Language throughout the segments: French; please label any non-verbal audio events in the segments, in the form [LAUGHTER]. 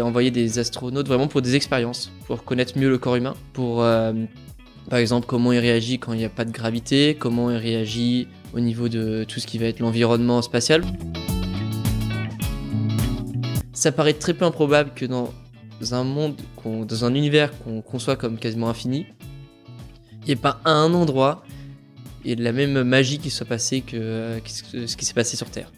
envoyer des astronautes vraiment pour des expériences, pour connaître mieux le corps humain, pour euh, par exemple comment il réagit quand il n'y a pas de gravité, comment il réagit au niveau de tout ce qui va être l'environnement spatial. Ça paraît très peu improbable que dans un monde, dans un univers qu'on conçoit comme quasiment infini, il n'y ait pas un endroit et de la même magie qui soit passée que, ce qui s'est passé sur Terre.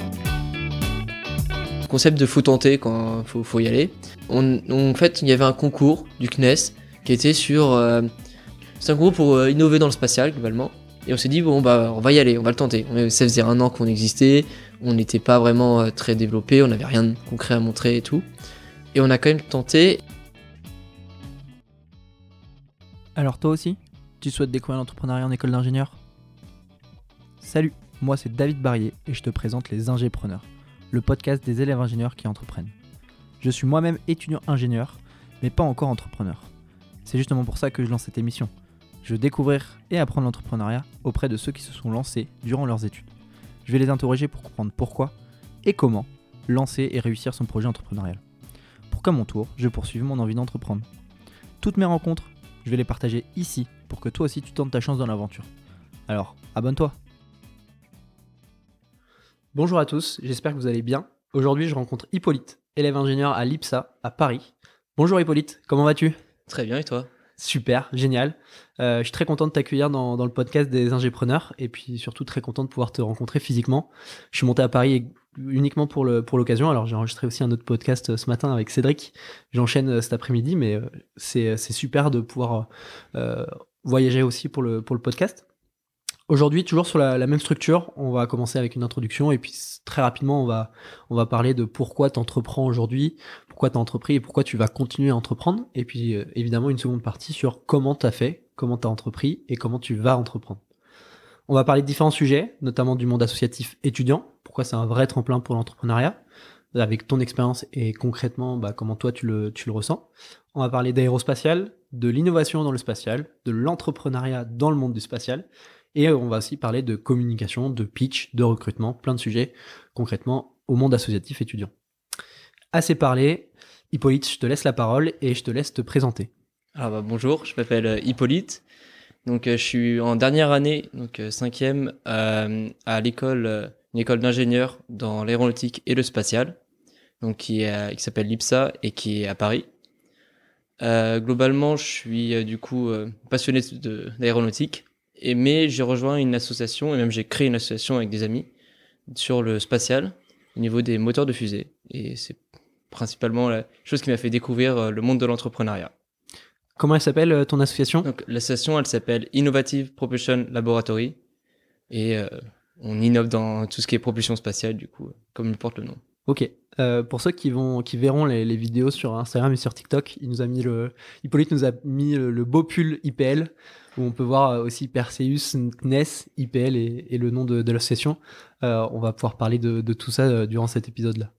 Concept de faut tenter quand faut, faut y aller. en fait, il y avait un concours du CNES qui était sur. Euh, c'est un concours pour euh, innover dans le spatial globalement. Et on s'est dit, bon, bah, on va y aller, on va le tenter. Ça faisait un an qu'on existait, on n'était pas vraiment euh, très développé, on n'avait rien de concret à montrer et tout. Et on a quand même tenté. Alors, toi aussi, tu souhaites découvrir l'entrepreneuriat en école d'ingénieur? Salut, moi c'est David Barrier et je te présente les Ingépreneurs, le podcast des élèves ingénieurs qui entreprennent. Je suis moi-même étudiant ingénieur, mais pas encore entrepreneur. C'est justement pour ça que je lance cette émission. Je veux découvrir et apprendre l'entrepreneuriat auprès de ceux qui se sont lancés durant leurs études. Je vais les interroger pour comprendre pourquoi et comment lancer et réussir son projet entrepreneurial. Pour qu'à mon tour, je poursuive mon envie d'entreprendre. Toutes mes rencontres, je vais les partager ici pour que toi aussi tu tentes ta chance dans l'aventure. Alors, abonne-toi Bonjour à tous, j'espère que vous allez bien. Aujourd'hui, je rencontre Hippolyte, élève ingénieur à l'IPSA à Paris. Bonjour Hippolyte, comment vas-tu? Très bien et toi? Super, génial. Euh, je suis très content de t'accueillir dans, le podcast des ingépreneurs et puis surtout très content de pouvoir te rencontrer physiquement. Je suis monté à Paris uniquement pour l'occasion. Alors j'ai enregistré aussi un autre podcast euh, ce matin avec Cédric. J'enchaîne euh, cet après-midi, mais c'est super de pouvoir voyager aussi pour le, pour le podcast. Aujourd'hui, toujours sur la, même structure, on va commencer avec une introduction et puis très rapidement, on va, on va parler de pourquoi tu entreprends aujourd'hui, pourquoi tu as entrepris et pourquoi tu vas continuer à entreprendre. Et puis euh, évidemment, une seconde partie sur comment tu as fait, comment tu as entrepris et comment tu vas entreprendre. On va parler de différents sujets, notamment du monde associatif étudiant, pourquoi c'est un vrai tremplin pour l'entrepreneuriat, avec ton expérience et concrètement bah, comment toi tu le, tu le ressens. On va parler d'aérospatial, de l'innovation dans le spatial, de l'entrepreneuriat dans le monde du spatial et on va aussi parler de communication, de pitch, de recrutement, plein de sujets concrètement au monde associatif étudiant. Assez parlé, Hippolyte, je te laisse la parole et je te laisse te présenter. Alors bah, bonjour, je m'appelle euh, Hippolyte. Donc euh, je suis en dernière année, donc euh, cinquième, à l'école, une école d'ingénieur dans l'aéronautique et le spatial, donc qui, qui s'appelle l'IPSA et qui est à Paris. globalement, je suis du coup passionné d'aéronautique et, mais j'ai rejoint une association, et même j'ai créé une association avec des amis sur le spatial, au niveau des moteurs de fusée. Et c'est principalement la chose qui m'a fait découvrir euh, le monde de l'entrepreneuriat. Comment elle s'appelle euh, ton association? Donc l'association, elle s'appelle Innovative Propulsion Laboratory. Et euh, on innove dans tout ce qui est propulsion spatiale, du coup, comme il porte le nom. Ok. pour ceux qui vont, qui verront les, vidéos sur Instagram et sur TikTok, il nous a mis le, Hippolyte nous a mis le beau pull IPL où on peut voir euh, aussi Perseus, CNES, IPL et, le nom de, l'association. Euh, on va pouvoir parler de, tout ça euh, durant cet épisode-là.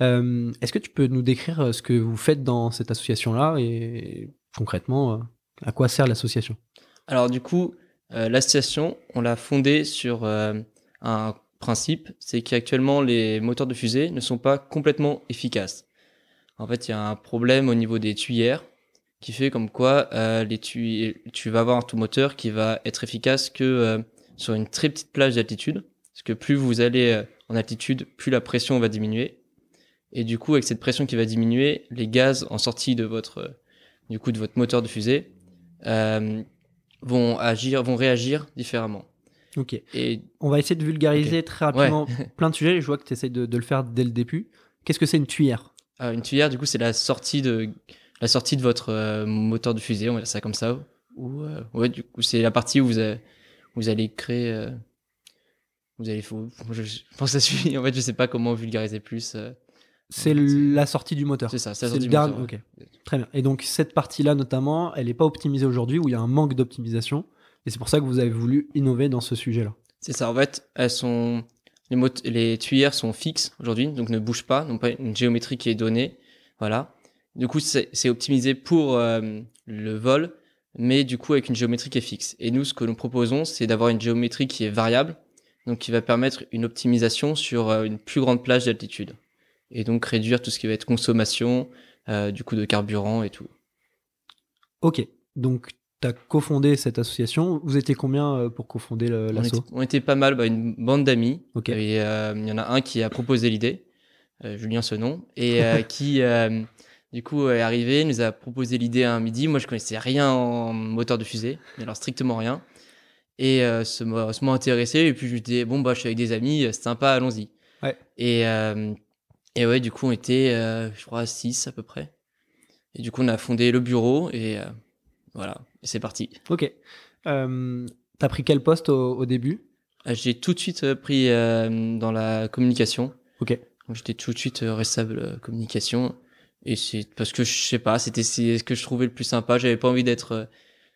Est-ce que tu peux nous décrire ce que vous faites dans cette association-là et concrètement, à quoi sert l'association? Alors du coup, l'association, on l'a fondée sur un c'est qu'actuellement les moteurs de fusée ne sont pas complètement efficaces. En fait, il y a un problème au niveau des tuyères qui fait comme quoi euh, tu vas avoir un tout moteur qui va être efficace que euh, sur une très petite plage d'altitude, parce que plus vous allez euh, en altitude, plus la pression va diminuer. Et du coup, avec cette pression qui va diminuer, les gaz en sortie de votre, du coup, de votre moteur de fusée vont agir, vont réagir différemment. Ok. Et on va essayer de vulgariser très rapidement [LAUGHS] plein de sujets. Je vois que tu essaies de, de, le faire dès le début. Qu'est-ce que c'est une tuyère? Une tuyère, du coup, c'est la sortie de la sortie de votre euh, moteur de fusée, on va dire ça comme ça. Ou euh, ouais, du coup, c'est la partie où vous, vous allez créer. Euh, vous allez, faut, je, pense que ça suffit. En fait, je sais pas comment vulgariser plus. c'est la sortie du moteur. C'est ça, c'est la sortie du moteur. Ok, très bien. Et donc cette partie-là notamment, elle n'est pas optimisée aujourd'hui, où il y a un manque d'optimisation? Et c'est pour ça que vous avez voulu innover dans ce sujet-là. C'est ça. En fait, elles sont les, les tuyères sont fixes aujourd'hui, donc ne bougent pas, n'ont pas une géométrie qui est donnée. Voilà. Du coup, c'est optimisé pour euh, le vol, mais du coup avec une géométrie qui est fixe. Et nous, ce que nous proposons, c'est d'avoir une géométrie qui est variable, donc qui va permettre une optimisation sur euh, une plus grande plage d'altitude. Et donc réduire tout ce qui va être consommation, euh, du coup de carburant et tout. Ok, donc tu as cofondé cette association. Vous étiez combien euh, pour cofonder On l'asso était, on était pas mal, bah, une bande d'amis. Ok. Et euh, il y en a un qui a proposé l'idée, euh, Julien ce nom, et [LAUGHS] qui du coup est arrivé, nous a proposé l'idée à un midi. Moi je connaissais rien en moteur de fusée, mais alors strictement rien. Et euh, ça m'a intéressé. Et puis je lui disais bon bah je suis avec des amis, c'est sympa, allons-y. Ouais. Et euh, et ouais du coup on était, euh, je crois, 6 à peu près. Et du coup on a fondé le bureau et voilà, et c'est parti. Ok. Euh, T'as pris quel poste au, au début? Euh, J'ai tout de suite euh, pris euh, dans la communication. Ok. J'étais tout de suite euh, responsable communication. Et c'est parce que je sais pas, c'était ce que je trouvais le plus sympa. J'avais pas envie d'être.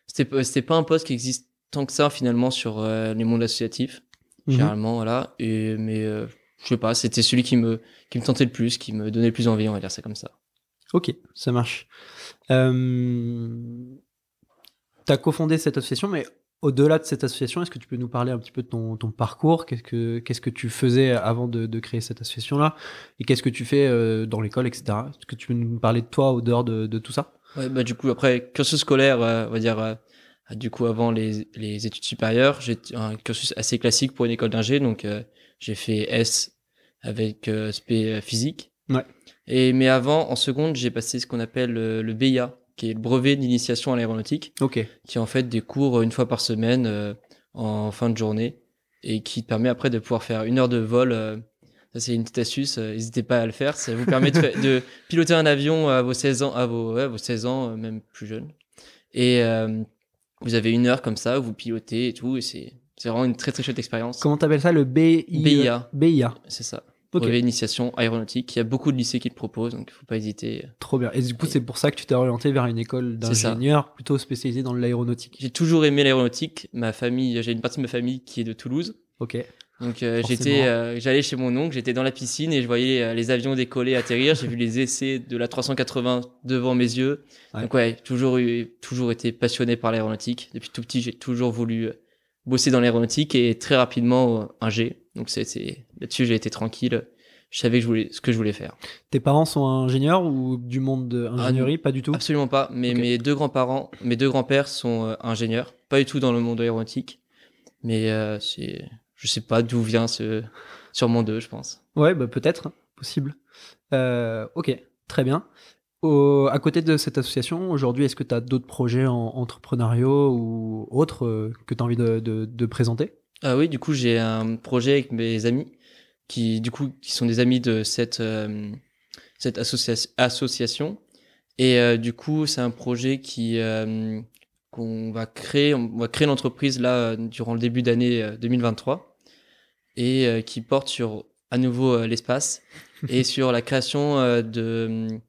C'était pas- un poste qui existe tant que ça finalement sur euh, les mondes associatifs. Mhm. Généralement, voilà. Et mais euh, je sais pas, c'était celui qui me qui me tentait le plus, qui me donnait le plus envie, on va dire ça comme ça. Ok, ça marche. Euh, tu as cofondé cette association, mais au-delà de cette association, est-ce que tu peux nous parler un petit peu de ton, ton parcours? Qu'est-ce que qu'est-ce que tu faisais avant de, de créer cette association-là? Et qu'est-ce que tu fais euh, dans l'école, etc. Est-ce que tu peux nous parler de toi au dehors de, de tout ça? Ouais, bah du coup après cursus scolaire, euh, on va dire euh, du coup avant les, les études supérieures, j'ai un cursus assez classique pour une école d'ingé, donc j'ai fait S avec euh, physique. Ouais. Et mais avant en seconde, j'ai passé ce qu'on appelle euh, le BIA, qui est le brevet d'initiation à l'aéronautique, Ok. qui est en fait des cours euh, une fois par semaine euh, en fin de journée et qui permet après de pouvoir faire une heure de vol. euh, ça c'est une petite astuce, euh, n'hésitez pas à le faire. Ça vous permet de, piloter un avion à vos 16 ans, à vos, ouais, vos 16 ans, même plus jeunes. Et vous avez une heure comme ça, où vous pilotez et tout, et c'est c'est vraiment une très très chouette expérience. Comment t'appelles ça? Le BI... BIA. BIA. C'est ça. Ok. Brevet d'initiation aéronautique. Il y a beaucoup de lycées qui le proposent, donc il faut pas hésiter. Trop bien. Et du coup, c'est pour ça que tu t'es orienté vers une école d'ingénieurs plutôt spécialisée dans l'aéronautique. J'ai toujours aimé l'aéronautique. Ma famille, j'ai une partie de ma famille qui est de Toulouse. Ok. Donc euh, j'étais, euh, j'allais chez mon oncle, j'étais dans la piscine et je voyais euh, les avions décoller, atterrir. J'ai vu les essais de la 380 devant mes yeux. Ouais. Donc ouais, toujours eu, toujours été passionné par l'aéronautique. Depuis tout petit, j'ai toujours voulu euh, bosser dans l'aéronautique et très rapidement euh, un G. Donc c'est là-dessus j'ai été tranquille. Je savais que je voulais ce que je voulais faire. Tes parents sont ingénieurs ou du monde de l'ingénierie? Pas du tout Absolument pas. Mais mes deux grands-parents, mes deux grands-pères sont euh, ingénieurs, pas du tout dans le monde aéronautique. Mais euh, c'est, je sais pas d'où vient ce, sûrement d'eux, je pense. Ouais, bah, peut-être, possible. Euh, ok, très bien. Au- à côté de cette association, aujourd'hui, est-ce que tu as d'autres projets en entrepreneuriaux ou autres euh, que tu as envie de, de- de présenter? Ah oui, du coup, j'ai un projet avec mes amis qui, du coup, qui sont des amis de cette, euh, cette associa- association. Et euh, du coup, c'est un projet qui, qu'on va créer, on va créer l'entreprise là, durant le début d'année euh, 2023 et qui porte sur, à nouveau, l'espace [LAUGHS] et sur la création de,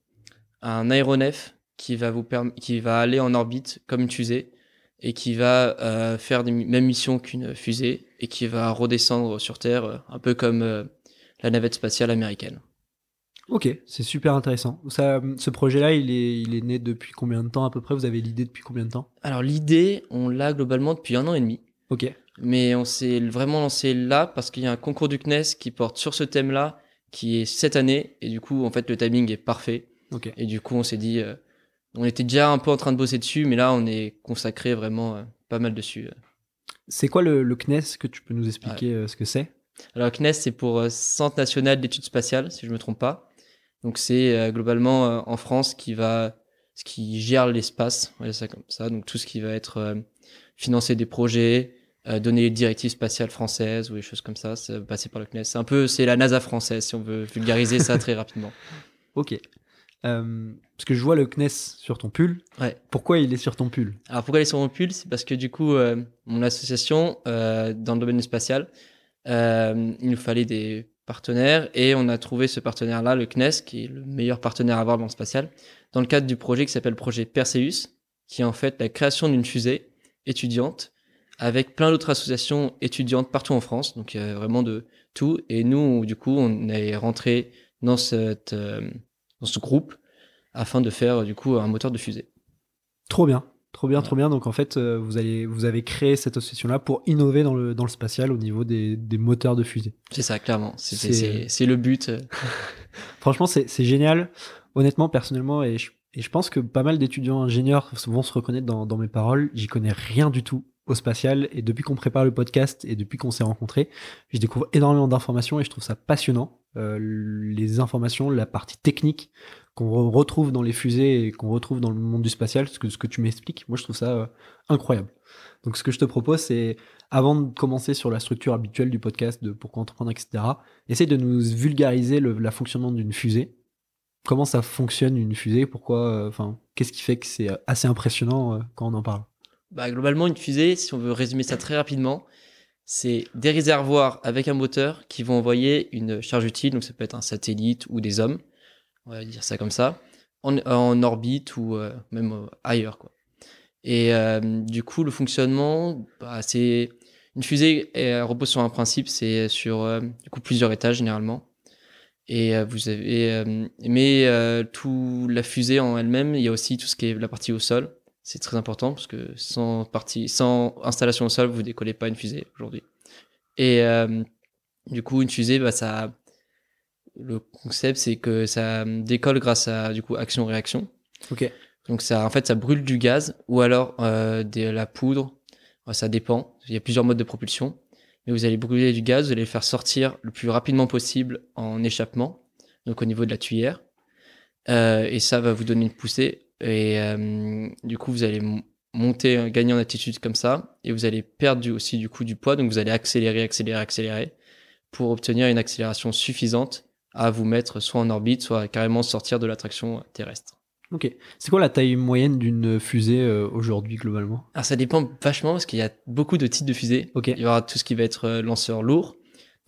un aéronef qui va vous qui va aller en orbite comme une fusée et qui va euh, faire les mêmes missions qu'une fusée et qui va redescendre sur Terre euh, un peu comme euh, la navette spatiale américaine. Ok, c'est super intéressant. Ça, ce projet-là, il est, il est né depuis combien de temps à peu près? Vous avez l'idée depuis combien de temps? Alors l'idée, on l'a globalement depuis un an et demi, Ok, mais on s'est vraiment lancé là parce qu'il y a un concours du CNES qui porte sur ce thème-là, qui est cette année, et du coup en fait le timing est parfait. Et du coup on s'est dit, euh, on était déjà un peu en train de bosser dessus, mais là on est consacré vraiment euh, pas mal dessus. euh. C'est quoi le, le CNES que tu peux nous expliquer ce que c'est? Alors CNES, c'est pour Centre national d'études spatiales, si je me trompe pas. Donc c'est globalement en France qui va, ce qui gère l'espace, on va dire ça comme ça. Donc tout ce qui va être financer des projets, donner les directives spatiales françaises ou des choses comme ça, ça va passer par le CNES. C'est un peu, c'est la NASA française si on veut vulgariser ça [LAUGHS] très rapidement. Ok. Euh, parce que je vois le CNES sur ton pull. Ouais. Pourquoi il est sur ton pull? Alors pourquoi les sur mon pull? C'est parce que du coup, euh, mon association, euh, dans le domaine spatial, il nous fallait des partenaires et on a trouvé ce partenaire-là, le CNES, qui est le meilleur partenaire à avoir dans le spatial, dans le cadre du projet qui s'appelle projet Perseus, qui est en fait la création d'une fusée étudiante avec plein d'autres associations étudiantes partout en France, donc il y a vraiment de tout. Et nous, du coup, on est rentré dans, cette, dans ce groupe afin de faire du coup un moteur de fusée. Trop bien, trop bien, trop bien. Donc en fait, euh, vous, allez, vous avez créé cette association-là pour innover dans le, dans le spatial au niveau des, des moteurs de fusée. C'est ça, clairement. C'est- le but. [LAUGHS] Franchement, c'est c'est génial. honnêtement, personnellement, et je, et je pense que pas mal d'étudiants ingénieurs vont se reconnaître dans, dans mes paroles, j'y connais rien du tout spatial. Et depuis qu'on prépare le podcast et depuis qu'on s'est rencontrés, je découvre énormément d'informations et je trouve ça passionnant. Euh, les informations, la partie technique qu'on retrouve dans les fusées et qu'on retrouve dans le monde du spatial, ce que, tu m'expliques, moi je trouve ça euh, incroyable. Donc ce que je te propose, c'est avant de commencer sur la structure habituelle du podcast, de pourquoi entreprendre, etc., essaye de nous vulgariser le la fonctionnement d'une fusée. Comment ça fonctionne une fusée? Pourquoi euh, Enfin, qu'est-ce qui fait que c'est assez impressionnant quand on en parle? Bah, Globalement, une fusée, si on veut résumer ça très rapidement, c'est des réservoirs avec un moteur qui vont envoyer une charge utile, donc ça peut être un satellite ou des hommes, on va dire ça comme ça, en, orbite ou euh, même euh, ailleurs. Quoi. Et euh, du coup, le fonctionnement, bah, c'est une fusée repose sur un principe, c'est sur du coup plusieurs étages généralement. Et vous avez, mais tout la fusée en elle-même, il y a aussi tout ce qui est la partie au sol. C'est très important parce que sans partie, sans installation au sol, vous décollez pas une fusée aujourd'hui. Et euh, du coup, une fusée, bah, ça, le concept, c'est que ça décolle grâce à du coup action-réaction. Ok. Donc ça, en fait, ça brûle du gaz ou alors euh, de la poudre. Ça dépend. Il y a plusieurs modes de propulsion. Mais vous allez brûler du gaz, vous allez le faire sortir le plus rapidement possible en échappement, donc au niveau de la tuyère. Euh, et ça va vous donner une poussée. Et euh, du coup, vous allez mon- monter, euh, gagner en altitude comme ça. Et vous allez perdre du- aussi du coup du poids. Donc vous allez accélérer, accélérer, accélérer pour obtenir une accélération suffisante à vous mettre soit en orbite, soit carrément sortir de l'attraction terrestre. Ok. C'est quoi la taille moyenne d'une fusée euh, aujourd'hui globalement? Alors ça dépend vachement parce qu'il y a beaucoup de types de fusées. Ok. Il y aura tout ce qui va être lanceur lourd,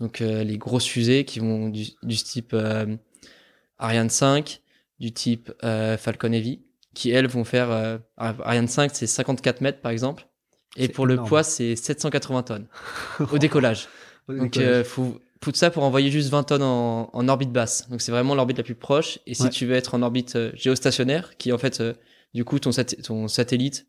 donc euh, les grosses fusées qui vont du, du type euh, Ariane 5, du type euh, Falcon Heavy, qui elles vont faire euh, Ariane 5 c'est 54 mètres par exemple, et pour le poids c'est 780 tonnes [LAUGHS] au décollage. Au Donc décollage. euh, faut tout ça pour envoyer juste 20 tonnes en, en orbite basse. Donc c'est vraiment l'orbite la plus proche. Et si Ouais. tu veux être en orbite géostationnaire, qui en fait du coup ton, sat- ton satellite,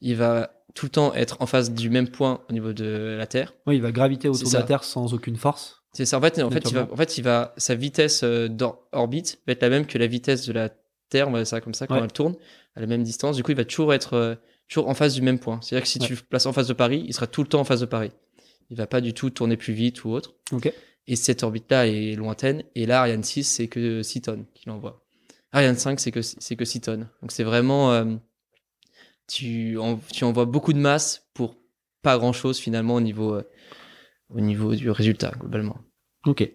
il va tout le temps être en face du même point au niveau de la Terre. Ouais, il va graviter autour de la. Terre sans aucune force. C'est ça. En fait, en fait, il va, Naturellement. en fait, il va, sa vitesse euh, d'orbite va être la même que la vitesse de la Terre, on va dire ça comme ça, quand Ouais. elle tourne, à la même distance. Du coup, il va toujours être euh, toujours en face du même point. C'est-à-dire que si Ouais. tu le places en face de Paris, il sera tout le temps en face de Paris. Il va pas du tout tourner plus vite ou autre. Et cette orbite-là est lointaine. Et là, Ariane 6, c'est que 6 tonnes qu'il envoie. Ariane 5, c'est que, c'est que 6 tonnes. Donc c'est vraiment. euh, tu, en- tu envoies beaucoup de masse pour pas grand-chose finalement au niveau, euh, au niveau du résultat, globalement. Ok.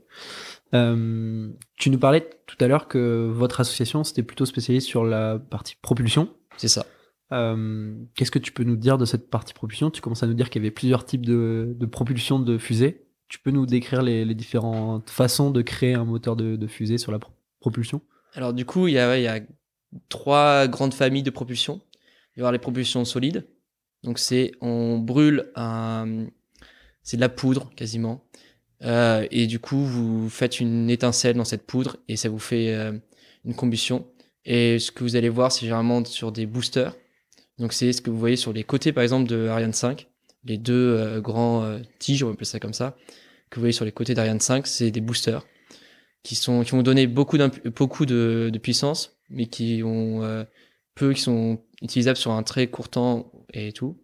Euh, tu nous parlais tout à l'heure que votre association c'était plutôt spécialisée sur la partie propulsion. C'est ça. Euh, Qu'est-ce que tu peux nous dire de cette partie propulsion? Tu commences à nous dire qu'il y avait plusieurs types de, de propulsion de fusée. Tu peux nous décrire les, les différentes façons de créer un moteur de, de fusée sur la pro- propulsion? Alors du coup, il y a, ouais, il y a trois grandes familles de propulsion. Il va y avoir les propulsions solides. Donc c'est on brûle un, c'est de la poudre quasiment. Euh, et du coup, vous faites une étincelle dans cette poudre et ça vous fait euh, une combustion. Et ce que vous allez voir, c'est généralement sur des boosters. Donc c'est ce que vous voyez sur les côtés, par exemple, de Ariane 5. Les deux euh, grands euh, tiges, on va appeler ça comme ça, que vous voyez sur les côtés d'Ariane 5, c'est des boosters qui sont qui vont donner beaucoup beaucoup de, puissance, mais qui ont peu qui sont utilisables sur un très court temps et tout.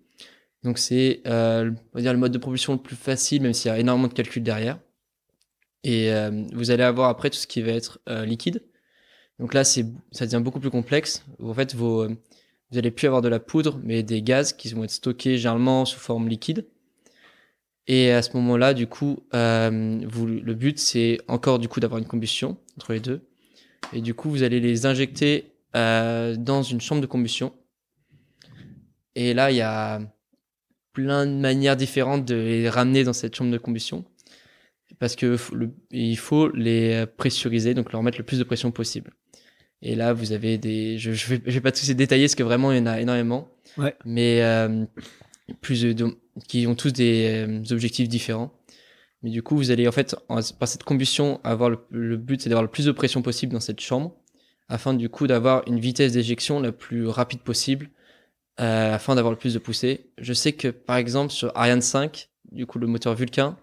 Donc c'est euh, le mode de propulsion le plus facile, même s'il y a énormément de calculs derrière. Et euh, vous allez avoir après tout ce qui va être euh, liquide. Donc là, ça devient beaucoup plus complexe. En fait, vous allez plus avoir de la poudre, mais des gaz qui vont être stockés généralement sous forme liquide. Et à ce moment-là, du coup, vous, le but, c'est encore du coup d'avoir une combustion entre les deux. Et du coup, vous allez les injecter dans une chambre de combustion. Et là, il y a plein de manières différentes de les ramener dans cette chambre de combustion. Parce que le- il faut les pressuriser, donc leur mettre le plus de pression possible. Et là, vous avez des. Je, je, vais, je vais pas tous les détailler parce que vraiment, il y en a énormément. Ouais. Mais euh, plus de, qui ont tous des euh, objectifs différents. Mais du coup, vous allez en fait, en- par cette combustion, avoir le, le but, c'est d'avoir le plus de pression possible dans cette chambre, afin du coup d'avoir une vitesse d'éjection la plus rapide possible, euh, afin d'avoir le plus de poussée. Je sais que par exemple sur Ariane 5, du coup le moteur Vulcain,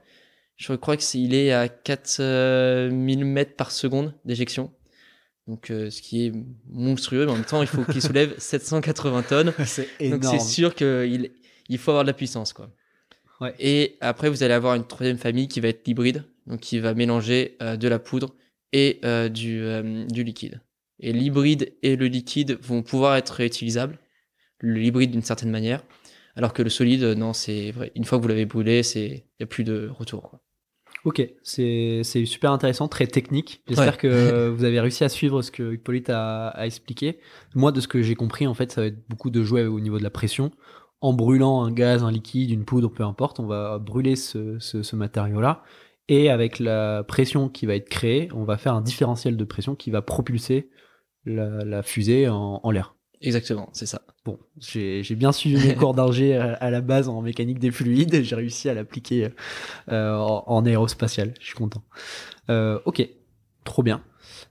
je crois que c'est- il est à 4000 mètres par seconde d'éjection. Donc, euh, ce qui est monstrueux, mais en même temps, il faut qu'il soulève [LAUGHS] 780 tonnes. [LAUGHS] C'est Donc, c'est sûr qu'il il faut avoir de la puissance, quoi. Ouais. Et après, vous allez avoir une troisième famille qui va être l'hybride, donc qui va mélanger euh, de la poudre et euh, du, euh, du liquide. Et l'hybride et le liquide vont pouvoir être réutilisables. L'hybride d'une certaine manière, alors que le solide, non, c'est vrai. Une fois que vous l'avez brûlé, c'est il y a plus de retour. quoi. Ok, c'est c'est super intéressant, très technique. J'espère Ouais. que [LAUGHS] vous avez réussi à suivre ce que Hippolyte a, a expliqué. Moi, de ce que j'ai compris, en fait, ça va être beaucoup de jouer au niveau de la pression. En brûlant un gaz, un liquide, une poudre, peu importe, on va brûler ce, ce, ce matériau-là. Et avec la pression qui va être créée, on va faire un différentiel de pression qui va propulser la, la fusée en, en l'air. Exactement, c'est ça. Bon, j'ai bien suivi mes [LAUGHS] cours d'ingé à, à la base en mécanique des fluides et j'ai réussi à l'appliquer euh, en, en aérospatial. Je suis content. Euh, ok, trop bien.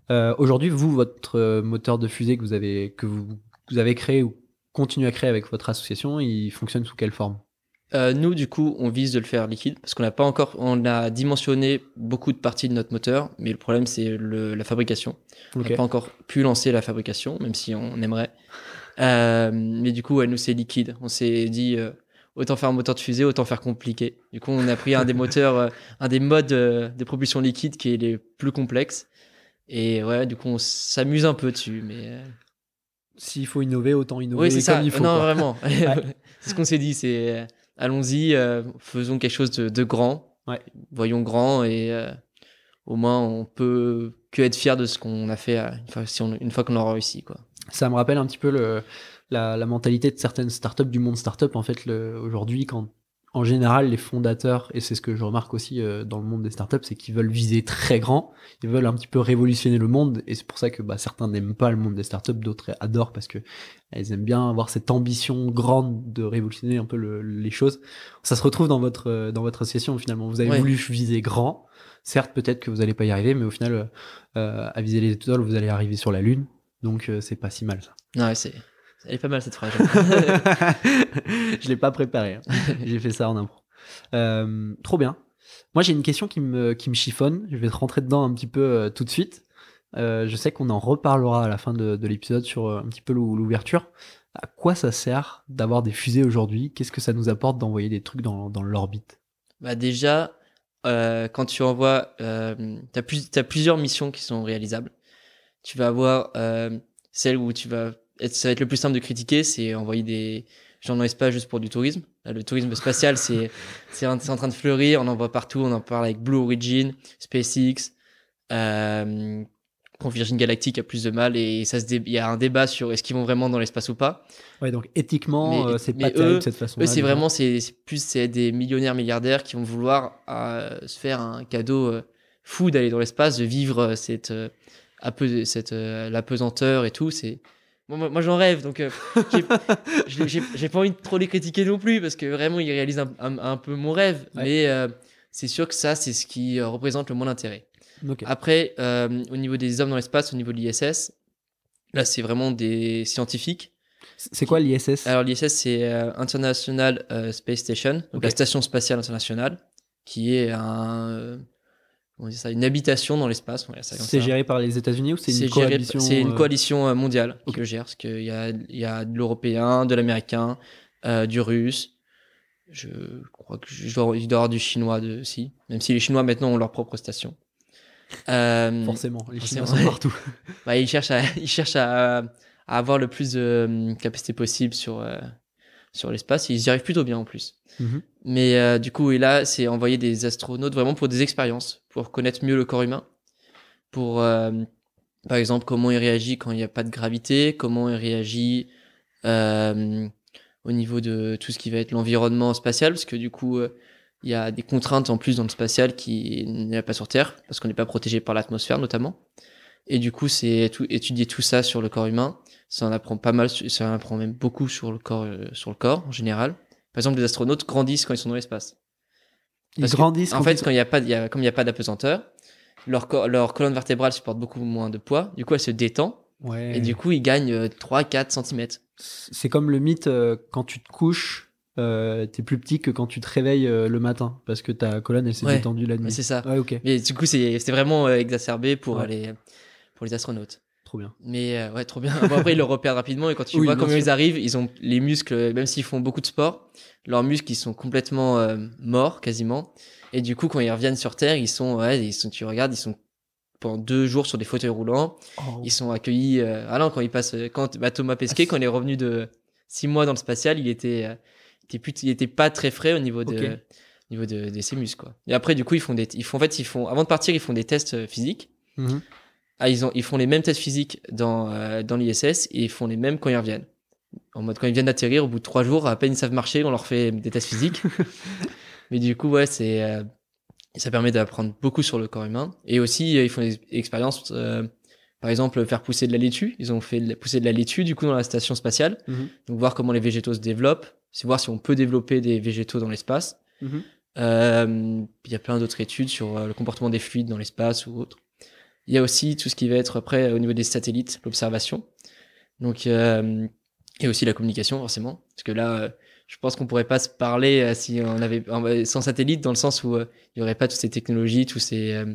Euh, Aujourd'hui, vous, votre euh, moteur de fusée que vous avez que vous, vous avez créé ou continuez à créer avec votre association, il fonctionne sous quelle forme? Euh, nous, du coup, on vise de le faire liquide parce qu'on n'a pas encore, on a dimensionné beaucoup de parties de notre moteur, mais le problème c'est le- la fabrication. On n'a pas encore pu lancer la fabrication, même si on aimerait. Euh, mais du coup, ouais, nous c'est liquide. On s'est dit euh, autant faire un moteur de fusée, autant faire compliqué. Du coup, on a pris un des moteurs, un des modes de propulsion liquide qui est les plus complexes. Et ouais, du coup, on s'amuse un peu dessus, mais S'il faut innover, autant innover oui, c'est ça. comme il faut. non, quoi. vraiment. [LAUGHS] [LAUGHS] c'est ce qu'on s'est dit. C'est allons-y, euh, faisons quelque chose de, de grand. Ouais. Voyons grand et euh, au moins on peut que être fier de ce qu'on a fait euh, une fois, si on- une fois qu'on aura réussi, quoi. Ça me rappelle un petit peu le, la, la mentalité de certaines startups du monde startup. En fait, aujourd'hui, quand en général les fondateurs, et c'est ce que je remarque aussi euh, dans le monde des startups, c'est qu'ils veulent viser très grand, ils veulent un petit peu révolutionner le monde, et c'est pour ça que bah, certains n'aiment pas le monde des startups, d'autres adorent parce que elles aiment bien avoir cette ambition grande de révolutionner un peu le- les choses. Ça se retrouve dans votre euh, dans votre association finalement. Vous avez Ouais. voulu viser grand. Certes, peut-être que vous n'allez pas y arriver, mais au final, euh, euh, à viser les étoiles, vous allez arriver sur la lune. Donc euh, c'est pas si mal ça. Ouais, c'est, elle est pas mal cette phrase. [LAUGHS] je l'ai pas préparé. hein. [LAUGHS] J'ai fait ça en impro. Euh, trop bien. Moi, j'ai une question qui me, qui me chiffonne. Je vais te rentrer dedans un petit peu euh, tout de suite. Euh, je sais qu'on en reparlera à la fin de, de l'épisode sur un petit peu l'ou- l'ouverture. À quoi ça sert d'avoir des fusées aujourd'hui? Qu'est-ce que ça nous apporte d'envoyer des trucs dans, dans l'orbite? Bah déjà, quand tu envoies, t'as plus, t'as plusieurs missions qui sont réalisables. Tu vas avoir celle où tu vas, ça va être le plus simple de critiquer, c'est envoyer des gens dans l'espace juste pour du tourisme. Là, le tourisme spatial, c'est, [LAUGHS] c'est, en, train de fleurir. On en voit partout. On en parle avec Blue Origin, SpaceX. Euh, quand Virgin Galactic a plus de mal et ça se il y a un débat sur est-ce qu'ils vont vraiment dans l'espace ou pas. Ouais, donc éthiquement, euh, c'est pas terrible eux- cette façon. Eux, c'est vraiment, c'est plus c'est des millionnaires milliardaires qui vont vouloir euh, se faire un cadeau euh, fou d'aller dans l'espace, de vivre euh, cette, cette euh, l'apesanteur et tout. C'est moi, j'en rêve, donc euh, j'ai- pas envie de trop les critiquer non plus parce que vraiment ils réalisent un, un- un peu mon rêve. Ouais. Mais euh, c'est sûr que ça, c'est ce qui euh, représente le moins d'intérêt. Après, euh, au niveau des hommes dans l'espace, au niveau de l'ISS, là, c'est vraiment des scientifiques. C'est quoi l'ISS Alors l'ISS c'est International Space Station, donc la station spatiale internationale, qui est un, on dit ça, une habitation dans l'espace. C'est géré par les États-Unis ou c'est une coalition C'est une euh, coalition euh, mondiale qui Ok. le gère, parce qu'il y a, il y a de l'européen, de l'américain, euh, du russe. Je crois que je dois, il doit y avoir du chinois de, aussi, même si les Chinois maintenant ont leur propre station. Euh, Forcément, les Chinois forcément, sont partout. [LAUGHS] bah, ils cherchent, à, ils cherchent à, à avoir le plus de capacité possible sur, euh, sur l'espace. Et ils y arrivent plutôt bien en plus. Mhm. Mais euh, du coup, et là, c'est envoyer des astronautes vraiment pour des expériences, pour connaître mieux le corps humain. Pour, euh, par exemple, comment il réagit quand il n'y a pas de gravité, comment il réagit euh, au niveau de tout ce qui va être l'environnement spatial, parce que du coup, euh, il y a des contraintes en plus dans le spatial qui n'est pas sur Terre, parce qu'on n'est pas protégé par l'atmosphère notamment. Et du coup, c'est étudier tout ça sur le corps humain. Ça en apprend pas mal, ça en apprend même beaucoup sur le corps, euh, sur le corps en général. Par exemple, les astronautes grandissent quand ils sont dans l'espace. Ils que, grandissent. En quand fait, ils- quand il y a pas, il y a, comme il n'y a pas d'apesanteur, leur, colonne vertébrale supporte beaucoup moins de poids. Du coup, elle se détend. Ouais. Et du coup, ils gagnent 3-4 cm. C'est comme le mythe euh, quand tu te couches, euh, t'es plus petit que quand tu te réveilles euh, le matin parce que ta colonne elle s'est Ouais. détendue la nuit. C'est ça. Ouais, ok. Mais du coup, c'est vraiment euh, exacerbé pour, Ouais. les, pour les astronautes. Trop bien. Mais euh, ouais, trop bien. Bon, après, ils le repèrent rapidement et quand tu Oui, vois bien comment sûr. ils arrivent, ils ont les muscles, même s'ils font beaucoup de sport, leurs muscles ils sont complètement euh, morts quasiment. Et du coup, quand ils reviennent sur Terre, ils sont, ouais, ils sont, tu regardes, ils sont pendant deux jours sur des fauteuils roulants. Ils sont accueillis. Euh, ah non, quand ils passent, quand bah, Thomas Pesquet, Ah, quand il est revenu de six mois dans le spatial, il était, euh, il était, plus, il était pas très frais au niveau de, niveau de, de ses muscles quoi. Et après, du coup, ils font des, ils font en fait, ils font, avant de partir, ils font des tests physiques. Mhm. Ah, ils, ont, ils font les mêmes tests physiques dans, euh, dans l'ISS et ils font les mêmes quand ils reviennent. En mode, quand ils viennent d'atterrir, au bout de trois jours, à peine ils savent marcher, on leur fait des tests physiques. [LAUGHS] Mais du coup, ouais, c'est, euh, ça permet d'apprendre beaucoup sur le corps humain. Et aussi, euh, ils font des expériences, euh, par exemple, faire pousser de la laitue. Ils ont fait pousser de la laitue, du coup, dans la station spatiale. Mhm. Donc, voir comment les végétaux se développent. C'est voir si on peut développer des végétaux dans l'espace. Mhm. Il y a plein d'autres études sur le comportement des fluides dans l'espace ou autre. Il y a aussi tout ce qui va être après au niveau des satellites, l'observation. Donc, euh, et aussi la communication, forcément. Parce que là, euh, je pense qu'on pourrait pas se parler euh, si on avait euh, sans satellite, dans le sens où il y aurait pas toutes ces technologies, tous ces euh,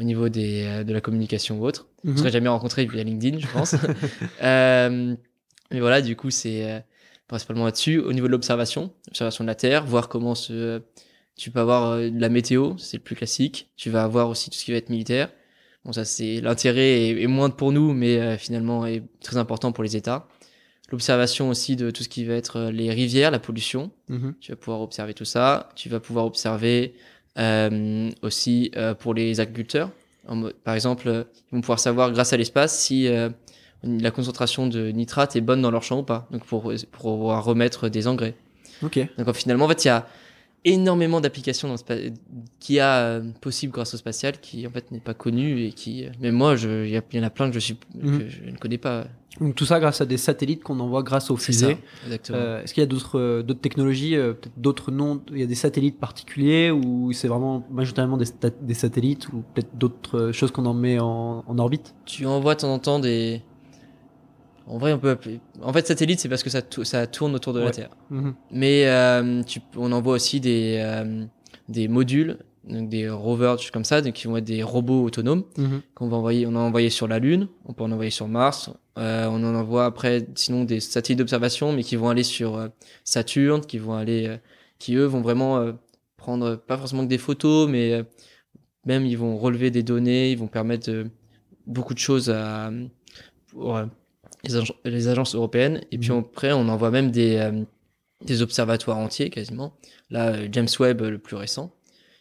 au niveau des, euh, de la communication ou autre. Mhm. On serait jamais rencontré via LinkedIn, je pense. [LAUGHS] Euh, mais voilà, du coup, c'est euh, principalement là-dessus. Au niveau de l'observation, observation de la Terre, voir comment se. Tu peux avoir euh, de la météo, c'est le plus classique. Tu vas avoir aussi tout ce qui va être militaire. Bon, ça, c'est l'intérêt est, est moindre pour nous, mais euh, finalement est très important pour les États. L'observation aussi de tout ce qui va être euh, les rivières, la pollution. Mhm. Tu vas pouvoir observer tout ça. Tu vas pouvoir observer euh, aussi euh, pour les agriculteurs. En par exemple, ils vont pouvoir savoir grâce à l'espace si la concentration de nitrate est bonne dans leur champ ou pas. Donc pour, pour pouvoir remettre des engrais. Ok. Donc finalement, en fait, il y a énormément d'applications qui a euh, possible grâce au spatial qui en fait n'est pas connu et qui euh, même moi il y, en a plein que je suis Mhm. que je ne connais pas Donc tout ça grâce à des satellites qu'on envoie grâce aux fusées. exactement Euh, Est-ce qu'il y a d'autres euh, d'autres technologies, euh, peut-être d'autres noms? Il y a des satellites particuliers ou c'est vraiment majoritairement des, satellites ou peut-être d'autres choses qu'on en met en, en orbite? Tu envoies de temps en temps des en vrai on peut appeler en fait satellite c'est parce que ça ça tourne autour de la. Terre Mhm. mais euh, tu, on envoie aussi des euh, des modules donc des rovers des comme ça donc qui vont être des robots autonomes Mhm. qu'on va envoyer. On a envoyé sur la Lune, on peut en envoyer sur Mars. Euh, on en envoie après, sinon des satellites d'observation, mais qui vont aller sur Saturne, qui vont aller, qui eux vont vraiment prendre pas forcément que des photos, mais même ils vont relever des données, ils vont permettre beaucoup de choses à pour, les, agen- les agences européennes. Et puis Mhm. après, on envoie même des euh, des observatoires entiers quasiment. Là, euh, James Webb, euh, le plus récent,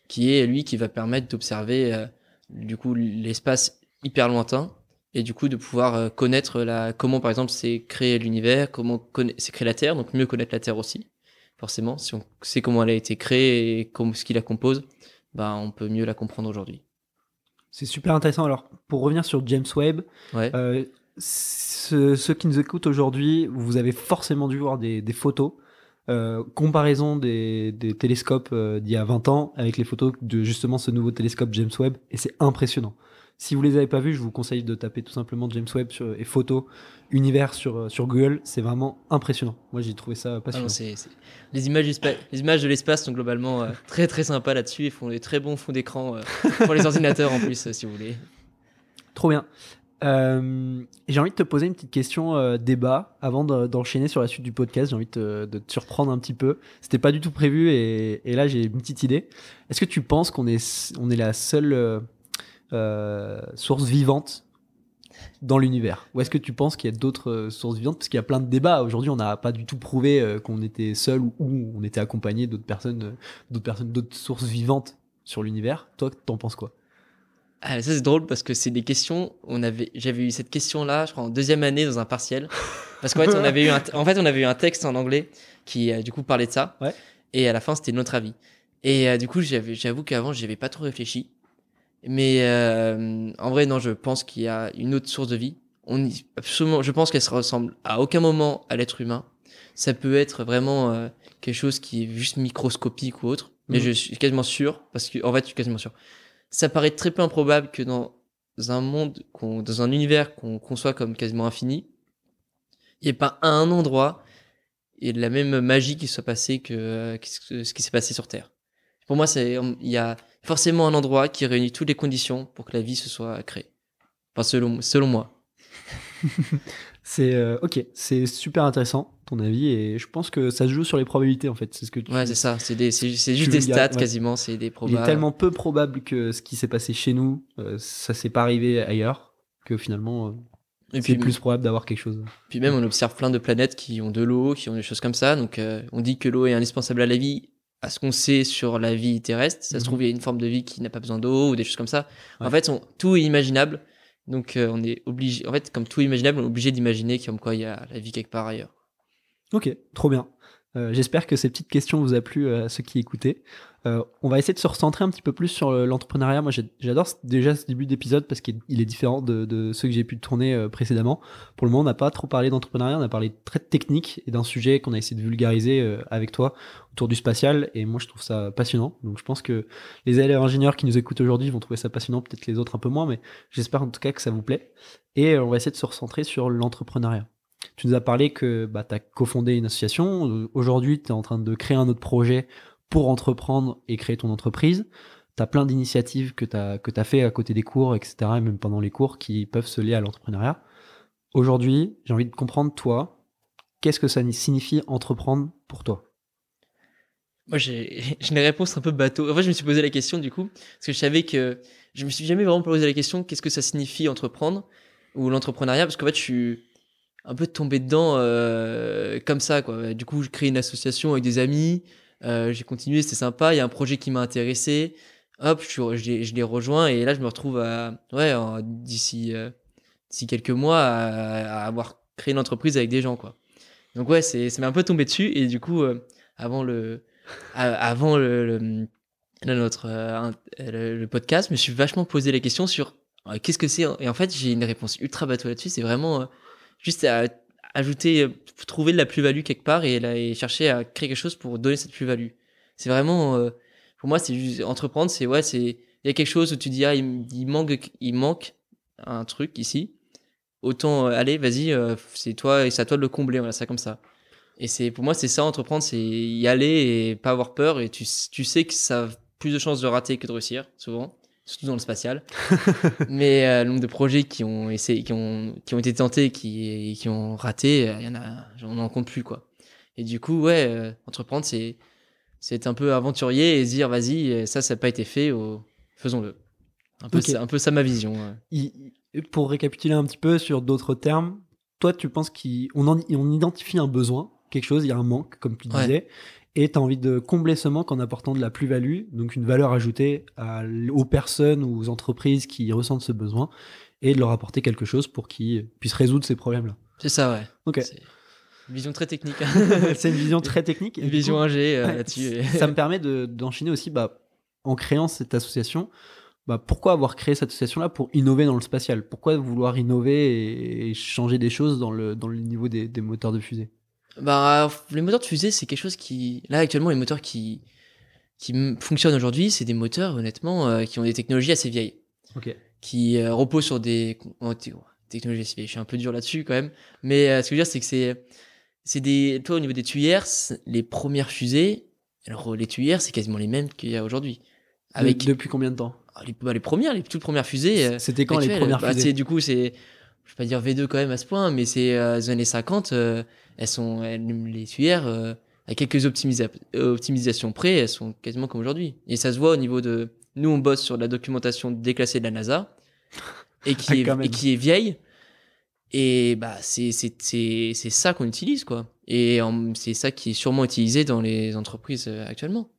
qui est lui qui va permettre d'observer euh, du coup l'espace hyper lointain et du coup de pouvoir connaître la comment par exemple c'est créé l'univers, comment c'est créé la Terre, donc mieux connaître la Terre aussi. Forcément, si on sait comment elle a été créée et comment ce qui la compose, bah on peut mieux la comprendre aujourd'hui. C'est super intéressant. Alors pour revenir sur James Webb, Ouais. euh, ce- ceux qui nous écoutent aujourd'hui, vous avez forcément dû voir des, des photos. euh, comparaison des, des télescopes euh, d'il y a 20 ans avec les photos de justement ce nouveau télescope James Webb et c'est impressionnant. Si vous les avez pas vus, je vous conseille de taper tout simplement James Webb sur, et photos univers sur, euh, sur Google. C'est vraiment impressionnant. Moi, j'ai trouvé ça Ah passionnant. Les, images les de l'espace sont globalement euh, très très sympas là-dessus et font des très bons fonds d'écran pour les [LAUGHS] ordinateurs en plus, si vous voulez. Trop bien. Euh, j'ai envie de te poser une petite question euh, débat avant de- d'enchaîner sur la suite du podcast. J'ai envie de te, de te surprendre un petit peu. C'était pas du tout prévu et, et là j'ai une petite idée. Est-ce que tu penses qu'on est, on est la seule euh, euh, source vivante dans l'univers? Ou est-ce que tu penses qu'il y a d'autres euh, sources vivantes? Parce qu'il y a plein de débats. Aujourd'hui, on n'a pas du tout prouvé euh, qu'on était seul ou, ou on était accompagné d'autres personnes, d'autres personnes, d'autres sources vivantes sur l'univers. Toi, t'en penses quoi? Ah, ça c'est drôle parce que c'est des questions. On avait, j'avais eu cette question-là, je crois en deuxième année dans un partiel, parce qu'en fait on avait eu un, en fait on avait eu un texte en anglais qui euh, du coup parlait de ça. Ouais. Et à la fin c'était notre avis. Et euh, du coup j'avais, j'avoue qu'avant j'y avais pas trop réfléchi. Mais euh, en vrai non, je pense qu'il y a une autre source de vie. On y- absolument, je pense qu'elle se ressemble à aucun moment à l'être humain. Ça peut être vraiment euh, quelque chose qui est juste microscopique ou autre. Mais Mhm. je suis quasiment sûr, parce que en fait je suis quasiment sûr ça paraît très peu improbable que dans un monde, dans un univers qu'on conçoit comme quasiment infini, il n'y ait pas un endroit et la même magie qui soit passée que, euh, ce qui s'est passé sur Terre. Pour moi, il y a forcément un endroit qui réunit toutes les conditions pour que la vie se soit créée. Enfin, selon, selon moi. [LAUGHS] c'est euh, ok, c'est super intéressant ton avis et je pense que ça se joue sur les probabilités en fait. C'est ce que tu, Ouais, c'est ça. C'est des- c'est juste des stats ouais. quasiment. C'est des il probas. est tellement peu probable que ce qui s'est passé chez nous, euh, ça s'est pas arrivé ailleurs, que finalement euh, c'est plus probable d'avoir quelque chose. puis même, on observe plein de planètes qui ont de l'eau, qui ont des choses comme ça. Donc, euh, on dit que l'eau est indispensable à la vie, à ce qu'on sait sur la vie terrestre. Ça se Mhm. trouve, il y a une forme de vie qui n'a pas besoin d'eau ou des choses comme ça. En fait, on- tout est imaginable. Donc, euh, on est obligé. En fait, comme tout est imaginable, on est obligé d'imaginer comme quoi il y a la vie quelque part ailleurs. Ok, trop bien. Euh, J'espère que ces petites questions vous a plu euh, à ceux qui écoutaient. Euh, on va essayer de se recentrer un petit peu plus sur le- l'entrepreneuriat. Moi, j'adore déjà ce début d'épisode parce qu'il il est différent de, de ceux que j'ai pu tourner précédemment. Pour le moment, on n'a pas trop parlé d'entrepreneuriat, on a parlé très technique et d'un sujet qu'on a essayé de vulgariser avec toi autour du spatial. Et moi, je trouve ça passionnant. Donc, je pense que les élèves ingénieurs qui nous écoutent aujourd'hui vont trouver ça passionnant, peut-être les autres un peu moins, mais j'espère en tout cas que ça vous plaît. Et on va essayer de se recentrer sur l'entrepreneuriat. Tu nous as parlé que bah, tu as cofondé une association. Aujourd'hui, tu es en train de créer un autre projet pour entreprendre et créer ton entreprise. Tu as plein d'initiatives que tu as, que fait à côté des cours, etc., et même pendant les cours, qui peuvent se lier à l'entrepreneuriat. Aujourd'hui, j'ai envie de comprendre, toi, qu'est-ce que ça signifie entreprendre pour toi? Moi, j'ai [LAUGHS] j'ai une réponse un peu bateau. En fait, je me suis posé la question du coup, parce que je savais que je me suis jamais vraiment posé la question qu'est-ce que ça signifie entreprendre ou l'entrepreneuriat, parce qu'en fait, je suis un peu tombé dedans euh, comme ça, quoi. Du coup, je crée une association avec des amis, euh, j'ai continué, c'était sympa. Il y a un projet qui m'a intéressé, hop, je, je je l'ai rejoint et là, je me retrouve à, ouais, d'ici euh, quelques mois à, avoir créé une entreprise avec des gens, quoi. Donc ouais, c'est ça m'est un peu tombé dessus et du coup, euh, avant le avant le, notre le, le podcast, je me suis vachement posé la question sur qu'est-ce que c'est? Et en fait j'ai une réponse ultra bateau là-dessus. C'est vraiment juste à ajouter, euh, trouver de la plus-value quelque part et, chercher à créer quelque chose pour donner cette plus-value. C'est vraiment euh, pour moi c'est juste entreprendre, c'est ouais c'est il y a quelque chose où tu dis ah il, manque il manque un truc ici. Autant euh, allez vas-y c'est toi et c'est à toi de le combler voilà ça comme ça. Et c'est pour moi c'est ça entreprendre, c'est y aller et pas avoir peur et tu, tu sais que ça a plus de chances de rater que de réussir souvent, surtout dans le spatial. [LAUGHS] Mais euh, le nombre de projets qui ont essayé, qui ont qui ont été tentés, et qui qui ont raté, il y en a, on n'en compte plus quoi. Et du coup ouais, euh, entreprendre c'est c'est être un peu aventurier et se dire vas-y euh, ça ça n'a pas été fait, oh, faisons-le. Un peu ça- un peu ça ma vision. ouais. Pour récapituler un petit peu sur d'autres termes, toi, tu penses qu'on on identifie un besoin, quelque chose, il y a un manque, comme tu Ouais. Et tu as envie de combler ce manque en apportant de la plus-value, donc une valeur ajoutée à aux personnes ou aux entreprises qui ressentent ce besoin, et de leur apporter quelque chose pour qu'ils puissent résoudre ces problèmes-là. C'est ça ouais. Ok. C'est une vision très technique. [LAUGHS] C'est une vision très technique. une vision coup, ingé euh, ouais, là-dessus. ça me permet de- d'enchaîner aussi bah, en créant cette association. Bah, pourquoi avoir créé cette association-là pour innover dans le spatial? Pourquoi vouloir innover et, et changer des choses dans le, dans le niveau des, des moteurs de fusée? Bah, les moteurs de fusée, c'est quelque chose qui. Là, actuellement, les moteurs qui, qui fonctionnent aujourd'hui, c'est des moteurs, honnêtement, euh, qui ont des technologies assez vieilles. Ok. Qui euh, reposent sur des. oh, oh, technologies assez vieilles. Je suis un peu dur là-dessus, quand même. Mais euh, ce que je veux dire, c'est que c'est. C'est des. Toi, au niveau des tuyères, les premières fusées. Alors, les tuyères, c'est quasiment les mêmes qu'il y a aujourd'hui. Avec. Depuis combien de temps? Ah, les, bah, les premières, les toutes premières fusées. C'était quand les premières bah, fusées? Du coup, c'est. Je vais pas dire V2 quand même à ce point, mais c'est les années 50. Elles sont. elles- les tuyères, euh, à quelques optimisa- euh, optimisations près, elles sont quasiment comme aujourd'hui. Et ça se voit au niveau de. Nous, on bosse sur la documentation déclassée de la NASA. Et qui, Ah, est, quand même. et qui est vieille. Et bah, c'est c'est- ça qu'on utilise, quoi. Et c'est ça qui est sûrement utilisé dans les entreprises euh, actuellement.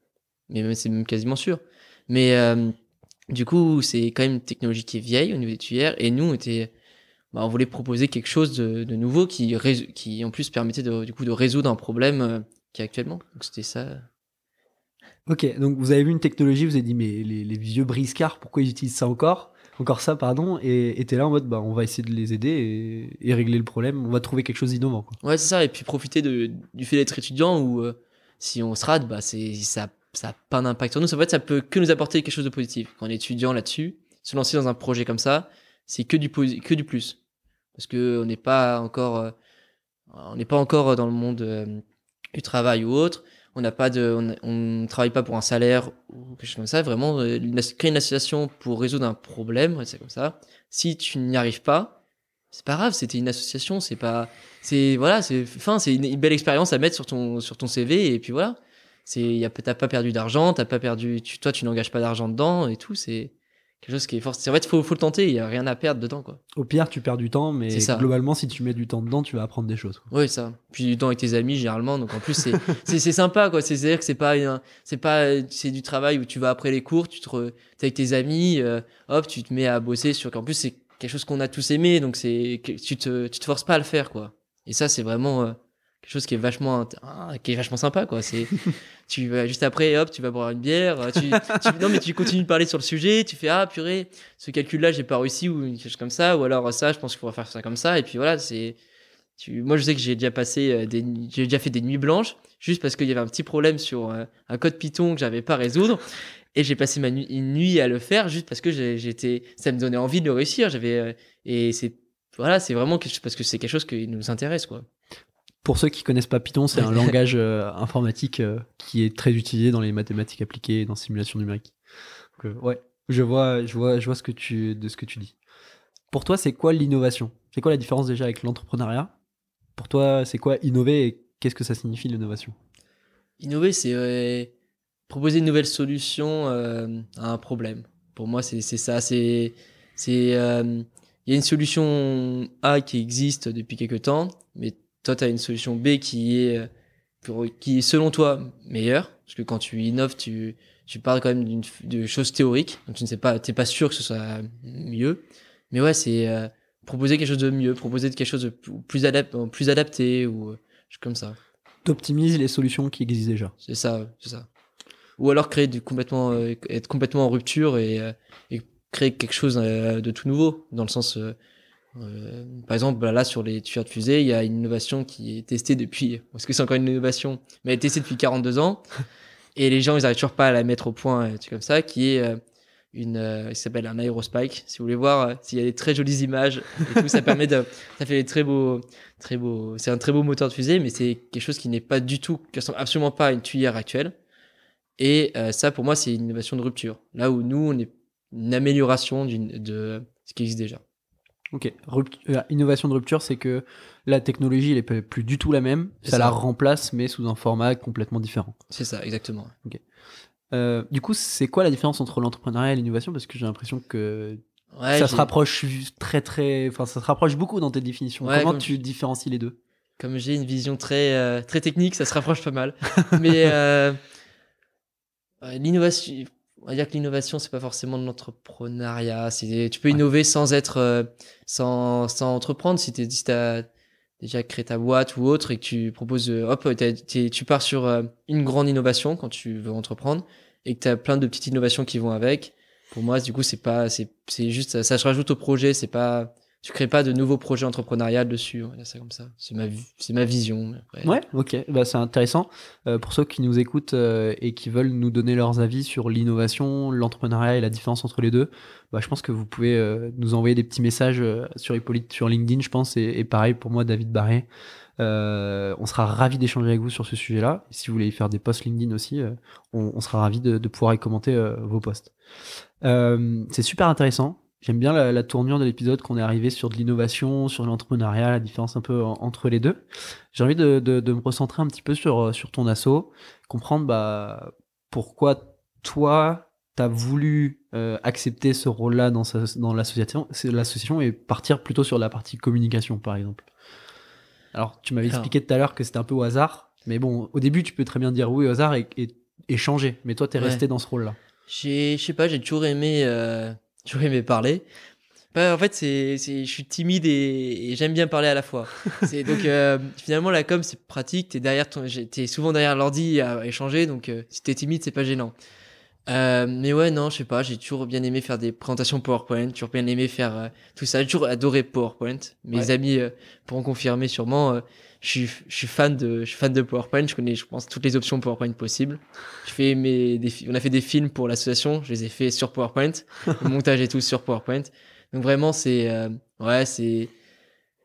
Mais même- c'est même quasiment sûr. Mais euh, du coup, c'est quand même une technologie qui est vieille au niveau des tuyères. Et nous, on, était, bah, on voulait proposer quelque chose de, de nouveau qui, en plus, permettait de, du coup, de résoudre un problème euh, qui est actuellement. Donc, c'était ça. Ok, donc vous avez vu une technologie, vous avez dit, mais les, les vieux briscards, pourquoi ils utilisent ça encore? Encore ça, pardon, et était là en mode, bah, on va essayer de les aider et, et régler le problème, on va trouver quelque chose d'innovant. quoi. Ouais, c'est ça. Et puis, profiter de, du fait d'être étudiant où euh, si on se rate, bah, c'est, ça ça n'a pas d'impact sur nous. En fait, ça peut que nous apporter quelque chose de positif. Quand on est étudiant là-dessus, se lancer dans un projet comme ça, c'est que du, que du plus. Parce que on n'est pas encore, euh, on n'est pas encore dans le monde euh, du travail ou autre. On n'a pas de, on, on travaille pas pour un salaire ou quelque chose comme ça. Vraiment, euh, créer une association pour résoudre un problème, c'est comme ça. Si tu n'y arrives pas, c'est pas grave, c'était une association, c'est pas, c'est voilà, c'est, enfin, c'est une, belle expérience à mettre sur ton sur ton CV et puis voilà. C'est, y a, t'as pas perdu d'argent, t'as pas perdu, toi, tu n'engages pas d'argent dedans et tout. C'est quelque chose qui est. C'est vrai, faut, faut le tenter. Il y a rien à perdre dedans, quoi. Au pire, tu perds du temps, mais globalement, si tu mets du temps dedans, tu vas apprendre des choses. Oui, ça. Puis du temps avec tes amis, généralement. Donc en plus, c'est, [LAUGHS] c'est, sympa, quoi. C'est-à-dire que c'est pas, c'est pas, c'est du travail où tu vas après les cours, tu te, re... es avec tes amis, euh, hop, tu te mets à bosser sur. En plus, c'est quelque chose qu'on a tous aimé, donc c'est, tu te, tu te forces pas à le faire, quoi. Et ça, c'est vraiment euh, chose qui est vachement, ah, qui est vachement sympa, quoi. C'est, [LAUGHS] tu vas juste après, hop, tu vas boire une bière. Euh, tu, non, mais tu continues de parler sur le sujet. Tu fais ah purée, ce calcul-là, j'ai pas réussi ou quelque chose comme ça, ou alors ça, je pense qu'il faudra faire ça comme ça. Et puis voilà, c'est. Tu... Moi, je sais que j'ai déjà passé euh, des, j'ai déjà fait des nuits blanches juste parce qu'il y avait un petit problème sur un code Python que j'avais pas à résoudre. Et j'ai passé ma nuit, une nuit à le faire juste parce que j'étais, ça me donnait envie de le réussir. J'avais, et c'est, voilà, c'est vraiment parce que c'est quelque chose qui nous intéresse, quoi. Pour ceux qui connaissent pas Python, c'est un [LAUGHS] langage euh, informatique euh, qui est très utilisé dans les mathématiques appliquées et dans simulation numérique. Donc, euh, ouais, je vois, je vois, je vois ce que tu, de ce que tu dis. Pour toi, c'est quoi l'innovation? C'est quoi la différence déjà avec l'entrepreneuriat? Pour toi, c'est quoi innover et qu'est-ce que ça signifie l'innovation? Innover, c'est proposer une nouvelle solution à un problème. Pour moi, c'est ça. C'est c'est il y a une solution A qui existe depuis quelques temps, mais toi, tu as une solution B qui est, euh, qui est selon toi meilleure. Parce que quand tu innoves, tu, tu parles quand même de choses théoriques. Donc tu ne sais pas, t'es pas sûr que ce soit mieux. Mais ouais, c'est euh, proposer quelque chose de mieux, proposer quelque chose de plus, adap plus adapté ou euh, comme ça. T'optimises les solutions qui existent déjà. C'est ça, c'est ça. Ou alors créer du complètement, être complètement en rupture et, et créer quelque chose de tout nouveau, dans le sens euh, par exemple, là, sur les tuyaux de fusée, il y a une innovation qui est testée depuis, [LAUGHS] parce que c'est encore une innovation, mais elle est testée depuis 42 ans, et les gens, ils n'arrivent toujours pas à la mettre au point, tu comme ça, qui est euh, une, euh, s'appelle un aérospike. Si vous voulez voir, s'il y a des très jolies images, et tout, ça permet de, [LAUGHS] ça fait des très beaux, très beaux, c'est un très beau moteur de fusée, mais c'est quelque chose qui n'est pas du tout, qui ressemble absolument pas à une tuyère actuelle. Et ça, pour moi, c'est une innovation de rupture. Là où nous, on est une amélioration de ce qui existe déjà. Ok. Euh, innovation de rupture, c'est que la technologie, elle est plus du tout la même. Ça, la remplace, mais sous un format complètement différent. C'est ça, exactement. Ok. Euh, du coup, c'est quoi la différence entre l'entrepreneuriat et l'innovation? Parce que j'ai l'impression que ça se rapproche très très, enfin ça se rapproche beaucoup dans tes définitions. Comment tu différencies les deux? Comme j'ai une vision très euh, très technique, ça se rapproche pas mal. [LAUGHS] mais l'innovation, on va dire que l'innovation c'est pas forcément de l'entrepreneuriat. C'est tu peux innover sans être euh, sans, sans entreprendre. Si tu si as déjà créé ta boîte ou autre et que tu proposes euh, hop tu pars sur euh, une grande innovation quand tu veux entreprendre et que tu as plein de petites innovations qui vont avec. Pour moi du coup c'est pas c'est c'est juste ça, ça, se rajoute au projet. C'est pas tu crées pas de nouveaux projets entrepreneuriaux dessus. c'est comme ça. C'est ma, vision. Ouais, ok. Bah, c'est intéressant. Euh, pour ceux qui nous écoutent euh, et qui veulent nous donner leurs avis sur l'innovation, l'entrepreneuriat et la différence entre les deux, bah, je pense que vous pouvez euh, nous envoyer des petits messages sur Hippolyte, sur LinkedIn, je pense, et, pareil pour moi, David Barré. on sera ravi d'échanger avec vous sur ce sujet-là. Si vous voulez y faire des posts LinkedIn aussi, on, on, sera ravi de, de pouvoir y commenter vos posts. c'est super intéressant. J'aime bien la, tournure de l'épisode qu'on est arrivé sur de l'innovation, sur l'entrepreneuriat, la différence un peu entre les deux. J'ai envie de, de, me recentrer un petit peu sur, euh, sur ton assaut, comprendre bah, pourquoi toi, tu as voulu euh, accepter ce rôle-là dans, dans l'association, l'association et partir plutôt sur la partie communication, par exemple. Alors, tu m'avais expliqué tout à l'heure que c'était un peu au hasard, mais bon, au début, tu peux très bien dire oui au hasard et, et, changer, mais toi, tu es resté dans ce rôle-là. Je sais pas, j'ai toujours aimé... Euh, J'aurais aimé parler. Bah, en fait, c'est, je suis timide et, j'aime bien parler à la fois. [LAUGHS] C'est donc euh, finalement la com c'est pratique. T'es derrière ton, t'es souvent derrière l'ordi à échanger, donc euh, si t'es timide c'est pas gênant. Euh, mais ouais, non, je sais pas. J'ai toujours bien aimé faire des présentations PowerPoint. Toujours bien aimé faire euh, tout ça. J'ai toujours adoré PowerPoint. Mes amis pourront confirmer sûrement. Je suis, je suis fan de, je suis fan de PowerPoint. Je connais, je pense, toutes les options PowerPoint possibles. Je fais mes, des, on a fait des films pour l'association. Je les ai fait sur PowerPoint. Le [LAUGHS] montage et tout sur PowerPoint. Donc vraiment, c'est, ouais, c'est,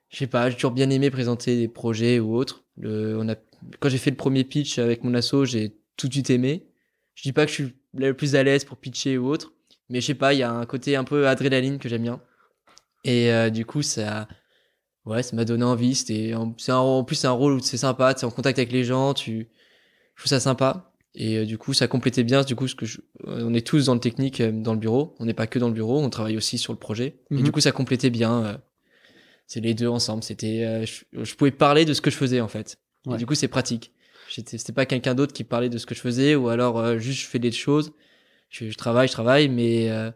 je sais pas. J'ai toujours bien aimé présenter des projets ou autres. Le, on a, quand j'ai fait le premier pitch avec mon asso, j'ai tout de suite aimé. Je dis pas que je suis le plus à l'aise pour pitcher ou autre. Mais je sais pas, il y a un côté un peu adrénaline que j'aime bien. Et euh, du coup, ça, ouais, ça m'a donné envie. C'était, en, c'est un- en plus, c'est un rôle où c'est sympa, tu es en contact avec les gens, tu, je trouve ça sympa. Et euh, du coup, ça complétait bien. Du coup, ce que je- euh, on est tous dans le technique, euh, dans le bureau. On n'est pas que dans le bureau, on travaille aussi sur le projet. Et Mhm. du coup, ça complétait bien. euh, c'est les deux ensemble. C'était, euh, je, je pouvais parler de ce que je faisais en fait. Et du coup, c'est pratique. C'était pas quelqu'un d'autre qui parlait de ce que je faisais ou alors euh, juste je fais des choses. Je, je travaille, je travaille, mais euh,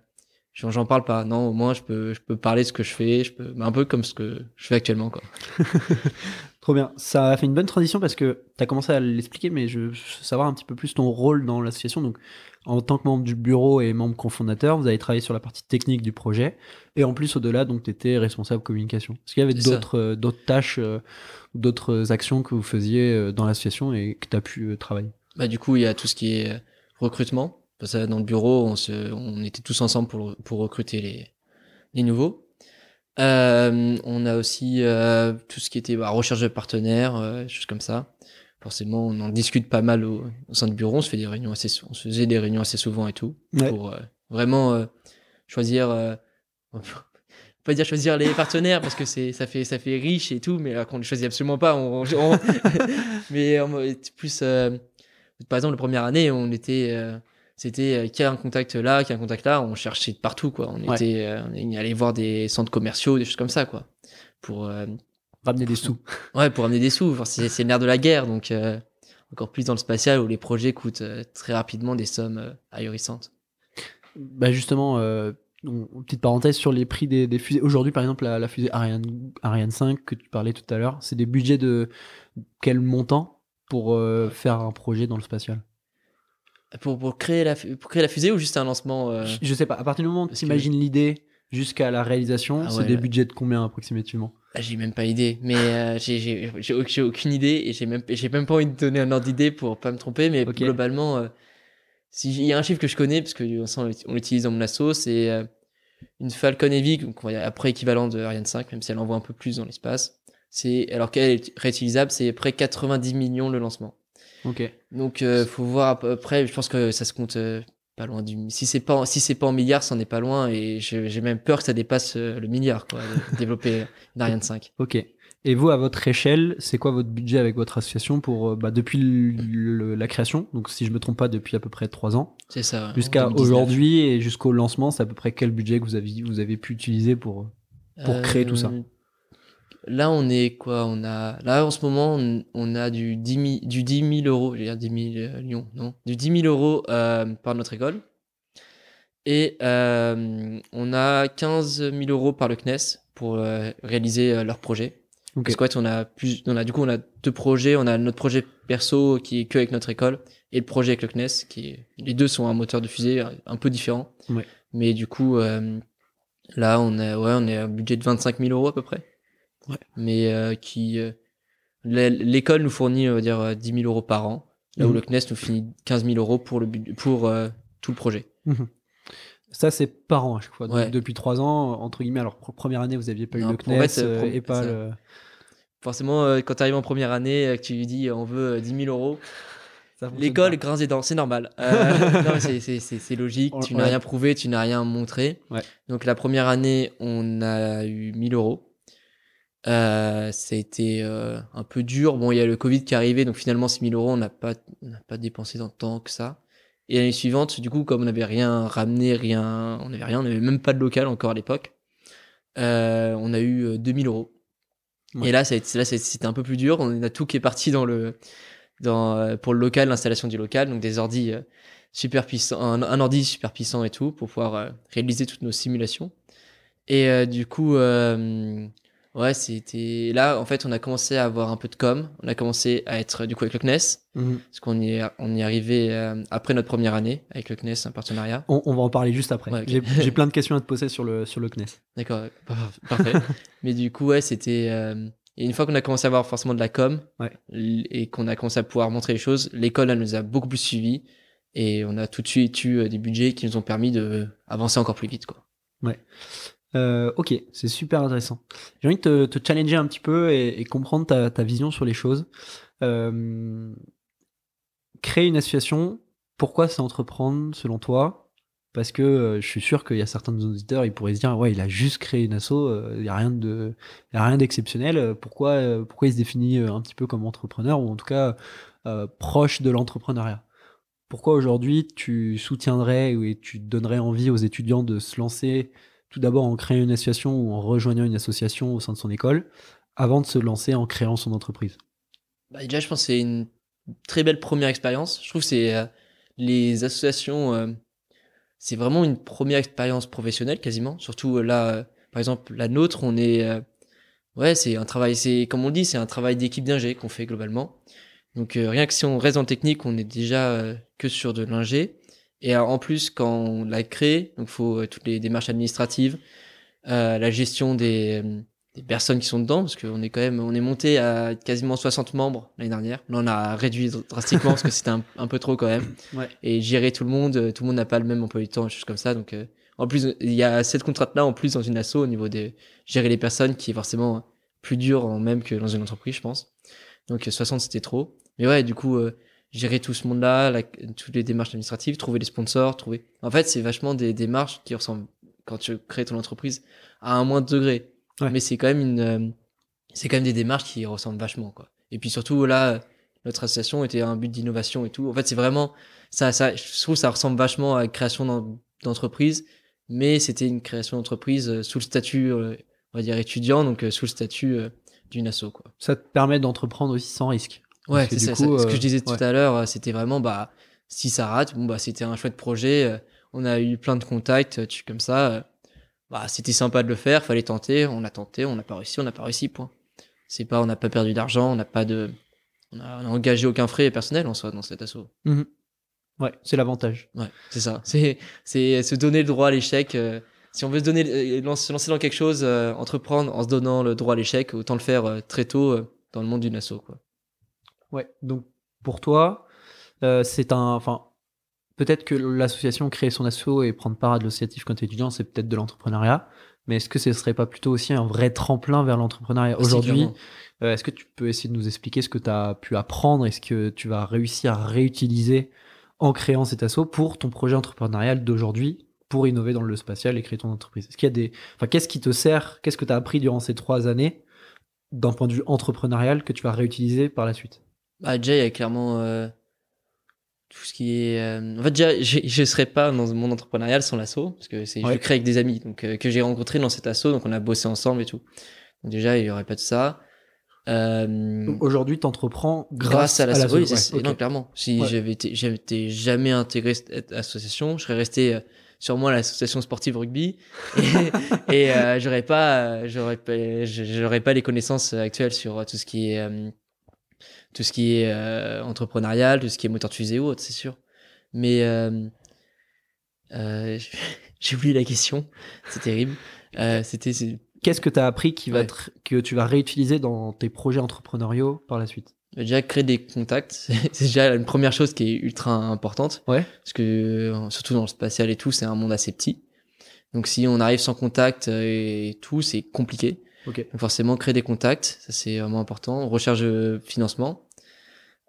j'en, j'en parle pas. Non, au moins je peux, je peux parler de ce que je fais. Je peux, un peu comme ce que je fais actuellement, quoi. [LAUGHS] Trop bien. Ça a fait une bonne transition parce que tu as commencé à l'expliquer, mais je veux savoir un petit peu plus ton rôle dans l'association. Donc, en tant que membre du bureau et membre cofondateur, vous avez travaillé sur la partie technique du projet. Et en plus, au-delà, donc, tu étais responsable communication. Est-ce qu'il y avait d'autres euh, d'autres tâches, euh, d'autres actions que vous faisiez euh, dans l'association et que tu as pu travailler? Bah, du coup, il y a tout ce qui est recrutement. Que dans le bureau, on, se, on était tous ensemble pour, pour recruter les, les nouveaux. Euh, on a aussi euh, tout ce qui était bah, recherche de partenaires, euh, choses comme ça. Forcément, on en discute pas mal au, au sein du bureau. On se fait des réunions assez, on se faisait des réunions assez souvent et tout Ouais. pour euh, vraiment choisir. On peut [LAUGHS] pas dire choisir les partenaires parce que c'est ça fait ça fait riche et tout, mais qu'on ne choisit absolument pas. On, on- [LAUGHS] mais on- plus par exemple la première année, on était c'était euh, qui a un contact là, qui a un contact là, on cherchait de partout quoi. On Ouais. était euh, on allé voir des centres commerciaux, des choses comme ça quoi. Pour euh, Ramener des sous. [LAUGHS] ouais, pour amener des sous, Enfin, c'est le nerf de la guerre donc euh, encore plus dans le spatial où les projets coûtent très rapidement des sommes ahurissantes. Bah justement, petite parenthèse sur les prix des, des fusées. Aujourd'hui, par exemple, la, la fusée Ariane, Ariane 5 que tu parlais tout à l'heure, c'est des budgets de quel montant pour faire un projet dans le spatial? Pour, pour créer la pour créer la fusée ou juste un lancement euh, je, sais pas, à partir du moment où tu que- imagines l'idée jusqu'à la réalisation, Ah c'est ouais, des ouais. budgets de combien approximativement? Ah, J'ai même pas idée, mais euh, [LAUGHS] j'ai- j'ai j'ai au- j'ai aucune idée et j'ai même j'ai même pas envie de donner un ordre d'idée pour pas me tromper, mais globalement, euh, si il y a un chiffre que je connais parce que on s'en- on l'utilise dans mon asso, c'est euh, une Falcon Heavy, donc on va dire après équivalent de Ariane 5, même si elle envoie un peu plus dans l'espace. C'est alors qu'elle est réutilisable, c'est près 90 millions le lancement. Ok. Donc euh, faut voir à peu près. Je pense que ça se compte euh, pas loin du. Si c'est pas en- si c'est pas en milliards, ça en est pas loin et j'ai même peur que ça dépasse euh, le milliard quoi. de [LAUGHS] développer une Ariane 5. Ok. Et vous, à votre échelle, c'est quoi votre budget avec votre association pour euh, bah, depuis le- le- la création, donc si je me trompe pas, depuis à peu près trois ans, C'est ça. jusqu'à 2019. aujourd'hui et jusqu'au lancement, c'est à peu près quel budget que vous avez, vous avez pu utiliser pour pour créer tout ça? Là, on est quoi On a là en ce moment, on, on a du 10 000, du 10 000 euros. Je dire 10 000 euh, Lyon, non Du 10 000 euros euh, par notre école. Et euh, on a 15 000 euros par le CNES pour euh, réaliser euh, leur projet. Ok. Parce qu'en fait, on a plus, on a du coup, on a deux projets. On a notre projet perso qui est que avec notre école et le projet avec le CNES qui est, les deux sont un moteur de fusée un peu différent. Ouais. Mais du coup, euh, là, on a, ouais, on est à un budget de 25 000 euros à peu près. Ouais. Mais euh, qui, euh, l'é- l'école nous fournit, on va dire, euh, 10 000 euros par an. Là où Mhm. le CNES nous finit 15 000 euros pour le, pour euh, tout le projet. Ça, c'est par an à chaque fois. Donc, Ouais. depuis trois ans, entre guillemets, alors pr- première année, vous aviez pas eu Non, le CNES fait, euh, et pas le. Forcément, euh, quand tu arrives en première année, euh, que tu lui dis on veut euh, 10 000 euros, l'école grince des dents, c'est normal. Euh, [LAUGHS] c'est- logique, On- tu n'as ouais. rien prouvé, tu n'as rien montré. Ouais. Donc la première année, on a eu 1000 euros. Euh, ça a été euh, un peu dur. Bon, il y a le Covid qui est arrivé, donc finalement, ces 1000 euros, on n'a pas, on pas dépensé tant de temps que ça. Et l'année suivante, du coup, comme on n'avait rien ramené, rien, on n'avait rien, on n'avait même pas de local encore à l'époque, euh, on a eu euh, 2000 euros. Ouais. Et là, ça a été- là, c'était un peu plus dur. On a tout qui est parti dans le, dans, euh, pour le local, l'installation du local, donc des ordis euh, super puissants, un, un ordi super puissant et tout, pour pouvoir euh, réaliser toutes nos simulations. Et euh, du coup, euh, ouais, c'était là. En fait, on a commencé à avoir un peu de com. On a commencé à être du coup avec le CNES, Mhm. parce qu'on y est, on y est arrivé euh, après notre première année avec le CNES, un partenariat. On, on va en parler juste après. Ouais. [LAUGHS] J'ai plein de questions à te poser sur le, sur le CNES. D'accord, ouais, par- parfait. [LAUGHS] Mais du coup, ouais, c'était. euh, et une fois qu'on a commencé à avoir forcément de la com Ouais. et qu'on a commencé à pouvoir montrer les choses, l'école elle nous a beaucoup plus suivis et on a tout de suite eu euh, des budgets qui nous ont permis de avancer encore plus vite, quoi. Euh, ok, c'est super intéressant. J'ai envie de te, challenger un petit peu et, comprendre ta, vision sur les choses. Euh, créer une association, pourquoi c'est entreprendre selon toi? Parce que euh, je suis sûr qu'il y a certains auditeurs, ils pourraient se dire, ouais, il a juste créé une asso, il n'y a rien de, d'exceptionnel. Pourquoi, pourquoi il se définit un petit peu comme entrepreneur ou en tout cas proche de l'entrepreneuriat? Pourquoi aujourd'hui tu soutiendrais ou tu donnerais envie aux étudiants de se lancer tout d'abord en créant une association ou en rejoignant une association au sein de son école, avant de se lancer en créant son entreprise Bah, déjà, je pense que c'est une très belle première expérience. Je trouve que c'est euh, les associations, euh, c'est vraiment une première expérience professionnelle quasiment. Surtout euh, là, euh, par exemple, la nôtre, on est, euh, ouais, c'est un travail, c'est comme on dit, c'est un travail d'équipe d'ingé qu'on fait globalement. Donc euh, rien que si on reste en technique, on est déjà que sur de l'ingé. Et alors, en plus, quand on l'a créé, donc faut euh, toutes les démarches administratives, euh, la gestion des, euh, des personnes qui sont dedans, parce qu'on est quand même, on est monté à quasiment 60 membres l'année dernière. Là, on a réduit dr- drastiquement parce que c'était un, un peu trop quand même. [LAUGHS] Ouais. Et gérer tout le monde, euh, tout le monde n'a pas le même emploi du temps, des choses comme ça. Donc, euh, en plus, il y a cette contrainte-là en plus dans une asso au niveau de gérer les personnes qui est forcément plus dur en même que dans une entreprise, je pense. Donc, euh, 60, c'était trop. Mais ouais, du coup, euh, gérer tout ce monde-là, la- toutes les démarches administratives, trouver les sponsors, trouver. En fait, c'est vachement des démarches qui ressemblent quand tu crées ton entreprise à un moins degré. Ouais. Mais c'est quand même une, euh, c'est quand même des démarches qui ressemblent vachement, quoi. Et puis surtout, là, notre association était un but d'innovation et tout. En fait, c'est vraiment, ça, ça, je trouve ça ressemble vachement à une création d'en- d'entreprise, mais c'était une création d'entreprise euh, sous le statut, euh, on va dire étudiant, donc euh, sous le statut d'une asso, quoi. Ça te permet d'entreprendre aussi sans risque. Ouais, c'est ça, coup, ça. Ce que euh, je disais tout ouais. à l'heure, euh, c'était vraiment, bah, si ça rate, bon, bah, c'était un chouette projet. euh, On a eu plein de contacts, euh, tu, comme ça. euh, Bah, c'était sympa de le faire, fallait tenter. On a tenté, on n'a pas réussi, on n'a pas réussi, point. C'est pas, on n'a pas perdu d'argent, on n'a pas de, on a, on a engagé aucun frais personnel en soi dans cet assaut. Ouais, c'est l'avantage. Ouais, c'est ça. [LAUGHS] C'est, c'est se donner le droit à l'échec. euh, si on veut se donner, euh, se lancer dans quelque chose, euh, entreprendre en se donnant le droit à l'échec, autant le faire euh, très tôt euh, dans le monde d'une asso, quoi. Ouais, donc pour toi, euh, c'est un. Enfin, peut-être que l'association créer son asso et prendre part à de l'associatif quand tu es étudiant, c'est peut-être de l'entrepreneuriat. Mais est-ce que ce serait pas plutôt aussi un vrai tremplin vers l'entrepreneuriat Ah, Aujourd'hui, euh, est-ce que tu peux essayer de nous expliquer ce que tu as pu apprendre Est-ce que tu vas réussir à réutiliser en créant cet asso pour ton projet entrepreneurial d'aujourd'hui pour innover dans le spatial et créer ton entreprise? Est-ce qu'il y a des. Enfin, qu'est-ce qui te sert Qu'est-ce que tu as appris durant ces trois années d'un point de vue entrepreneurial que tu vas réutiliser par la suite? Bah, déjà, il y a clairement euh, tout ce qui est. euh, En fait, déjà, j'ai- je ne serais pas dans mon entrepreneurial sans l'assaut, parce que c'est je Ouais. le crée avec des amis donc, euh, que j'ai rencontrés dans cet assaut, donc on a bossé ensemble et tout. Donc, déjà, il n'y aurait pas de ça. Euh, Donc, Aujourd'hui, tu entreprends grâce, grâce à la l'assaut. Oui, ouais, ok. non, clairement. Si Ouais. j'avais été, j'avais été jamais intégré cette association, je serais resté euh, sûrement à l'association sportive rugby et, [LAUGHS] et euh, j'aurais pas, euh, j'aurais pas, j'aurais pas les connaissances actuelles sur euh, tout ce qui est euh, tout ce qui est euh, entrepreneurial, tout ce qui est moteur de fusée ou autre, c'est sûr. Mais euh, euh, [LAUGHS] j'ai oublié la question, c'est terrible. Euh, c'était Qu'est-ce que tu as appris qui va te- que tu vas réutiliser dans tes projets entrepreneuriaux par la suite? Déjà créer des contacts, [LAUGHS] c'est déjà une première chose qui est ultra importante. Ouais. Parce que euh, surtout dans le spatial et tout, c'est un monde assez petit. Donc si on arrive sans contact et tout, c'est compliqué. Ok. Donc forcément créer des contacts, ça c'est vraiment important. Recherche de financement,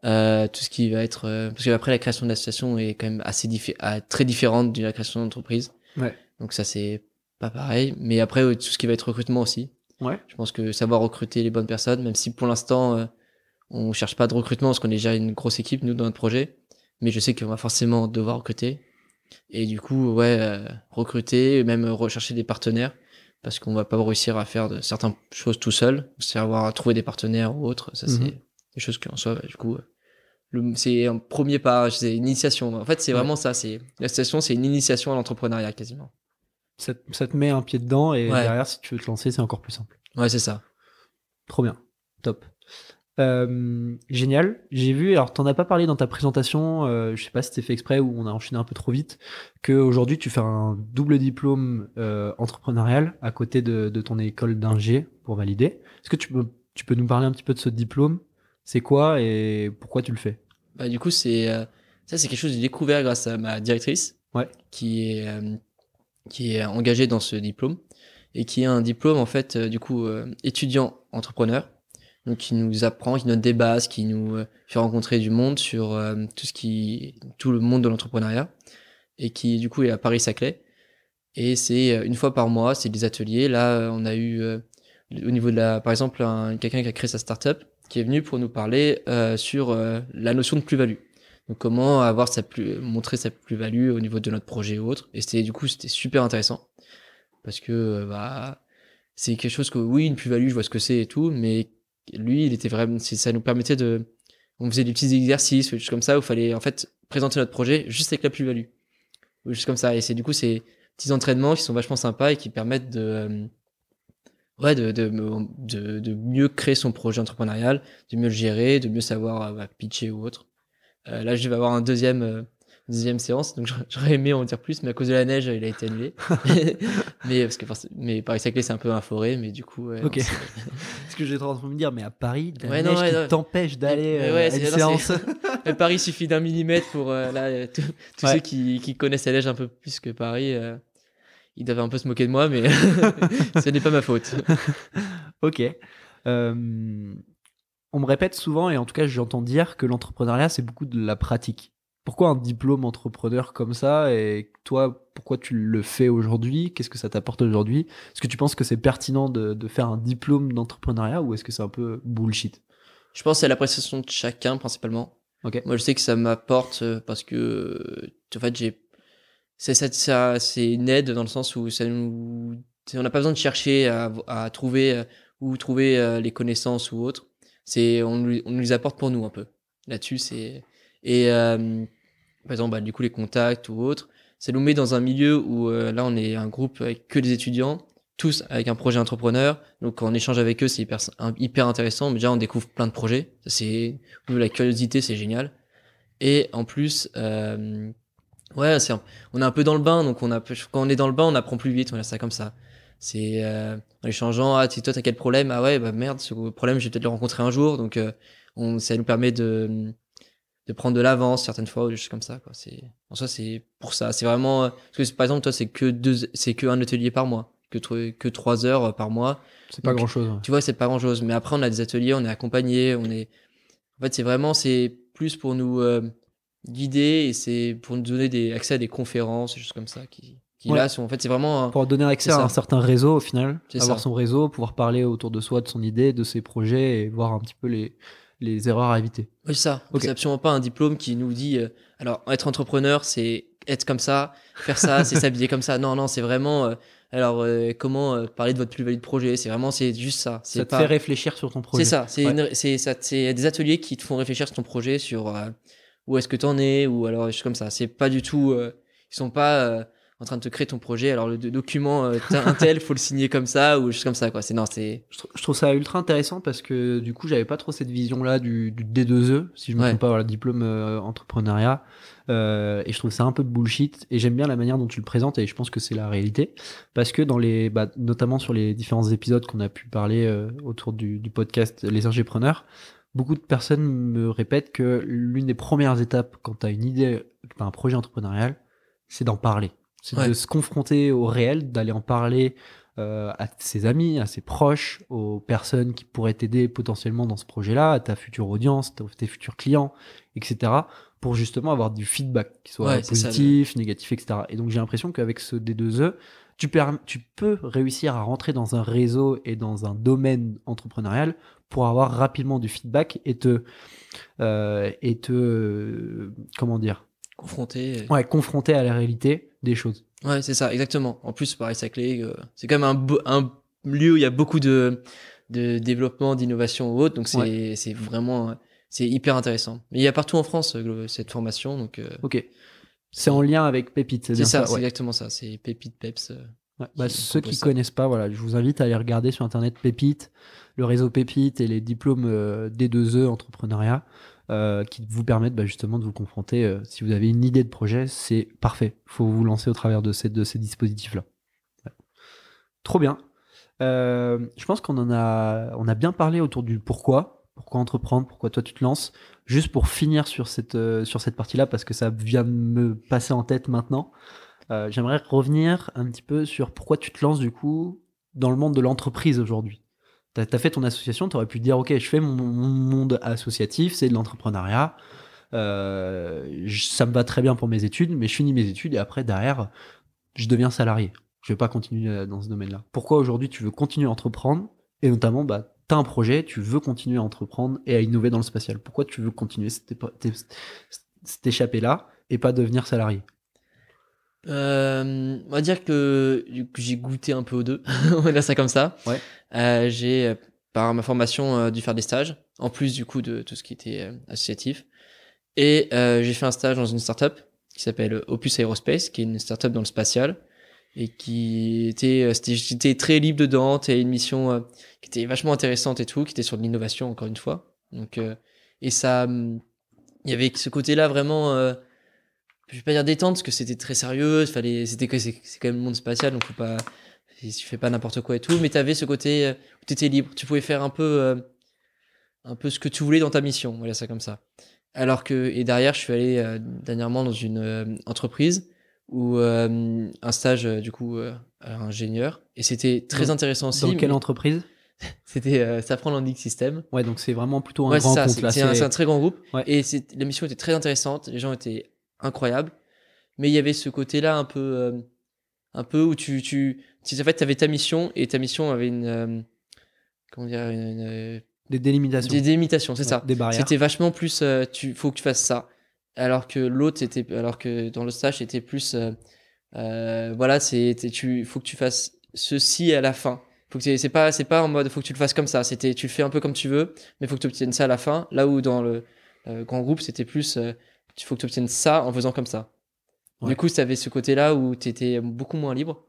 euh, tout ce qui va être euh, parce qu'après la création de l'association est quand même assez diffé- ah, très différente de la création d'entreprise. Ouais. Donc ça c'est pas pareil. Mais après euh, tout ce qui va être recrutement aussi. Ouais. Je pense que savoir recruter les bonnes personnes, même si pour l'instant euh, on cherche pas de recrutement parce qu'on est déjà une grosse équipe nous dans notre projet, mais je sais qu'on va forcément devoir recruter. Et du coup, ouais, euh, recruter, même rechercher des partenaires, parce qu'on va pas réussir à faire de certaines choses tout seul, savoir à trouver des partenaires ou autres, ça c'est Mhm. des choses qu'en soi, bah, du coup, euh, c'est un premier pas, c'est une initiation. En fait, c'est Ouais. vraiment ça, c'est l'association, c'est une initiation à l'entrepreneuriat quasiment. ça, te- ça te met un pied dedans et Ouais. derrière, si tu veux te lancer, c'est encore plus simple. Ouais, c'est ça. Trop bien. Top. Euh, génial. J'ai vu, alors t'en as pas parlé dans ta présentation, euh, je sais pas si c'était fait exprès ou on a enchaîné un peu trop vite, qu'aujourd'hui tu fais un double diplôme euh, entrepreneurial à côté de, de ton école d'ingé pour valider. Est-ce que tu peux, tu peux nous parler un petit peu de ce diplôme? C'est quoi et pourquoi tu le fais? Bah, du coup, c'est euh, ça, c'est quelque chose que j'ai découvert grâce à ma directrice, Ouais. qui est euh, qui est engagée dans ce diplôme et qui est un diplôme en fait euh, du coup euh, étudiant entrepreneur, donc qui nous apprend, qui nous donne des qui nous euh, fait rencontrer du monde sur euh, tout ce qui tout le monde de l'entrepreneuriat et qui du coup est à Paris-Saclay. Et c'est euh, une fois par mois, c'est des ateliers. Là, on a eu au niveau de la, par exemple, un- quelqu'un qui a créé sa startup qui est venu pour nous parler sur la notion de plus-value. Donc comment avoir sa plus, montrer sa plus-value au niveau de notre projet ou autre. Et c'était du coup c'était super intéressant parce que bah c'est quelque chose que oui une plus-value, je vois ce que c'est et tout, mais lui il était vraiment, ça nous permettait de, on faisait des petits exercices, choses comme ça où il fallait en fait présenter notre projet juste avec la plus-value, juste comme ça. Et c'est du coup c'est petits entraînements qui sont vachement sympas et qui permettent de euh, ouais de, de, mieux créer son projet entrepreneurial, de mieux le gérer, de mieux savoir euh, bah, pitcher ou autre. Euh, là, je vais avoir un deuxième, deuxième séance, donc j'aurais- aimé en dire plus, mais à cause de la neige, il a été annulé. [LAUGHS] [LAUGHS] mais parce que mais Paris Saclay, c'est un peu un forêt, mais du coup, ouais, Ok. non, [LAUGHS] Ce que j'étais en train de me dire, mais à Paris, la Ouais, non, neige ouais, qui non. t'empêche d'aller euh, à une non, séance. À Paris, suffit d'un millimètre pour euh, là, euh, tous ceux qui, qui connaissent la neige un peu plus que Paris. euh, ils doivent un peu se moquer de moi, mais ce n'est pas ma faute. ok. On me répète souvent, et en tout cas j'entends dire que l'entrepreneuriat c'est beaucoup de la pratique. Pourquoi un diplôme entrepreneur comme ça Et toi, pourquoi tu le fais aujourd'hui? Qu'est-ce que ça t'apporte aujourd'hui? Est-ce que tu penses que c'est pertinent de, de faire un diplôme d'entrepreneuriat ou est-ce que c'est un peu bullshit? Je pense c'est l'appréciation de chacun principalement. Ok. Moi, je sais que ça m'apporte euh, parce que, euh, en fait, j'ai, c'est ça, c'est une aide dans le sens où ça nous, on n'a pas besoin de chercher à, à trouver euh, où trouver les connaissances ou autre. C'est, on, on nous les apporte pour nous un peu. Là-dessus, c'est et euh, par exemple, bah, du coup, les contacts ou autres, ça nous met dans un milieu où euh, là, on est un groupe avec que des étudiants, tous avec un projet entrepreneur. Donc, on échange avec eux, c'est hyper, intéressant. Déjà, on découvre plein de projets. C'est la curiosité, c'est génial. Et en plus, euh, ouais, c'est un- on est un peu dans le bain, donc on a, quand on est dans le bain, on apprend plus vite. On a ça comme ça. C'est euh, en échangeant. Ah, toi, t'as quel problème? Ah ouais, bah merde, ce problème, je vais peut-être le rencontrer un jour. Donc, euh, on, ça nous permet de de prendre de l'avance certaines fois ou des choses comme ça. Quoi. C'est en soi, c'est pour ça. C'est vraiment euh, parce que par exemple, toi, c'est que deux, c'est que un atelier par mois, que que trois heures par mois. C'est pas grand chose. Tu vois, c'est pas grand chose. Mais après, on a des ateliers, on est accompagné, on est. En fait, c'est vraiment, c'est plus pour nous euh, guider et c'est pour nous donner des accès à des conférences, des choses comme ça qui, qui Ouais. là sont. En fait, c'est vraiment. un- Pour donner accès à un certain réseau au final, avoir ça. son réseau, pouvoir parler autour de soi, de son idée, de ses projets et voir un petit peu les, les erreurs à éviter. Oui, c'est ça. Ok. C'est absolument pas un diplôme qui nous dit. euh, alors, être entrepreneur, c'est être comme ça, faire ça, c'est [LAUGHS] s'habiller comme ça. Non, non, c'est vraiment. euh, alors, euh, comment parler de votre plus-value de projet? C'est vraiment, c'est juste ça. Ça te pas. fait réfléchir sur ton projet. C'est ça. C'est Ouais. des ateliers qui te font réfléchir sur ton projet, sur où est-ce que t'en es, ou alors choses comme ça. C'est pas du tout. ils sont pas en train de te créer ton projet. Alors le do- document, euh, t'as un tel, faut le signer comme ça ou choses comme ça. Quoi. C'est non, c'est. Je, trou- je trouve ça ultra intéressant parce que du coup, j'avais pas trop cette vision-là du, du D2E, si je me Ouais. trompe pas, voilà, diplôme euh, entrepreneuriat. Euh, et je trouve ça un peu bullshit. Et j'aime bien la manière dont tu le présentes et je pense que c'est la réalité. Parce que dans les, bah, notamment sur les différents épisodes qu'on a pu parler euh, autour du, du podcast Les Ingépreneurs, beaucoup de personnes me répètent que l'une des premières étapes quand tu as une idée, tu un projet entrepreneurial, c'est d'en parler. C'est Ouais. de se confronter au réel, d'aller en parler euh, à ses amis, à ses proches, aux personnes qui pourraient t'aider potentiellement dans ce projet-là, à ta future audience, tes futurs clients, etc. pour justement avoir du feedback qui soit Ouais, c'est ça, positif, négatif, etc. Et donc j'ai l'impression qu'avec ce D2E, tu, tu peux réussir à rentrer dans un réseau et dans un domaine entrepreneurial pour avoir rapidement du feedback et te, euh, et te euh, comment dire, confronté. ouais, confronter à la réalité des choses. Ouais, c'est ça, exactement. En plus, pareil, Saclay, euh, c'est quand même un, lieu où il y a beaucoup de, de développement, d'innovation ou autre, donc c'est vraiment, c'est hyper intéressant. Mais il y a partout en France euh, cette formation, donc euh, Ok. C'est en lien avec Pépite, c'est ça, ça. ouais. exactement ça. C'est Pépite Peps. euh, Ouais. Bah, qui ceux qui ça. connaissent pas, voilà, je vous invite à aller regarder sur internet Pépite, le réseau Pépite et les diplômes euh, D2E entrepreneuriat euh, qui vous permettent bah, justement de vous confronter. euh, si vous avez une idée de projet, c'est parfait. faut vous lancer au travers de ces, dispositifs-là. Trop bien. Euh, je pense qu'on en a, bien parlé autour du pourquoi, pourquoi entreprendre, pourquoi toi tu te lances? Juste pour finir sur cette, cette partie-là, parce que ça vient me passer en tête maintenant. J'aimerais revenir un petit peu sur pourquoi tu te lances du coup dans le monde de l'entreprise aujourd'hui. Tu as, fait ton association, tu aurais pu dire ok, je fais mon, mon monde associatif, c'est de l'entrepreneuriat. euh, ça me va très bien pour mes études, mais je finis mes études et après, derrière, je deviens salarié. Je vais pas continuer euh, dans ce domaine-là. Pourquoi aujourd'hui tu veux continuer à entreprendre? Et notamment, bah, tu as un projet, tu veux continuer à entreprendre et à innover dans le spatial. Pourquoi tu veux continuer cette, cette échappée-là et pas devenir salarié? Euh, on va dire que, coup, j'ai goûté un peu aux deux. [LAUGHS] on va dire ça comme ça. Ouais. Euh, j'ai, par ma formation, euh, dû faire des stages, en plus du coup de tout ce qui était euh, associatif. Et euh, j'ai fait un stage dans une startup qui s'appelle Opus Aerospace, qui est une startup dans le spatial et qui était, c'était, j'étais très libre dedans. T'avais une mission qui était vachement intéressante et tout, qui était sur de l'innovation encore une fois. Donc, euh, et ça, hum, il y avait ce côté-là vraiment. Je vais pas dire détente parce que c'était très sérieux, fallait, c'était que c'est quand même le monde spatial donc faut pas, tu fais pas n'importe quoi et tout, mais t'avais ce côté euh, où t'étais libre, tu pouvais faire un peu, euh, un peu ce que tu voulais dans ta mission, voilà ça comme ça. Alors que et derrière je suis allé euh, dernièrement dans une euh, entreprise où un stage du coup ingénieur et c'était très Dans- intéressant aussi. Dans quelle mais entreprise? [LAUGHS] C'était Safran Landing System. Ouais, donc c'est vraiment plutôt un Ouais, grand c'est un, un très grand groupe. Ouais. Et la mission était très intéressante, les gens étaient incroyables. Mais il y avait ce côté-là un peu, euh, un peu où tu, tu, en fait, tu avais ta mission et ta mission avait une, euh, comment dire, une, une- Des délimitations. des délimitations, c'est Ouais, ça. Des barrières. C'était vachement plus, euh, tu, faut que tu fasses ça. Alors que l'autre, c'était, alors que dans le stage, c'était plus, euh, euh, voilà, c'est, tu, faut que tu fasses ceci à la fin. Faut que c'est pas, c'est pas en mode, faut que tu le fasses comme ça. C'était, tu le fais un peu comme tu veux, mais faut que tu obtiennes ça à la fin. Là où dans le euh, grand groupe, c'était plus, euh, il faut que tu obtiennes ça en faisant comme ça. Ouais. Du coup, ça avait ce côté-là où tu étais beaucoup moins libre.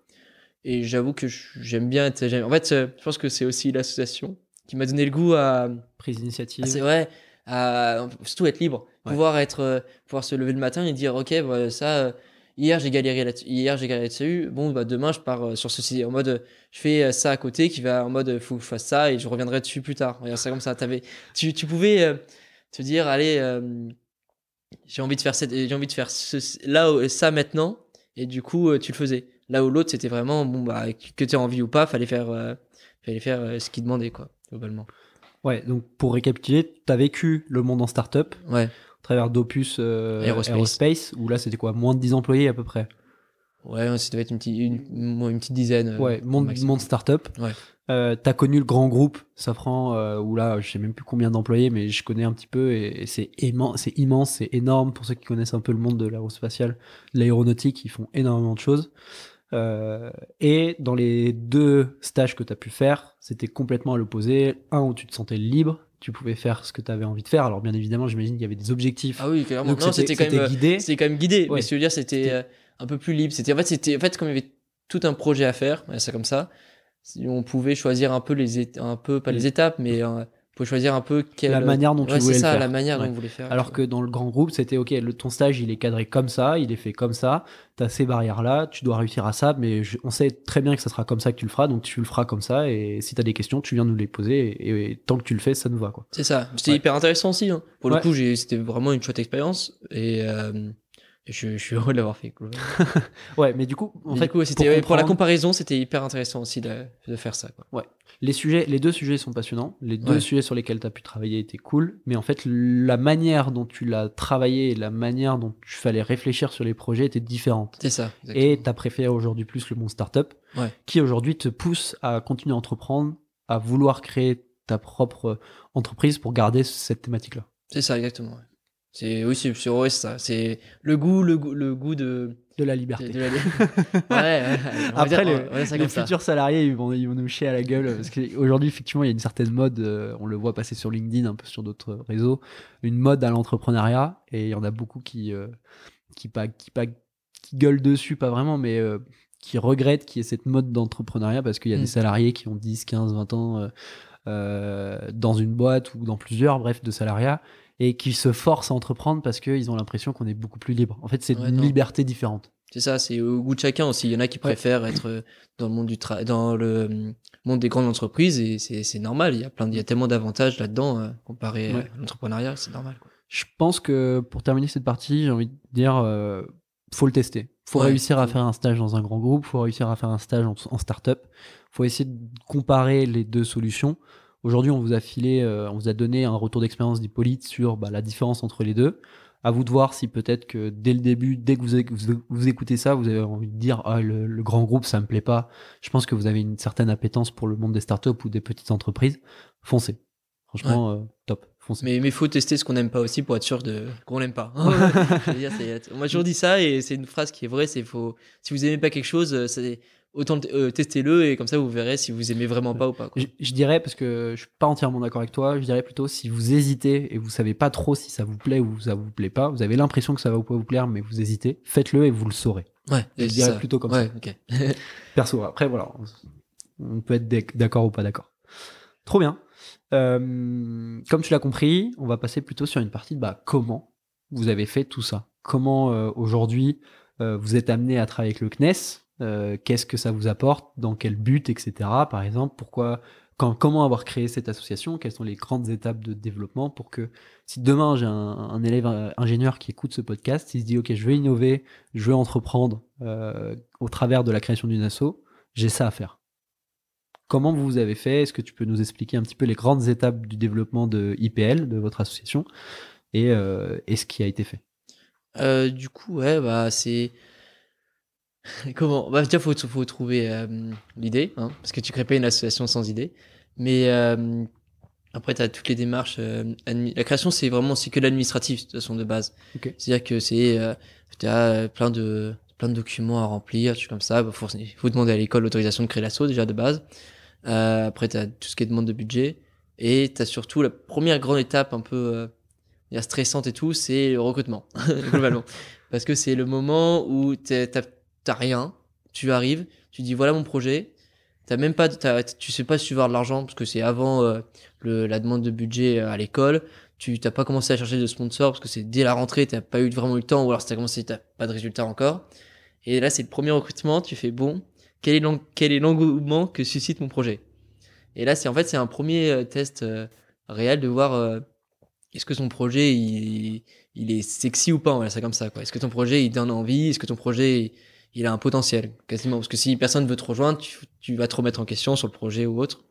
Et j'avoue que j'aime bien être. En fait, euh, je pense que c'est aussi l'association qui m'a donné le goût à, Prise d'initiative. c'est vrai, à surtout être libre, Ouais. pouvoir être, euh, pouvoir se lever le matin et dire ok, bah, ça, euh, hier j'ai galéré là hier j'ai galéré dessus, bon bah demain je pars sur ceci, en mode je fais ça à côté qui va en mode faut que je fasse ça et je reviendrai dessus plus tard. Regarde ça comme ça, tu, tu pouvais euh, te dire allez, euh, j'ai envie de faire cette, j'ai envie de faire ce, là ça maintenant et du coup euh, tu le faisais. Là où l'autre c'était vraiment bon bah que tu aies envie ou pas, fallait faire, euh, fallait faire euh, ce qu'il demandait quoi globalement. Ouais, donc pour récapituler, tu as vécu le monde en startup Ouais. au travers d'Opus euh, Aerospace. Aerospace. où là c'était quoi Moins de 10 employés à peu près? Ouais, ça devait être une, petite- une, une petite dizaine. ouais, monde, monde startup. Ouais. Euh, t'as connu le grand groupe Safran, euh, où là, je sais même plus combien d'employés, mais je connais un petit peu et, et c'est immense, c'est immense, c'est énorme pour ceux qui connaissent un peu le monde de l'aérospatial, de l'aéronautique, ils font énormément de choses. Euh, et dans les deux stages que tu as pu faire, c'était complètement à l'opposé. Un où tu te sentais libre, tu pouvais faire ce que tu avais envie de faire. Alors bien évidemment, j'imagine qu'il y avait des objectifs. Ah oui, clairement. donc non, c'était quand même, guidé. c'était quand même guidé. Ouais. Mais je veux dire, c'était C'était- un peu plus libre. C'était en fait, c'était en fait comme il y avait tout un projet à faire, c'est comme ça. Si on pouvait choisir un peu les un peu pas les étapes, mais euh, on pouvait choisir un peu quelle, La manière dont tu ouais, voulais le ça, faire. la manière Ouais. dont on voulait faire. Alors que dans le grand groupe, c'était ok, le, ton stage il est cadré comme ça, il est fait comme ça, tu as ces barrières-là, tu dois réussir à ça, mais je- on sait très bien que ça sera comme ça que tu le feras, donc tu le feras comme ça, et si tu as des questions, tu viens nous les poser, et, et tant que tu le fais, ça nous va. quoi. c'est ça. C'était Ouais. hyper intéressant aussi. hein. Pour le coup, j'ai, c'était vraiment une chouette expérience et, euh, je, je suis heureux de l'avoir fait. quoi. [LAUGHS] Ouais, mais du coup, en fait, du coup, c'était pour ouais, pour la comparaison, c'était hyper intéressant aussi de, de faire ça. Quoi. les, sujets, les deux sujets sont passionnants, les deux Ouais. sujets sur lesquels tu as pu travailler étaient cool, mais en fait, la manière dont tu l'as travaillé et la manière dont tu fallait réfléchir sur les projets était différente. C'est ça. exactement. Et tu as préféré aujourd'hui plus le monde startup, Ouais. qui aujourd'hui te pousse à continuer à entreprendre, à vouloir créer ta propre entreprise pour garder cette thématique-là. C'est ça, exactement. ouais. C'est oui, c'est ouais, c'est ça. C'est le goût, le goût, le goût de. De la liberté. de la- [LAUGHS] ouais, ouais, on va Après, dire- les, ça les ça. futurs salariés, ils vont, ils vont nous chier à la gueule. Parce qu'aujourd'hui, effectivement, il y a une certaine mode, euh, on le voit passer sur LinkedIn, un peu sur d'autres réseaux, une mode à l'entrepreneuriat. Et il y en a beaucoup qui, euh, qui, pas, qui, pas, qui gueulent dessus, pas vraiment, mais euh, qui regrettent qu'il y ait cette mode d'entrepreneuriat parce qu'il y a des salariés qui ont 10, 15, 20 ans dans une boîte ou dans plusieurs, bref, de salariat. Et qui se forcent à entreprendre parce qu'ils ont l'impression qu'on est beaucoup plus libre. En fait, c'est Ouais, une non. liberté différente. C'est ça, c'est au goût de chacun aussi. Il y en a qui préfèrent être euh, dans le monde du tra- dans le euh, monde des grandes entreprises et c'est normal. Il y a plein, il y a tellement d'avantages là-dedans euh, comparé Ouais. à l'entrepreneuriat, c'est normal. Quoi. Je pense que pour terminer cette partie, j'ai envie de dire, euh, faut le tester. Faut Ouais, réussir à faire un stage dans un grand groupe, faut réussir à faire un stage en, en start-up. Faut essayer de comparer les deux solutions. Aujourd'hui, on vous a filé, euh, on vous a donné un retour d'expérience d'Hippolyte sur bah, la différence entre les deux. À vous de voir si peut-être que dès le début, dès que vous, vous, vous écoutez ça, vous avez envie de dire ah, le, le grand groupe, ça me plaît pas. Je pense que vous avez une certaine appétence pour le monde des startups ou des petites entreprises. Foncez. Franchement, euh, top. Foncez. Mais il faut tester ce qu'on n'aime pas aussi pour être sûr de qu'on n'aime pas. [LAUGHS] Je veux dire, c'est- Moi, j'ai toujours dit ça et c'est une phrase qui est vraie. C'est faut. Si vous aimez pas quelque chose, euh, c'est autant le- euh, testez-le et comme ça vous verrez si vous aimez vraiment pas ou pas. quoi. Je, je dirais, parce que je suis pas entièrement d'accord avec toi, je dirais plutôt si vous hésitez et vous savez pas trop si ça vous plaît ou ça vous plaît pas, vous avez l'impression que ça va ou pas vous plaire, mais vous hésitez, faites-le et vous le saurez. Ouais, Je dirais ça. plutôt comme ouais, ok. [LAUGHS] Perso, après voilà, on, on peut être d'ac- d'accord ou pas d'accord. Trop bien. Euh, comme tu l'as compris, on va passer plutôt sur une partie de bah, comment vous avez fait tout ça. Comment euh, aujourd'hui euh, vous êtes amené à travailler avec le CNES, euh, qu'est-ce que ça vous apporte, dans quel but, etc. Par exemple, pourquoi, comment avoir créé cette association, quelles sont les grandes étapes de développement pour que si demain j'ai un, élève ingénieur qui écoute ce podcast, il se dit ok je veux innover, je veux entreprendre euh, au travers de la création d'une asso, j'ai ça à faire. Comment vous avez fait? Est-ce que tu peux nous expliquer un petit peu les grandes étapes du développement de IPL, de votre association, et, euh, et ce qui a été fait? Euh, du coup, ouais, bah c'est. [LAUGHS] Comment? Bah, déjà, faut, faut trouver euh, l'idée, hein, parce que tu crées pas une association sans idée. Mais après, tu as toutes les démarches. euh, La création, c'est vraiment c'est que l'administratif, de toute façon, de base. C'est-à-dire que c'est. Euh, tu as plein de, plein de documents à remplir, trucs comme ça. Il faut, faut demander à l'école l'autorisation de créer l'asso, déjà, de base. Euh, après, tu as tout ce qui est demande de budget. Et tu as surtout la première grande étape un peu euh, stressante et tout, c'est le recrutement. [LAUGHS] Parce que c'est le moment où t'as t'as rien, tu arrives, tu dis voilà mon projet, t'as même pas, t'as- tu sais pas si tu vas de l'argent, parce que c'est avant euh, le, la demande de budget euh, à l'école, tu t'as pas commencé à chercher de sponsors, parce que c'est dès la rentrée, t'as pas eu vraiment eu le temps, ou alors si t'as commencé, t'as pas de résultat encore. Et là, c'est le premier recrutement, tu fais bon, quel est l'engouement que suscite mon projet Et là, c'est en fait, c'est un premier euh, test euh, réel de voir euh, est-ce que ton projet il, il est sexy ou pas voilà c'est comme ça quoi est-ce que ton projet il donne envie? Est-ce que ton projet il, a un potentiel? Quasiment parce que si personne veut te rejoindre tu, tu vas te remettre en question sur le projet ou autre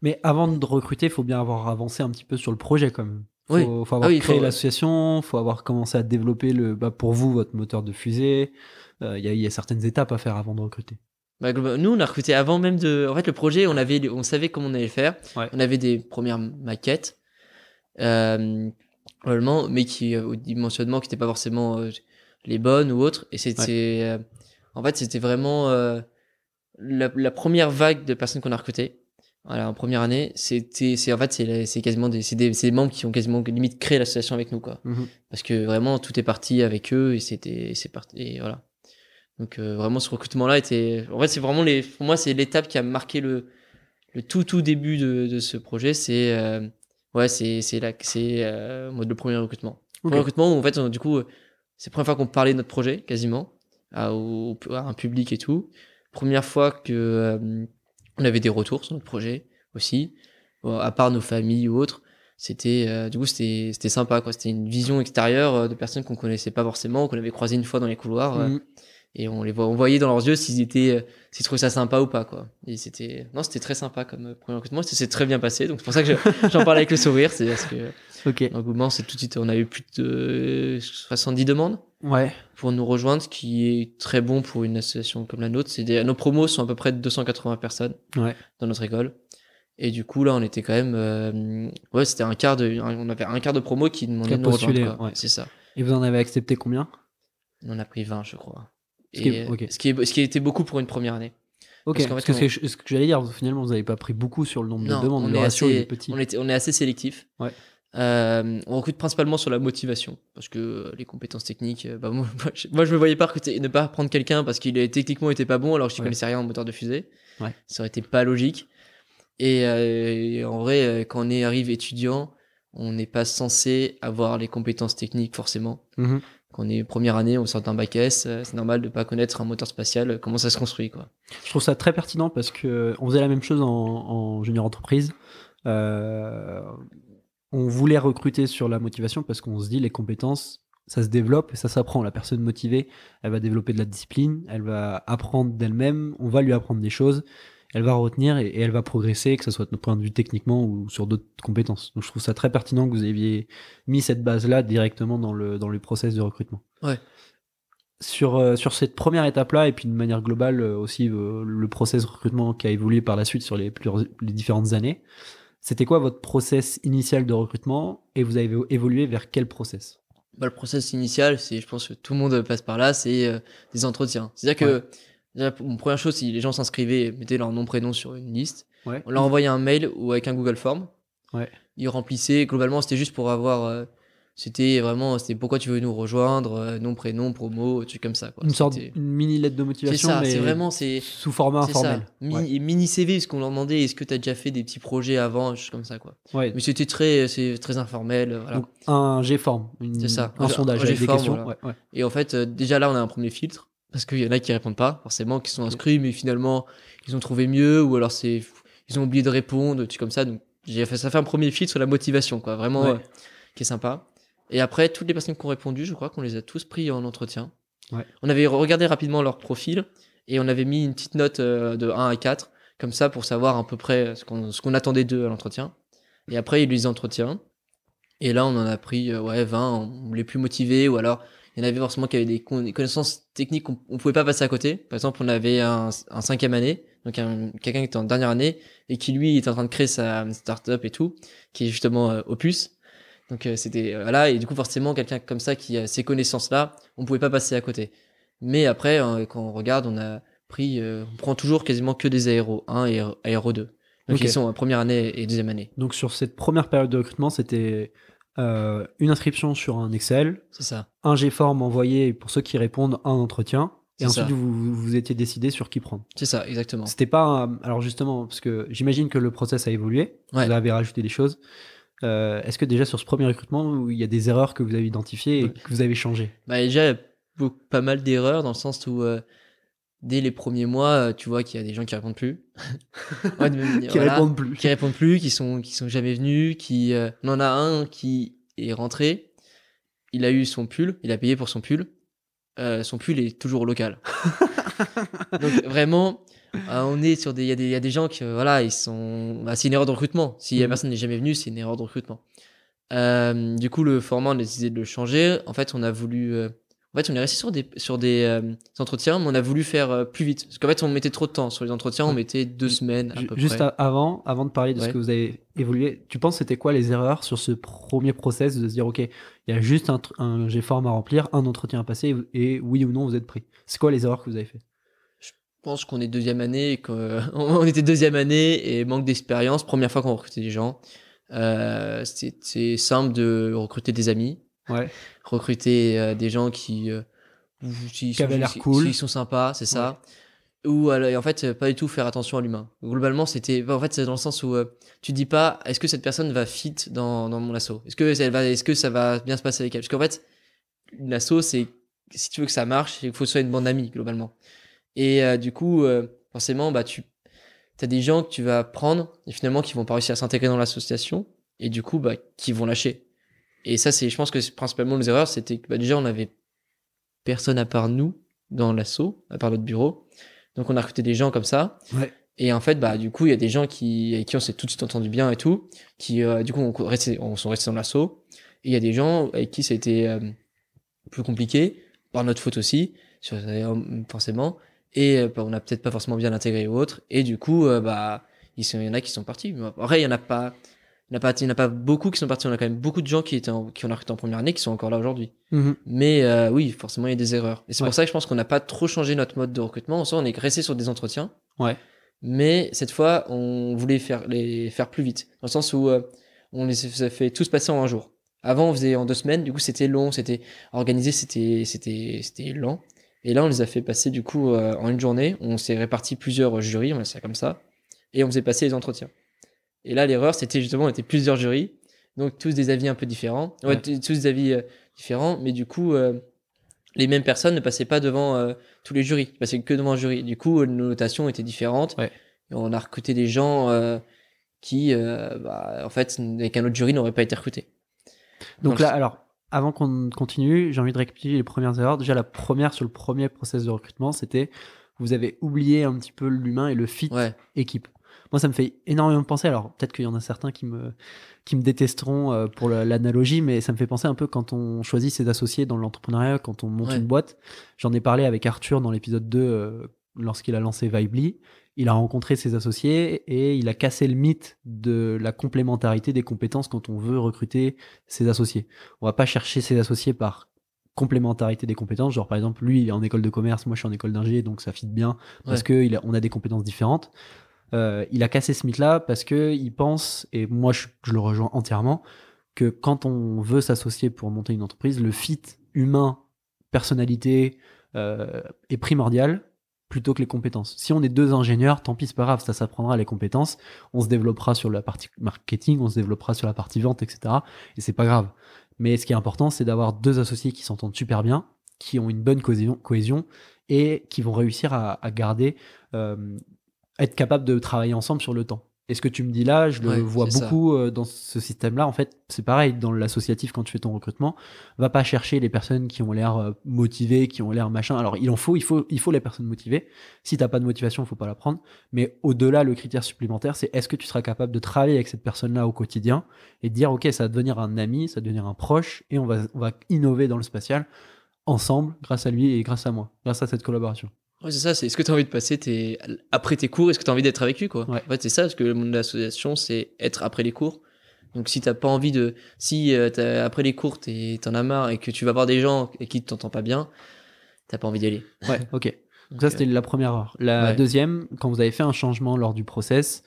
Mais avant de recruter, il faut bien avoir avancé un petit peu sur le projet quand même. Faut, Oui. faut avoir Ah oui, créé faut- l'association, faut avoir commencé à développer le, bah, pour vous votre moteur de fusée. Euh, Il y, y a certaines étapes à faire avant de recruter. Bah, nous on a recruté avant même de en fait le projet on avait on savait comment on allait le faire Ouais. on avait des premières maquettes euh, probablement mais qui euh, au dimensionnement qui n'étaient pas forcément euh, les bonnes ou autres et c'était euh, en fait c'était vraiment euh, la, la première vague de personnes qu'on a recrutées voilà, en première année, c'était, c'est en fait, c'est, c'est quasiment des, c'est des, des membres qui ont quasiment limite créé l'association avec nous, quoi. Mhm. Parce que vraiment, tout est parti avec eux et c'était, c'est parti, et voilà. Donc euh, vraiment, ce recrutement-là était, en fait, c'est vraiment les, pour moi, c'est l'étape qui a marqué le, le tout tout début de, de ce projet. C'est, euh, ouais, c'est, c'est là, c'est euh, le premier recrutement. Le premier recrutement où en fait, on- du coup, c'est la première fois qu'on parlait de notre projet, quasiment, à, au- à un public et tout. Première fois que on avait des retours sur notre projet aussi, à part nos familles ou autres. C'était, du coup, c'était, c'était sympa, quoi. C'était une vision extérieure de personnes qu'on connaissait pas forcément, qu'on avait croisées une fois dans les couloirs, Mhm. Et on les voit, on voyait dans leurs yeux s'ils étaient, euh, s'ils trouvaient ça sympa ou pas, quoi. Et c'était, non, c'était très sympa comme euh, premier recrutement. Ça s'est très bien passé, donc c'est pour ça que je- [LAUGHS] j'en parle avec le sourire, c'est parce que Ok. l'engouement, c'est tout de suite, on a eu plus de 70 demandes Ouais. pour nous rejoindre, ce qui est très bon pour une association comme la nôtre. C'est des, nos promos sont à peu près de 280 personnes Ouais. dans notre école. Et du coup, là, on était quand même, euh, ouais, c'était un quart de, on avait un quart de promo qui demandait de nous rejoindre, ouais. C'est ça. Et vous en avez accepté combien? On en a pris 20, je crois. Ce qui Et, est- ok. ce, qui est, ce qui était beaucoup pour une première année. Ok. Parce qu'en Parce fait, que ce que j'allais dire. Finalement, vous n'avez pas pris beaucoup sur le nombre Non, de demandes. on Le est, ratio assez, est petit. on, était, on est assez sélectif. Ouais. Euh, on recrute principalement sur la motivation parce que euh, les compétences techniques, euh, bah, moi, [LAUGHS] moi, je, me voyais pas recruter, ne pas prendre quelqu'un parce qu'il techniquement était pas bon alors que je Ouais. connaissais rien en moteur de fusée. Ouais. Ça aurait été pas logique. Et, euh, et en vrai, quand on est arrive étudiant, on n'est pas censé avoir les compétences techniques forcément. Mhm. Quand on est première année, on sort d'un bac S, euh, c'est normal de pas connaître un moteur spatial, euh, comment ça se construit quoi. Je trouve ça très pertinent parce que on faisait la même chose en, en junior entreprise. Euh, on voulait recruter sur la motivation parce qu'on se dit les compétences, ça se développe et ça s'apprend. La personne motivée, elle va développer de la discipline, elle va apprendre d'elle-même, on va lui apprendre des choses elle va retenir et, et elle va progresser, que ce soit de notre point de vue techniquement ou sur d'autres compétences. Donc je trouve ça très pertinent que vous ayez mis cette base-là directement dans le, dans le process de recrutement. Ouais. Sur, euh, sur cette première étape-là, et puis de manière globale euh, aussi euh, le process de recrutement qui a évolué par la suite sur les, les différentes années, c'était quoi votre process initial de recrutement et vous avez évolué vers quel process? Bah, le process initial, c'est, je pense que tout le monde passe par là, c'est euh, des entretiens. C'est-à-dire que, déjà, pour- première chose, si les gens s'inscrivaient, mettaient leur nom, prénom sur une liste, Ouais. on leur envoyait un mail ou avec un Google Form. Ouais. Ils remplissaient, globalement, c'était juste pour avoir, euh, c'était vraiment, c'était pourquoi tu veux nous rejoindre, euh, nom, prénom, promo, trucs comme ça, quoi. Une sorte, une mini lettre de C'est motivation, ça, mais c'est vraiment, c'est, sous format c'est ça. informel. Mi- Ouais. Mini CV, ce qu'on leur demandait, est-ce que tu as déjà fait des petits projets avant, choses comme ça, quoi. Mais c'était très, c'est très informel, euh, voilà. Donc un G-form, C'est ça. un Un- sondage un avec des G-form, questions. voilà. Et en fait, euh, déjà là, on a un premier filtre. Parce qu'il y en a qui répondent pas, forcément, qui sont inscrits, mais finalement, ils ont trouvé mieux, ou alors c'est, ils ont oublié de répondre, tu comme ça. Donc, j'ai fait, ça fait un premier filtre sur la motivation, quoi, vraiment, Ouais. euh, qui est sympa. Et après, toutes les personnes qui ont répondu, je crois qu'on les a tous pris en entretien. Ouais. On avait regardé rapidement leur profil, et on avait mis une petite note euh, de 1 à 4, comme ça, pour savoir à peu près ce qu'on, ce qu'on attendait d'eux à l'entretien. Et après, il y a eu les entretiens. Et là, on en a pris, euh, ouais, 20, on les plus motivés, ou alors, il y en avait forcément qui avaient des, con- des connaissances techniques qu'on on pouvait pas passer à côté. Par exemple, on avait un, un cinquième année, donc un- quelqu'un qui était en dernière année et qui lui était en train de créer sa startup et tout, qui est justement euh, Opus. Donc euh, c'était euh, voilà et du coup forcément quelqu'un comme ça qui a ces connaissances là, on pouvait pas passer à côté. Mais après quand on regarde, on a pris, on prend toujours quasiment que des aéros 1 et aéro 2. Donc ils sont en première année et deuxième année. Donc sur cette première période de recrutement, c'était euh, une inscription sur un Excel, ça. un G-form envoyé pour ceux qui répondent, un entretien, et ensuite ça. vous, vous étiez décidé sur qui prendre. C'est ça exactement. C'était pas un- alors justement parce que j'imagine que le process a évolué, Ouais. vous avez rajouté des choses. Euh, Est-ce que déjà sur ce premier recrutement, où il y a des erreurs que vous avez identifiées et que vous avez changées? Bah déjà, il y a pas mal d'erreurs dans le sens où euh, dès les premiers mois, euh, tu vois qu'il y a des gens qui répondent plus. [LAUGHS] Ouais, Qui voilà, répondent plus. Qui répondent plus, qui sont qui sont jamais venus, qui euh, on en a un qui est rentré, il a eu son pull, il a payé pour son pull. Euh, son pull est toujours local. [LAUGHS] Donc vraiment, euh, on est sur des il y a des il y a des gens qui euh, voilà, ils sont bah, c'est une erreur de recrutement. Si la Mhm. personne n'est jamais venue, c'est une erreur de recrutement. Euh, du coup, le format, on a décidé de le changer. En fait, on a voulu. En fait, on est resté sur des, sur des euh, entretiens, mais on a voulu faire euh, plus vite. Parce qu'en fait, on mettait trop de temps. Sur les entretiens, on mettait deux semaines à peu Juste près. avant, avant de parler de ce que vous avez évolué, tu penses c'était quoi les erreurs sur ce premier process de se dire ok, il y a juste un, un G-form à remplir, un entretien à passer et oui ou non vous êtes pris. C'est quoi les erreurs que vous avez fait? Je pense qu'on est deuxième année, et [LAUGHS] on était deuxième année et manque d'expérience. Première fois qu'on recrutait des gens. Euh, c'est simple de recruter des amis, Ouais. recruter euh, des gens qui, euh, qui, Qui avaient l'air cool. qui sont sympas, c'est ça. Ou alors, en fait, euh, pas du tout faire attention à l'humain. Globalement, c'était, en fait, c'est dans le sens où tu dis pas, est-ce que cette personne va fit dans, dans mon asso Est-ce que elle va, est-ce que ça va bien se passer avec elle? Parce qu'en fait, une asso, c'est si tu veux que ça marche, il faut que ce soit une bande d'amis globalement. Et euh, du coup, euh, forcément, bah tu as des gens que tu vas prendre et finalement qui vont pas réussir à s'intégrer dans l'association et du coup, bah qui vont lâcher. Et ça, c'est, je pense que c'est principalement les erreurs, c'était que bah, déjà on avait personne à part nous dans l'asso, à part notre bureau. Donc on a recruté des gens comme ça. Ouais. Et en fait, bah du coup, il y a des gens qui avec qui on s'est tout de suite entendu bien et tout, qui euh, du coup on, resté, on sont restés dans l'asso. Et il y a des gens avec qui ça a été euh, plus compliqué, par notre faute aussi, sur- forcément. Et euh, bah, on a peut-être pas forcément bien intégré ou autre. Et du coup, euh, bah il y en a qui sont partis. Après, il y en a pas, il y en a pas, a beaucoup qui sont partis. On a quand même beaucoup de gens qui étaient en- qui ont recruté en première année qui sont encore là aujourd'hui. Mais euh, oui, forcément, il y a des erreurs. Et c'est Ouais. pour ça que je pense qu'on n'a pas trop changé notre mode de recrutement. En soi, on est resté sur des entretiens. Ouais. Mais cette fois, on voulait faire les faire plus vite, dans le sens où euh, on les a fait tous passer en un jour. Avant, on faisait en deux semaines. Du coup, c'était long, c'était organisé, c'était c'était c'était lent. Et là, on les a fait passer du coup euh, en une journée. On s'est réparti plusieurs jurys, on laissait ça comme ça, et on faisait passer les entretiens. Et là, l'erreur, c'était justement, on était plusieurs jurys, donc tous des avis un peu différents, ouais, tous des avis euh, différents, mais du coup, euh, les mêmes personnes ne passaient pas devant euh, tous les jurys, ils passaient que devant un jury. Du coup, nos notations étaient différentes. Ouais. Et on a recruté des gens qui, bah, en fait, avec un autre jury, n'auraient pas été recrutés. Donc là, alors, avant qu'on continue, j'ai envie de récapituler les premières erreurs. Déjà, la première sur le premier process de recrutement, c'était vous avez oublié un petit peu l'humain et le fit équipe. Moi, ça me fait énormément penser. Alors, peut-être qu'il y en a certains qui me, qui me détesteront euh, pour la- l'analogie, mais ça me fait penser un peu quand on choisit ses associés dans l'entrepreneuriat, quand on monte Ouais. une boîte. J'en ai parlé avec Arthur dans l'épisode 2 euh, lorsqu'il a lancé Vibely. Il a rencontré ses associés et il a cassé le mythe de la complémentarité des compétences quand on veut recruter ses associés. On va pas chercher ses associés par complémentarité des compétences. Genre, par exemple, lui, il est en école de commerce, moi, je suis en école d'ingé, donc ça fit bien parce Ouais. que on a des compétences différentes. Euh, il a cassé ce mythe-là parce que il pense, et moi, je, le rejoins entièrement, que quand on veut s'associer pour monter une entreprise, le fit humain, personnalité euh, est primordial plutôt que les compétences. Si on est deux ingénieurs, tant pis, c'est pas grave, ça s'apprendra les compétences. On se développera sur la partie marketing, on se développera sur la partie vente, etc. Et c'est pas grave. Mais ce qui est important, c'est d'avoir deux associés qui s'entendent super bien, qui ont une bonne cohésion, cohésion et qui vont réussir à, à garder, euh, être capables de travailler ensemble sur le temps. Et ce que tu me dis là, je le Ouais, vois ça. beaucoup euh, dans ce système-là. En fait, c'est pareil dans l'associatif quand tu fais ton recrutement. Va pas chercher les personnes qui ont l'air euh, motivées, qui ont l'air machin. Alors, il en faut, il faut, il faut les personnes motivées. Si t'as pas de motivation, faut pas la prendre. Mais au-delà, le critère supplémentaire, c'est est-ce que tu seras capable de travailler avec cette personne-là au quotidien et de dire, ok, ça va devenir un ami, ça va devenir un proche, et on va, on va innover dans le spatial ensemble, grâce à lui et grâce à moi, grâce à cette collaboration. Ouais, c'est ça, c'est est-ce que tu as envie de passer tes... après tes cours, est-ce que tu as envie d'être avec lui quoi? Ouais. En fait, c'est ça, parce que le monde de l'association, c'est être après les cours. Donc si t'as pas envie de... Si euh, t'as- après les cours, t'en as marre et que tu vas voir des gens et qui t'entendent pas bien, t'as pas envie d'y aller. Ouais, ok. [LAUGHS] Donc Donc, ça, c'était la première heure. La Ouais. deuxième, quand vous avez fait un changement lors du process,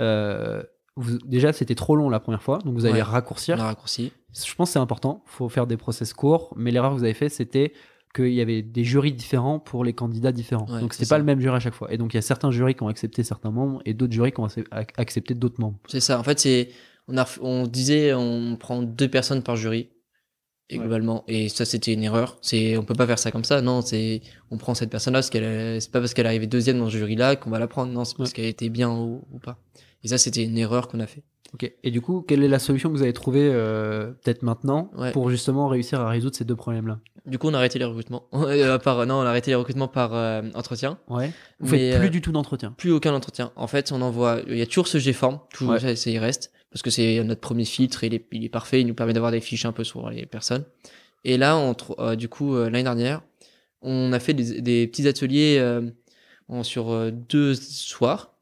euh, vous- déjà, c'était trop long la première fois, donc vous allez Ouais. raccourcir. on a raccourci. Je pense que c'est important, faut faire des process courts, mais l'erreur que vous avez fait, c'était qu'il y avait des jurys différents pour les candidats différents. Ouais, donc c'était pas ça. le même jury à chaque fois. Et donc il y a certains jurys qui ont accepté certains membres et d'autres jurys qui ont ac- ac- accepté d'autres membres. C'est ça. En fait, c'est on a on disait on prend deux personnes par jury et Ouais. globalement et ça c'était une erreur. C'est on peut pas faire ça comme ça. Non, c'est on prend cette personne-là parce qu'elle est- c'est pas parce qu'elle est arrivée deuxième dans ce jury-là qu'on va la prendre. Non, c'est parce Ouais. qu'elle était bien ou, ou pas. Et ça c'était une erreur qu'on a fait. Ok. Et du coup, quelle est la solution que vous avez trouvée euh, peut-être maintenant Ouais. pour justement réussir à résoudre ces deux problèmes-là? Du coup, on a arrêté les recrutements. [LAUGHS] Euh, par non, on a arrêté les recrutements par euh, entretien. Ouais. Vous Mais, faites plus euh, du tout d'entretien. Plus aucun entretien. En fait, on envoie. Il y a toujours ce G-form. Toujours Ouais. ça, ça y reste parce que c'est notre premier filtre. Il est, il est parfait. Il nous permet d'avoir des fiches un peu sur les personnes. Et là, on, du coup, l'année dernière, on a fait des, des petits ateliers sur deux soirs.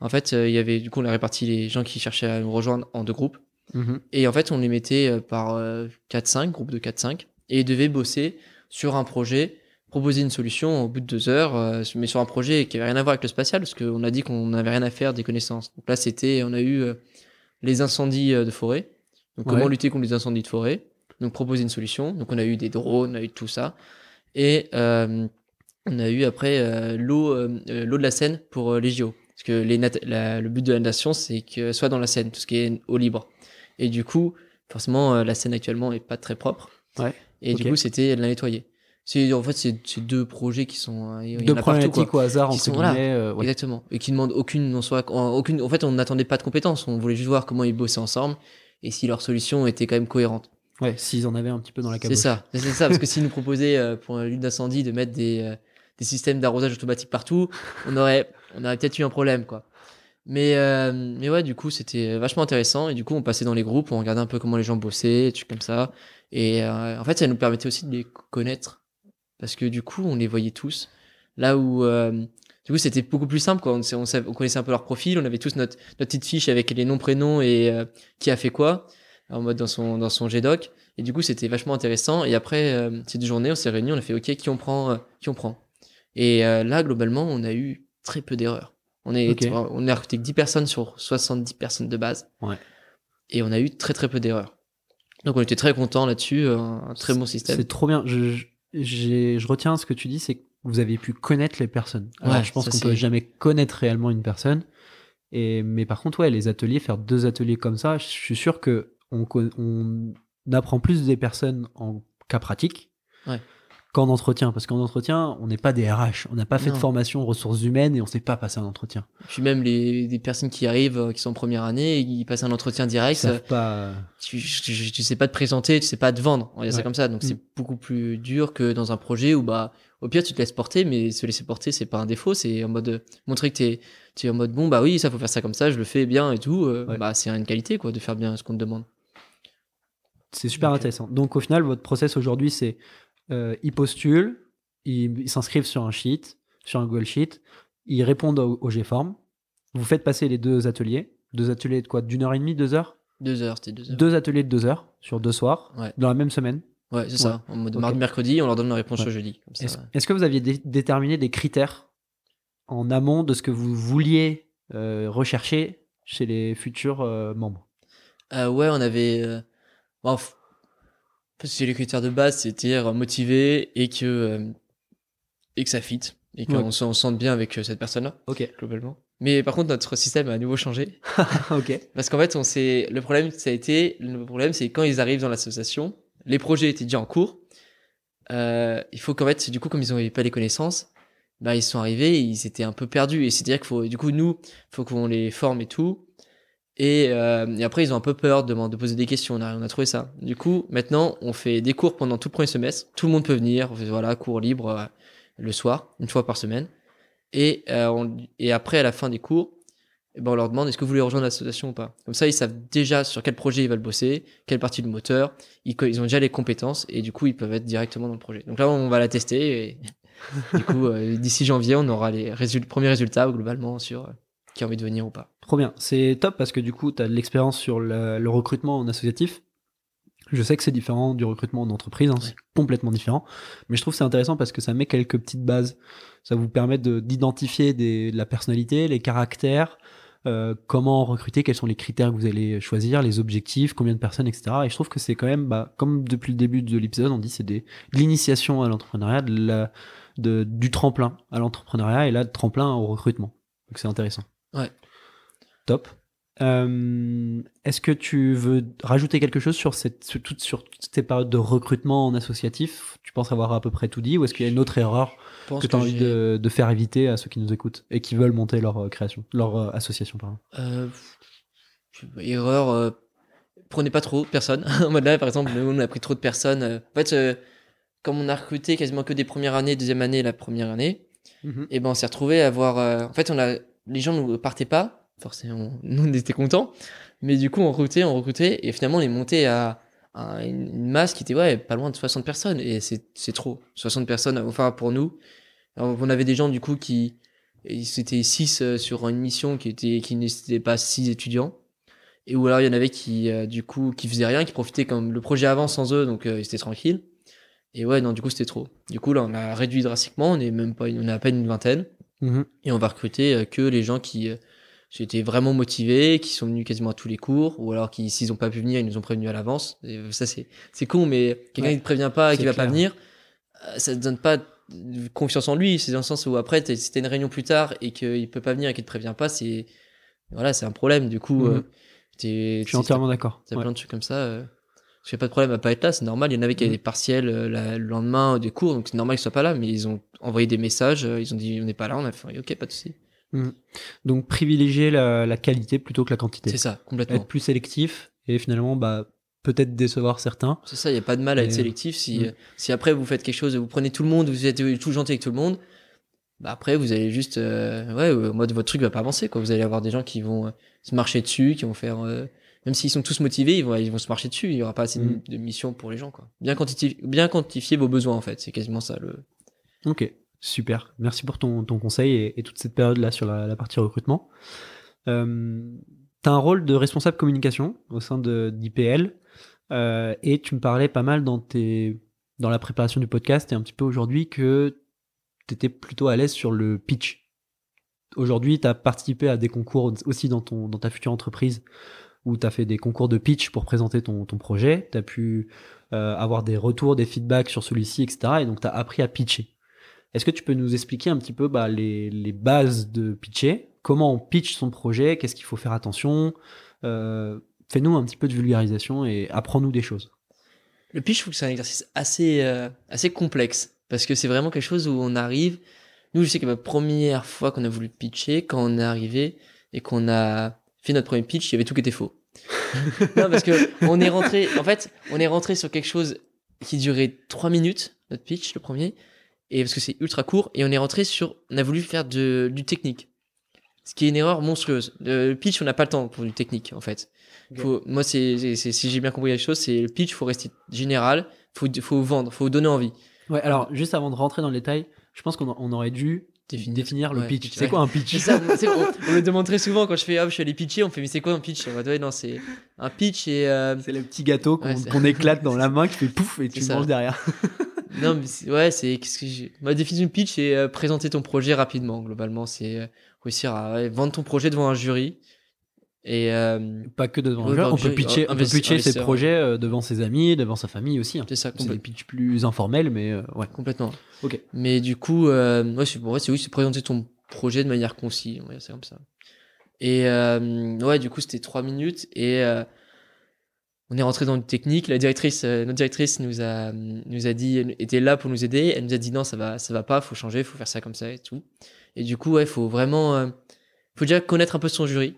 En fait, euh, il y avait du coup, on a réparti les gens qui cherchaient à nous rejoindre en deux groupes. Mhm. Et en fait, on les mettait euh, par euh, 4-5, groupe de 4-5, et ils devaient bosser sur un projet, proposer une solution au bout de deux heures, euh, mais sur un projet qui avait rien à voir avec le spatial, parce qu'on a dit qu'on n'avait rien à faire des connaissances. Donc là, c'était, on a eu euh, les incendies euh, de forêt. Donc comment lutter contre les incendies de forêt? Donc proposer une solution. Donc on a eu des drones, on a eu tout ça. Et euh, on a eu après euh, l'eau euh, euh, l'eau de la Seine pour euh, les JO. Parce que les nat- la- le but de la natation, c'est que soit dans la Seine, tout ce qui est eau libre. Et du coup, forcément, euh, la Seine actuellement est pas très propre. Ouais. Et du coup, c'était de la nettoyer. C'est en fait c'est c'est deux projets qui sont euh, il y en Deux a partout, quoi. problématiques au hasard entre guillemets. euh, ouais. Exactement. Et qui demandent aucune en soi, en- aucune. En fait, on n'attendait pas de compétences. On voulait juste voir comment ils bossaient ensemble et si leur solution était quand même cohérente. Ouais, s'ils en avaient un petit peu dans la C'est caboche. ça. [LAUGHS] C'est ça. Parce que s'ils nous proposaient euh, pour une lutte d'incendie de mettre des, euh, des systèmes d'arrosage automatique partout, on aurait, on aurait peut-être eu un problème, quoi. Mais, euh, mais ouais, du coup, c'était vachement intéressant. Et du coup, on passait dans les groupes, on regardait un peu comment les gens bossaient, des trucs comme ça. Et euh, en fait, ça nous permettait aussi de les connaître. Parce que du coup, on les voyait tous. Là où, euh, du coup, c'était beaucoup plus simple, quoi. On, on, on connaissait un peu leur profil, on avait tous notre, notre petite fiche avec les noms, prénoms et euh, qui a fait quoi, en mode dans son, dans son GDoc. Et du coup, c'était vachement intéressant. Et après, euh, ces deux journées, on s'est réunis, on a fait OK, qui on prend, euh, qui on prend? Et là, globalement, on a eu très peu d'erreurs. On est, on a recruté que 10 personnes sur 70 personnes de base. Ouais. Et on a eu très très peu d'erreurs. Donc on était très content là-dessus, euh, un très bon système. C'est trop bien. Je, je, je retiens ce que tu dis, c'est que vous avez pu connaître les personnes. Alors, Ouais, je pense qu'on peut jamais connaître réellement une personne. Et, mais par contre, ouais, les ateliers, faire deux ateliers comme ça, je suis sûr que on, on apprend plus des personnes en cas pratique Ouais. Qu'en entretien. Parce qu'en entretien, on n'est pas des RH. On n'a pas fait de formation ressources humaines et on sait pas passer un entretien. Puis même les, des personnes qui arrivent, euh, qui sont en première année, et qui passent un entretien Ils direct, savent pas. tu, tu, tu sais pas te présenter, tu sais pas te vendre. On va dire ça comme ça. Donc Mm. c'est beaucoup plus dur que dans un projet où bah Au pire, tu te laisses porter, mais se laisser porter, c'est pas un défaut. C'est en mode euh, montrer que tu es en mode bon, bah oui, ça faut faire ça comme ça, je le fais bien et tout. euh, Ouais. Bah, c'est une qualité, quoi, de faire bien ce qu'on te demande. C'est super intéressant. Donc au final, votre process aujourd'hui, c'est euh, ils postulent, ils s'inscrivent sur un sheet, sur un Google Sheet, ils répondent au, au GForm, vous faites passer les deux ateliers, deux ateliers de quoi? D'une heure et demie, deux heures? Deux heures, c'était deux heures. Deux ateliers de deux heures sur deux soirs, Ouais. dans la même semaine. Ouais, c'est ça. En mode Ok. mardi, mercredi, on leur donne la réponse Ouais. le jeudi. Est-ce ouais. que vous aviez dé- déterminé des critères en amont de ce que vous vouliez euh, rechercher chez les futurs euh, membres? Euh, ouais, on avait. bon, f- c'est les critères de base, c'est-à-dire motivé et que et que ça fit et qu'on Ouais. se on se sente bien avec euh, cette personne-là Ok. globalement. Mais par contre, notre système a à nouveau changé [LAUGHS] ok. parce qu'en fait, on s'est le problème ça a été le problème c'est quand ils arrivent dans l'association, les projets étaient déjà en cours. Euh, il faut qu'en fait, du coup, comme ils n'avaient pas les connaissances, bah ils sont arrivés, et ils étaient un peu perdus et c'est-à-dire qu'il faut du coup nous, faut qu'on les forme et tout. Et, euh, et après, ils ont un peu peur de, de poser des questions. On a, on a trouvé ça. Du coup, maintenant, on fait des cours pendant tout le premier semestre. Tout le monde peut venir. Voilà, cours libre euh, le soir, une fois par semaine. Et, euh, on- et après, à la fin des cours, eh ben, on leur demande est-ce que vous voulez rejoindre l'association ou pas? Comme ça, ils savent déjà sur quel projet ils veulent bosser, quelle partie du moteur. Ils, ils ont déjà les compétences et du coup, ils peuvent être directement dans le projet. Donc là, on va la tester. Et [LAUGHS] du coup, euh, d'ici janvier, on aura les résultats, premiers résultats globalement sur euh, qui a envie de venir ou pas. Trop bien. C'est top parce que du coup, tu as de l'expérience sur le, le recrutement en associatif. Je sais que c'est différent du recrutement en entreprise, hein, c'est complètement différent. Mais je trouve que c'est intéressant parce que ça met quelques petites bases. Ça vous permet de- d'identifier des- de la personnalité, les caractères, euh, comment recruter, quels sont les critères que vous allez choisir, les objectifs, combien de personnes, etc. Et je trouve que c'est quand même, bah, comme depuis le début de l'épisode, on dit c'est de l'initiation à l'entrepreneuriat, de de- du tremplin à l'entrepreneuriat et là, de tremplin au recrutement. Donc c'est intéressant. Ouais. Top. Euh, Est-ce que tu veux rajouter quelque chose sur, cette, sur, toutes, sur toutes ces périodes de recrutement en associatif? Tu penses avoir à peu près tout dit Ou est-ce qu'il y a une autre erreur que tu as envie de, de faire éviter à ceux qui nous écoutent et qui veulent monter leur euh, création, leur euh, association pardon? Euh, erreur. euh, prenez pas trop de personnes. [LAUGHS] en mode là, par exemple, nous, on a pris trop de personnes. en fait, comme on a recruté quasiment que des premières années, deuxième année, la première année, et ben on s'est retrouvé à avoir. en fait, on a les gens ne partaient pas. Forcément, [LAUGHS] nous on était contents. Mais du coup, on recrutait, on recrutait, et finalement, on est monté à, à une, masse qui était ouais, pas loin de 60 personnes. Et c'est trop. 60 personnes, enfin pour nous. On avait des gens du coup qui c'était 6 sur une mission qui qui n'était pas 6 étudiants et ou alors il y en avait qui euh, du coup qui faisaient rien qui profitaient comme le projet avance sans eux donc euh, ils étaient tranquilles et ouais non du coup c'était trop du coup là on a réduit drastiquement on est même pas on est à peine une vingtaine Mhm. et on va recruter euh, que les gens qui euh, étaient vraiment motivés qui sont venus quasiment à tous les cours ou alors qui s'ils ont pas pu venir ils nous ont prévenu à l'avance Et, ça c'est c'est con mais quelqu'un qui te prévient pas et qui va pas venir euh, ça te donne pas confiance en lui c'est dans le sens où après si t'as une réunion plus tard et qu'il peut pas venir et qu'il te prévient pas c'est voilà c'est un problème du coup euh, t'es- Je suis t'as- entièrement d'accord. T'as Ouais. plein de trucs comme ça. Euh... J'ai pas de problème à pas être là, c'est normal. Il y en avait qui avaient Mhm. des partiels euh, la- le lendemain des cours, donc c'est normal qu'ils soient pas là, mais ils ont envoyé des messages, euh, ils ont dit on n'est pas là, on a fait ok, pas de souci. Donc privilégier la, la qualité plutôt que la quantité. C'est ça, complètement. Être plus sélectif et finalement bah, peut-être décevoir certains. C'est ça, il y a pas de mal à être sélectif. Si, euh, si après vous faites quelque chose, vous prenez tout le monde, vous êtes tout gentil avec tout le monde, bah après vous allez juste, euh, ouais, euh, mode votre truc va pas avancer, quoi. Vous allez avoir des gens qui vont euh, se marcher dessus, qui vont faire. Même s'ils sont tous motivés, ils vont, ils vont se marcher dessus. Il y aura pas assez de- de, missions pour les gens, quoi. Bien quantifier, bien quantifier vos besoins, en fait. C'est quasiment ça le. Ok, super. Merci pour ton, ton conseil et, et toute cette période-là sur la, la partie recrutement. Euh, tu as un rôle de responsable communication au sein de d'IPL euh, et tu me parlais pas mal dans, tes, dans la préparation du podcast et un petit peu aujourd'hui que tu étais plutôt à l'aise sur le pitch. Aujourd'hui, tu as participé à des concours aussi dans, ton, dans ta future entreprise où tu as fait des concours de pitch pour présenter ton, projet. Tu as pu euh, avoir des retours, des feedbacks sur celui-ci, etc. Et donc, tu as appris à pitcher. Est-ce que tu peux nous expliquer un petit peu bah, les, les bases de pitcher? Comment on pitch son projet? Qu'est-ce qu'il faut faire attention? Euh, Fais-nous un petit peu de vulgarisation et apprends-nous des choses. Le pitch, je trouve que c'est un exercice assez, euh, assez complexe parce que c'est vraiment quelque chose où on arrive. Nous, je sais que ma première fois qu'on a voulu pitcher, quand on est arrivé et qu'on a fait notre premier pitch, il y avait tout qui était faux. [LAUGHS] non, parce que on est rentré, en fait, on est rentré sur quelque chose qui durait trois minutes, notre pitch, le premier. et parce que c'est ultra court, et on est rentré sur, on a voulu faire de, du technique. Ce qui est une erreur monstrueuse. Le pitch, on n'a pas le temps pour du technique, en fait. Faut, moi, c'est, si j'ai bien compris la chose, c'est le pitch, faut rester général, faut, faut vendre, faut donner envie. Ouais, alors juste avant de rentrer dans le détail, je pense qu'on on aurait dû Définir- définir, le ouais, pitch. C'est ouais. quoi un pitch? [LAUGHS] Ça, on, on me demande très souvent quand je fais, ah, je suis allé pitcher, on me fait, mais c'est quoi un pitch? On va dire, non, c'est un pitch et, euh, C'est le petit gâteau qu'on Ouais, éclate dans la main qui fait pouf et tu ça. manges derrière. [LAUGHS] Non, mais ouais, c'est qu'est-ce que j'ai- ma définition de pitch, c'est euh, présenter ton projet rapidement. Globalement, c'est euh, réussir à ouais, vendre ton projet devant un jury. Et euh, Pas que devant Ouais, un jeu, bah, on peut pitcher, un- on peut investi- pitcher ses projets euh, devant ses amis, devant sa famille aussi. hein. c'est ça, C'est des pitchs plus informels, mais euh, ouais. complètement. Ok. Mais du coup, euh, ouais, c'est ouais, c'est oui, c'est présenter ton projet de manière concise. Ça comme ça. Et ouais, du coup, c'était trois minutes et on est rentré dans une technique. La directrice, notre directrice nous a nous a dit, elle était là pour nous aider. Elle nous a dit non, ça va, ça va pas, faut changer, faut faire ça comme ça et tout. Et du coup, ouais, faut vraiment, faut déjà connaître un peu son jury.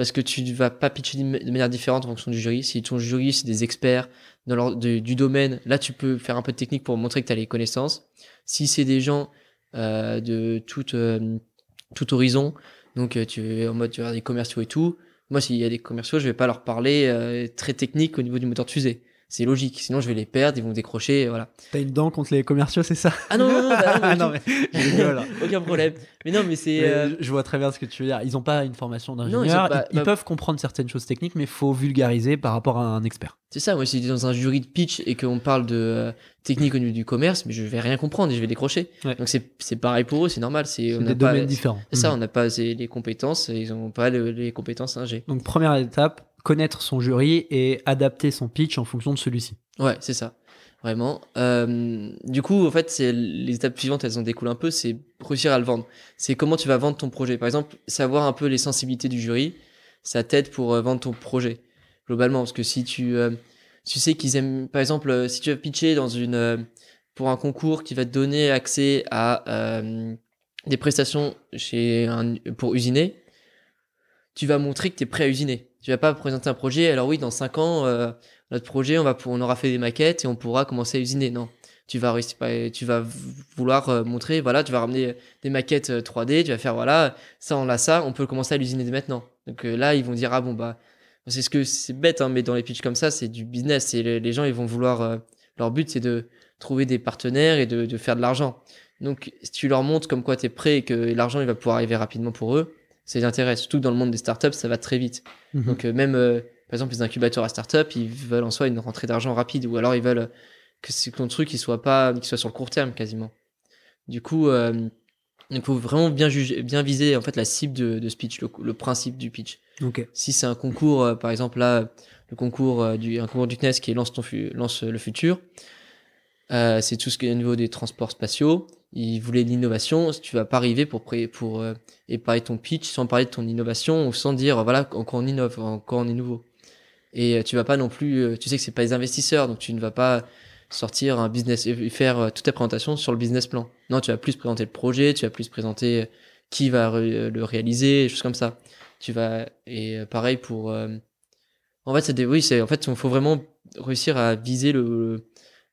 Parce que tu vas pas pitcher de manière différente en fonction du jury. Si ton jury, c'est des experts du domaine, là, tu peux faire un peu de technique pour montrer que tu as les connaissances. Si c'est des gens euh, de tout, euh, tout horizon, donc euh, tu es en mode tu vas des commerciaux et tout, moi, s'il y a des commerciaux, je vais pas leur parler très technique au niveau du moteur de fusée. C'est logique, sinon je vais les perdre, ils vont décrocher, voilà. T'as une dent contre les commerciaux, c'est ça? Ah non, non, non, bah non, [LAUGHS] non, mais rigole. hein. [LAUGHS] aucun problème. Mais non, mais c'est. Euh, je- vois très bien ce que tu veux dire. Ils n'ont pas une formation ils d'ingénieur. pas- ils, ils bah- peuvent comprendre certaines choses techniques, mais il faut vulgariser par rapport à un expert. C'est ça, moi, si dans un jury de pitch et qu'on parle de euh, technique au niveau du commerce, mais je vais rien comprendre et je vais décrocher. Ouais. Donc c'est pareil pour eux, c'est normal. C'est des pas- domaines différents. C'est ça, Mhm. on n'a pas les compétences, ils n'ont pas le- les compétences ingé. Donc première étape, connaître son jury et adapter son pitch en fonction de celui-ci. Ouais, c'est ça. Vraiment. Euh, du coup, en fait, c'est les étapes suivantes, elles en découlent un peu, c'est réussir à le vendre. C'est comment tu vas vendre ton projet. Par exemple, savoir un peu les sensibilités du jury, ça t'aide pour euh, vendre ton projet. Globalement, parce que si tu, euh, tu sais qu'ils aiment, par exemple, si tu vas pitcher dans une, pour un concours qui va te donner accès à des prestations chez un, pour usiner, tu vas montrer que tu es prêt à usiner. Tu vas pas présenter un projet, alors oui, dans 5 ans, euh, notre projet, on, va, on aura fait des maquettes et on pourra commencer à usiner. Non. Tu vas, tu vas vouloir euh, montrer, voilà, tu vas ramener des maquettes euh, 3D, tu vas faire, voilà, ça, on l'a ça, on peut commencer à l'usiner dès maintenant. Donc euh, là, ils vont dire, ah bon, bah, c'est ce que c'est bête, hein, mais dans les pitchs comme ça, c'est du business. Et les, gens, ils vont vouloir, euh, leur but, c'est de trouver des partenaires et de, de faire de l'argent. Donc, si tu leur montres comme quoi tu es prêt et que l'argent, il va pouvoir arriver rapidement pour eux, ça les intéresse. Surtout que dans le monde des startups, ça va très vite. Mhm. Donc euh, même, euh, par exemple, les incubateurs à start-up, ils veulent en soi une rentrée d'argent rapide, ou alors ils veulent que c'est- que ton truc il soit pas, qu'il soit sur le court terme quasiment. Du coup, euh, il faut vraiment bien juger, bien viser en fait la cible de, de ce pitch, le, le principe du pitch. Si c'est un concours, euh, par exemple là, le concours euh, du, un concours du CNES qui est lance ton lance le futur, euh, c'est tout ce qui est au niveau des transports spatiaux. Ils voulaient de l'innovation. Tu vas pas arriver pour pour euh, et parler ton pitch sans parler de ton innovation ou sans dire voilà encore on innove, encore on est nouveau. Et euh, tu vas pas non plus, euh, tu sais que c'est pas des investisseurs, donc tu ne vas pas sortir un business et faire toute ta présentation sur le business plan. Non, tu vas plus présenter le projet, tu vas plus présenter qui va le réaliser, choses comme ça. Tu vas et pareil pour. euh, en fait, c'est oui, c'est en fait, il faut vraiment réussir à viser le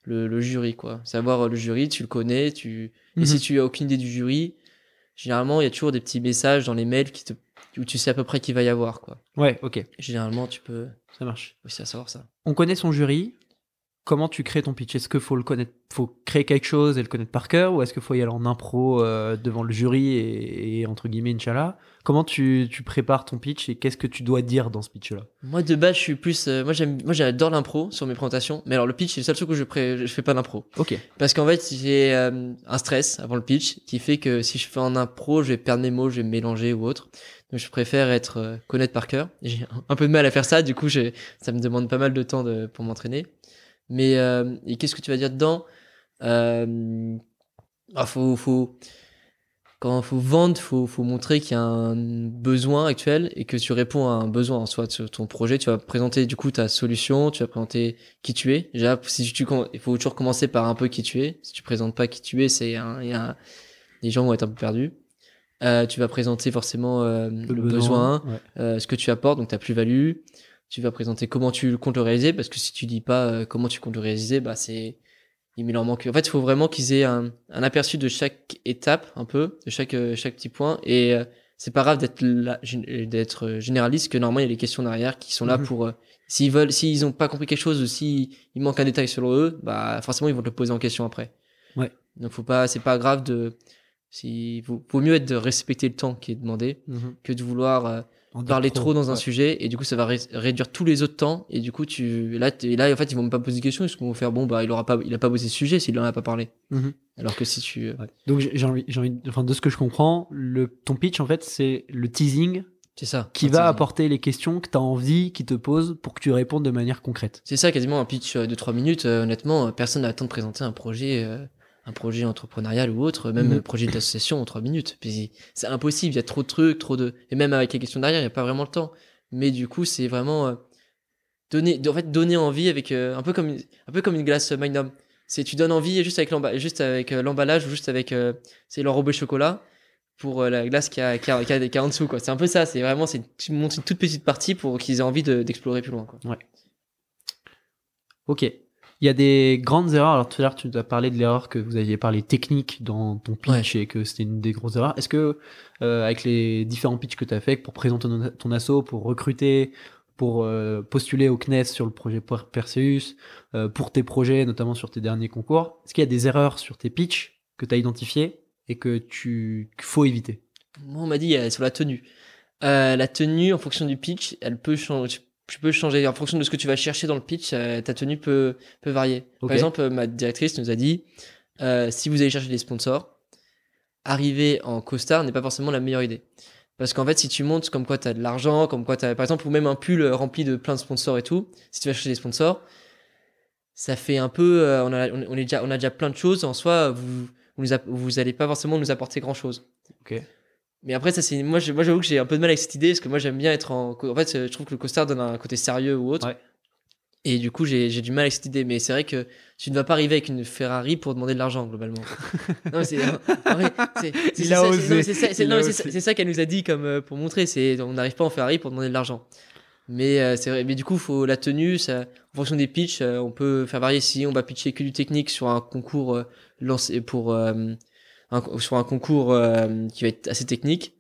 le, le jury quoi. Savoir euh, le jury, tu le connais, tu et Mhm. si tu as aucune idée du jury, généralement il y a toujours des petits messages dans les mails qui te où tu sais à peu près qui va y avoir quoi. Ouais, ok, Généralement, tu peux ça marche. aussi à savoir ça. On connaît son jury. Comment tu crées ton pitch? Est-ce qu'il faut le connaître, faut créer quelque chose et le connaître par cœur, ou est-ce qu'il faut y aller en impro euh, devant le jury et, et, entre guillemets Inch'Allah? Comment tu, tu prépares ton pitch et qu'est-ce que tu dois dire dans ce pitch-là? Moi de base, je suis plus euh, moi j'aime moi j'adore l'impro sur mes présentations, mais alors le pitch c'est le seul truc où je pré... je fais pas d'impro. Ok. Parce qu'en fait, j'ai euh, un stress avant le pitch qui fait que si je fais en impro, je vais perdre mes mots, je vais me mélanger ou autre. Donc je préfère être euh, connaître par cœur. J'ai un- peu de mal à faire ça, du coup, j'ai- ça me demande pas mal de temps de, pour m'entraîner. Mais euh, et qu'est-ce que tu vas dire dedans? Euh, ah, faut, faut, quand faut vendre, faut, faut montrer qu'il y a un besoin actuel et que tu réponds à un besoin en soi de ton projet. Tu vas présenter du coup ta solution, tu vas présenter qui tu es. Déjà, si tu, il faut toujours commencer par un peu qui tu es. Si tu présentes pas qui tu es, c'est un, il y a les gens vont être un peu perdus. Euh, tu vas présenter forcément euh, le, besoin, ouais. euh, ce que tu apportes, donc ta plus-value. Tu vas présenter comment tu comptes le réaliser, parce que si tu dis pas euh, comment tu comptes le réaliser, bah c'est il leur manque. En fait, il faut vraiment qu'ils aient un, un, aperçu de chaque étape, un peu, de chaque, euh, chaque petit point. Et euh, c'est pas grave d'être d'être généraliste, que normalement il y a les questions derrière qui sont là mhm. pour. s'ils veulent, s'ils ont pas compris quelque chose ou s'il manque un détail selon eux, bah forcément ils vont te le poser en question après. Ouais. Donc faut pas, c'est pas grave de. Si, vaut, vaut mieux être de respecter le temps qui est demandé mhm. que de vouloir parler trop, dans un sujet et du coup ça va réduire tous les autres temps et du coup tu là là en fait ils vont même pas poser de questions ils vont faire bon bah il aura pas il a pas posé ce sujet s'il en a pas parlé. Mhm. alors que si tu euh, donc j'ai envie j'ai envie enfin de ce que je comprends le ton pitch en fait c'est le teasing c'est ça. qui va apporter les questions que tu as envie qui te pose pour que tu répondes de manière concrète. C'est ça quasiment un pitch de 3 minutes euh, honnêtement personne n'a le temps de présenter un projet euh, un projet entrepreneurial ou autre, même un mhm. projet d'association en trois minutes. c'est impossible, il y a trop de trucs, trop de. Et même avec les questions derrière, il n'y a pas vraiment le temps. Mais du coup, c'est vraiment euh, donner, en fait, donner envie avec euh, un peu comme une, un peu comme une glace Magnum. C'est tu donnes envie juste avec l'emballage, juste avec euh, l'emballage ou juste avec c'est l'enrobé chocolat pour la glace qui a, qui a, qui a, en dessous quoi. C'est un peu ça. C'est vraiment c'est tu montes une toute petite partie pour qu'ils aient envie d'explorer plus loin quoi. Ouais. Ok. Il y a des grandes erreurs. Alors tout à l'heure, tu as parlé de l'erreur que vous aviez parlé technique dans ton pitch et que c'était une des grosses erreurs. Est-ce que euh, avec les différents pitchs que tu as fait pour présenter ton, ton asso, pour recruter, pour euh, postuler au CNES sur le projet Perseus, euh, pour tes projets, notamment sur tes derniers concours, est-ce qu'il y a des erreurs sur tes pitchs que tu as identifiées et que tu qu'il faut éviter? Moi, on m'a dit sur la tenue. la tenue, en fonction du pitch, elle peut changer tu peux changer en fonction de ce que tu vas chercher dans le pitch. Euh, ta tenue peut peut varier. Par exemple, ma directrice nous a dit euh, si vous allez chercher des sponsors, arriver en costard n'est pas forcément la meilleure idée. Parce qu'en fait, si tu montes comme quoi tu as de l'argent, comme quoi tu as, par exemple, ou même un pull rempli de plein de sponsors et tout, si tu vas chercher des sponsors, ça fait un peu, euh, on, a, on, est déjà, on a déjà plein de choses. En soi, vous, vous, vous allez pas forcément nous apporter grand chose. Mais après, ça, c'est, moi, moi, j'avoue que j'ai un peu de mal avec cette idée, parce que moi, j'aime bien être en, en fait, je trouve que le costard donne un côté sérieux ou autre. Et du coup, j'ai, j'ai du mal avec cette idée. Mais c'est vrai que tu ne vas pas arriver avec une Ferrari pour demander de l'argent, globalement. non, c'est, c'est, ça qu'elle nous a dit comme, euh, pour montrer. C'est, on n'arrive pas en Ferrari pour demander de l'argent. Mais euh, c'est vrai, mais du coup, faut la tenue, ça, en fonction des pitchs, euh, on peut faire varier si on va pitcher que du technique sur un concours lancé pour sur un concours euh, qui va être assez technique,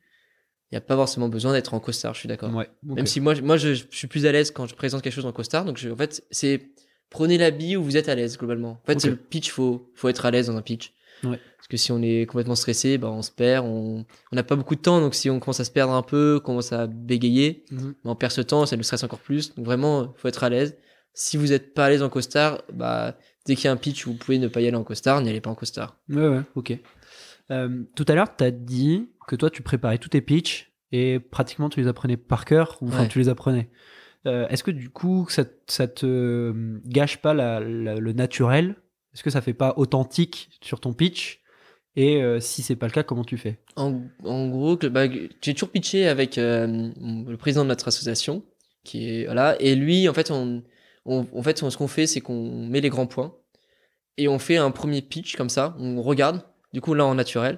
il n'y a pas forcément besoin d'être en costard, je suis d'accord. Même si moi, moi je, suis plus à l'aise quand je présente quelque chose en costard. Donc, en fait, c'est prenez l'habit où vous êtes à l'aise globalement. En fait, c'est le pitch, faut, faut être à l'aise dans un pitch. Parce que si on est complètement stressé, bah, on se perd, on n'a pas beaucoup de temps. Donc, si on commence à se perdre un peu, commence à bégayer, mhm. bah, on perd ce temps, ça nous stresse encore plus. Donc, vraiment, faut être à l'aise. Si vous n'êtes pas à l'aise en costard, bah, dès qu'il y a un pitch où vous pouvez ne pas y aller en costard, n'y allez pas en costard. Ouais, ouais, ok. Euh, tout à l'heure, tu as dit que toi, tu préparais tous tes pitchs et pratiquement tu les apprenais par cœur, ou enfin tu les apprenais. Euh, est-ce que du coup, ça, ça te euh, gâche pas le naturel? Est-ce que ça fait pas authentique sur ton pitch? Et si c'est pas le cas, comment tu fais? En, gros, bah, j'ai toujours pitché avec le président de notre association, qui est voilà, et lui, en fait, on, en fait, ce qu'on fait, c'est qu'on met les grands points et on fait un premier pitch comme ça, on regarde du coup là en naturel.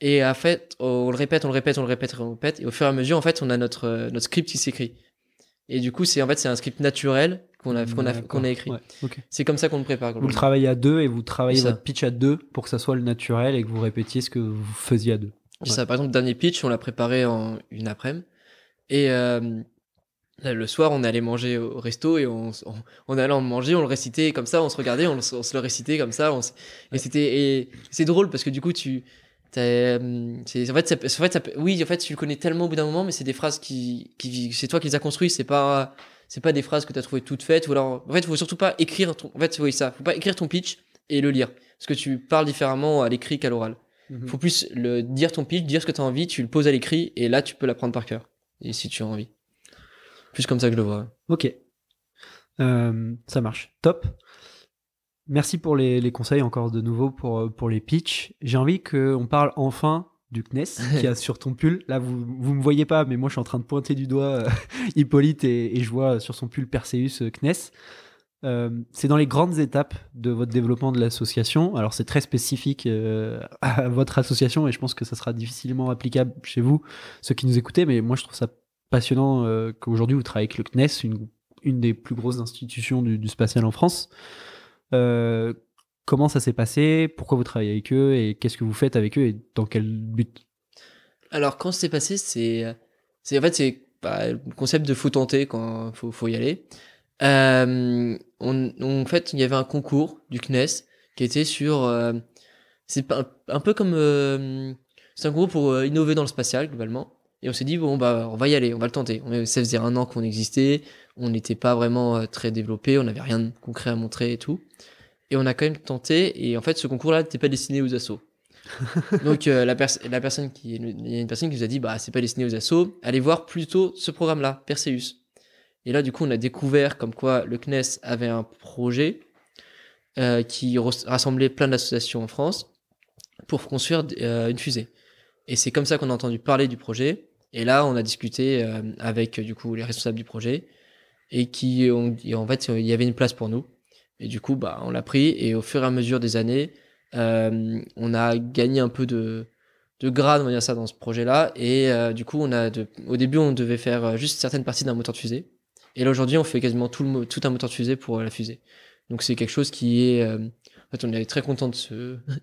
Et en fait, on le répète, on le répète, on le répète, on le répète. Et au fur et à mesure, en fait, on a notre, euh, notre script qui s'écrit. Et du coup, c'est en fait, c'est un script naturel qu'on a, qu'on a, qu'on a écrit. C'est comme ça qu'on le prépare. Vous le travaillez à deux et vous travaillez votre pitch à deux pour que ça soit le naturel et que vous répétiez ce que vous faisiez à deux. Ça, par exemple, dernier pitch, on l'a préparé en une après-midi. Et euh, le soir, on allait manger au resto et on, on, on allait en manger, on le récitait comme ça, on se regardait, on, se le récitait comme ça. et c'était et c'est drôle parce que du coup, tu euh, c'est en fait, ça, en fait ça, oui, en fait, tu le connais tellement au bout d'un moment, mais c'est des phrases qui, qui c'est toi qui les as construites, c'est pas c'est pas des phrases que tu as trouvées toutes faites ou alors en fait, faut surtout pas écrire ton en fait, oui ça, faut pas écrire ton pitch et le lire parce que tu parles différemment à l'écrit qu'à l'oral. Mhm. Faut plus le dire ton pitch, dire ce que tu as envie, tu le poses à l'écrit et là tu peux l'apprendre par cœur. Et si tu as envie. Plus comme ça que je le vois. Ok. Euh, ça marche. Top. Merci pour les, conseils encore de nouveau pour, euh, pour les pitchs. J'ai envie qu'on parle enfin du CNES [LAUGHS] qui a sur ton pull. Là, vous ne me voyez pas, mais moi, je suis en train de pointer du doigt euh, [LAUGHS] Hippolyte et, je vois sur son pull Perseus CNES. c'est dans les grandes étapes de votre développement de l'association. Alors, c'est très spécifique [LAUGHS] à votre association et je pense que ça sera difficilement applicable chez vous, ceux qui nous écoutez, mais moi, je trouve ça passionnant euh, qu'aujourd'hui vous travaillez avec le CNES, une, une des plus grosses institutions du, spatial en France. Euh, comment ça s'est passé, pourquoi vous travaillez avec eux? Et qu'est-ce que vous faites avec eux? Et dans quel but? Alors, quand c'est passé, c'est. En fait, c'est bah, le concept de faut tenter quand faut, faut y aller. Euh, en fait, il y avait un concours du CNES qui était sur. c'est pas- un peu comme. c'est un concours pour innover dans le spatial, globalement. Et on s'est dit, bon, bah, on va y aller, on va le tenter. On, ça faisait un an qu'on existait, on n'était pas vraiment euh, très développé, on n'avait rien de concret à montrer et tout. Et on a quand même tenté, et en fait, ce concours-là n'était pas destiné aux assos. [LAUGHS] Donc, euh, la, pers- la personne qui, il y a une personne qui nous a dit, bah, c'est pas destiné aux assos, allez voir plutôt ce programme-là, Perseus. Et là, du coup, on a découvert comme quoi le CNES avait un projet euh, qui ras- rassemblait plein d'associations en France pour construire euh, une fusée. Et c'est comme ça qu'on a entendu parler du projet. Et là, on a discuté euh, avec euh, du coup les responsables du projet et qui ont en fait il y avait une place pour nous. Et du coup, bah, on l'a pris et au fur et à mesure des années, euh, on a gagné un peu de de grade, on va dire ça, dans ce projet-là. Et euh, du coup, on a de, au début, on devait faire euh, juste certaines parties d'un moteur de fusée. Et là, aujourd'hui, on fait quasiment tout, le, tout un moteur de fusée pour la fusée. Donc, c'est quelque chose qui est. euh, en fait, on est très content de ce,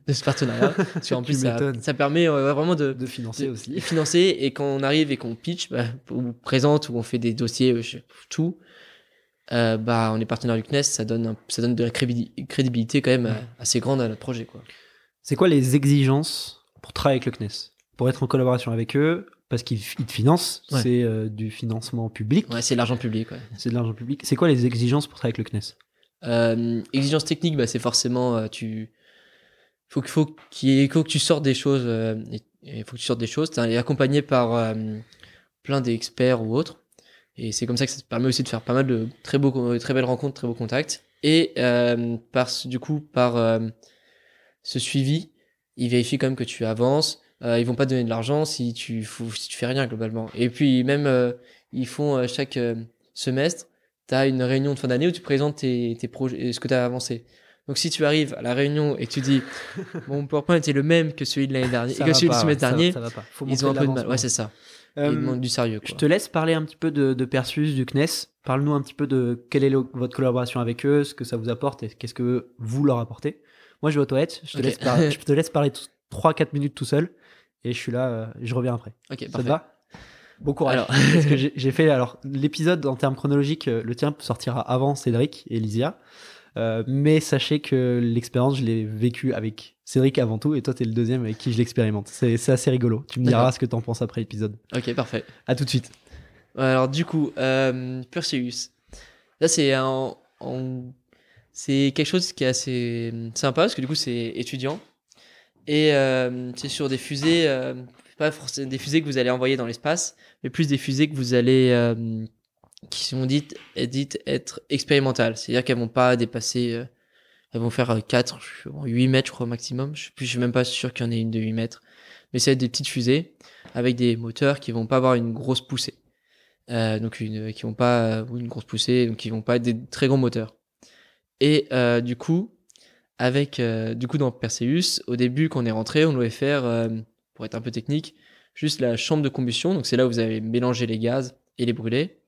de ce partenariat. parce qu'en [LAUGHS] plus, ça, permet euh, vraiment de, De financer de- aussi. de financer. Et quand on arrive et qu'on pitch, bah, ou présente, ou on fait des dossiers, euh, je- tout, euh, bah, on est partenaire du CNES, ça donne, un- ça donne de la crédibili- crédibilité quand même assez grande à notre projet. Quoi. C'est quoi les exigences pour travailler avec le CNES Pour être en collaboration avec eux, parce qu'ils te financent, Ouais. c'est euh, du financement public, Ouais, c'est l'argent public. Ouais. c'est de l'argent public. C'est quoi les exigences pour travailler avec le CNES Euh, exigence technique, bah, c'est forcément euh, tu faut faut qu'il faut que tu sortes des choses. euh, et- faut que tu sortes des choses. T'es accompagné par plein d'experts ou autres. Et c'est comme ça que ça te permet aussi de faire pas mal de très beaux, très belles rencontres, très beaux contacts. Et par du coup par ce suivi, ils vérifient quand même que tu avances. Euh, ils vont pas te donner de l'argent si tu si tu fais rien globalement. Et puis même ils font chaque semestre tu as une réunion de fin d'année où tu présentes tes, tes projets, ce que tu as avancé. Donc si tu arrives à la réunion et que tu dis [LAUGHS] mon PowerPoint était le même que celui de l'année dernière, Ça que celui du semestre dernier, ça va pas. Ils ont un peu de mal. Ouais, c'est ça. Euh, ils demandent du sérieux. Je te laisse parler un petit peu de, de Perseus, du CNES. Parle-nous un petit peu de quelle est le- votre collaboration avec eux, ce que ça vous apporte et qu'est-ce que vous leur apportez. Moi, je vais aux toilettes. Je te, laisse, par- [LAUGHS] je te laisse parler 3-4 minutes tout seul. Et je suis là, euh, je reviens après. Ok, Ça te parfait. va? Bon courage. Alors. [LAUGHS] Parce que j'ai fait alors l'épisode en termes chronologiques, euh, le tien sortira avant Cédric et Lysia. Euh, mais sachez que l'expérience, je l'ai vécue avec Cédric avant tout, et toi, t'es le deuxième avec qui je l'expérimente. C'est assez rigolo. Tu me diras ce que t'en penses après l'épisode. Ok, parfait. À tout de suite. Alors du coup, euh, Perseus. Là, c'est un, c'est quelque chose qui est assez sympa parce que du coup, c'est étudiant et euh, c'est sur des fusées, euh, pas forcément des fusées que vous allez envoyer dans l'espace, mais plus des fusées que vous allez euh, qui sont dites, dites être expérimentales. C'est-à-dire qu'elles vont pas dépasser, euh, elles vont faire euh, 4, 8 mètres, je crois, au maximum. Je, suis même pas sûr qu'il y en ait une de 8 mètres. Mais c'est des petites fusées avec des moteurs qui vont pas avoir une grosse poussée. Euh, donc une, qui vont pas, ou une grosse poussée, donc qui vont pas être des très gros moteurs. Et euh, du coup, avec, euh, du coup, dans Perseus, au début, quand on est rentré, on devait faire, euh, pour être un peu technique, juste la chambre de combustion. Donc c'est là où vous avez mélangé les gaz et les brûler,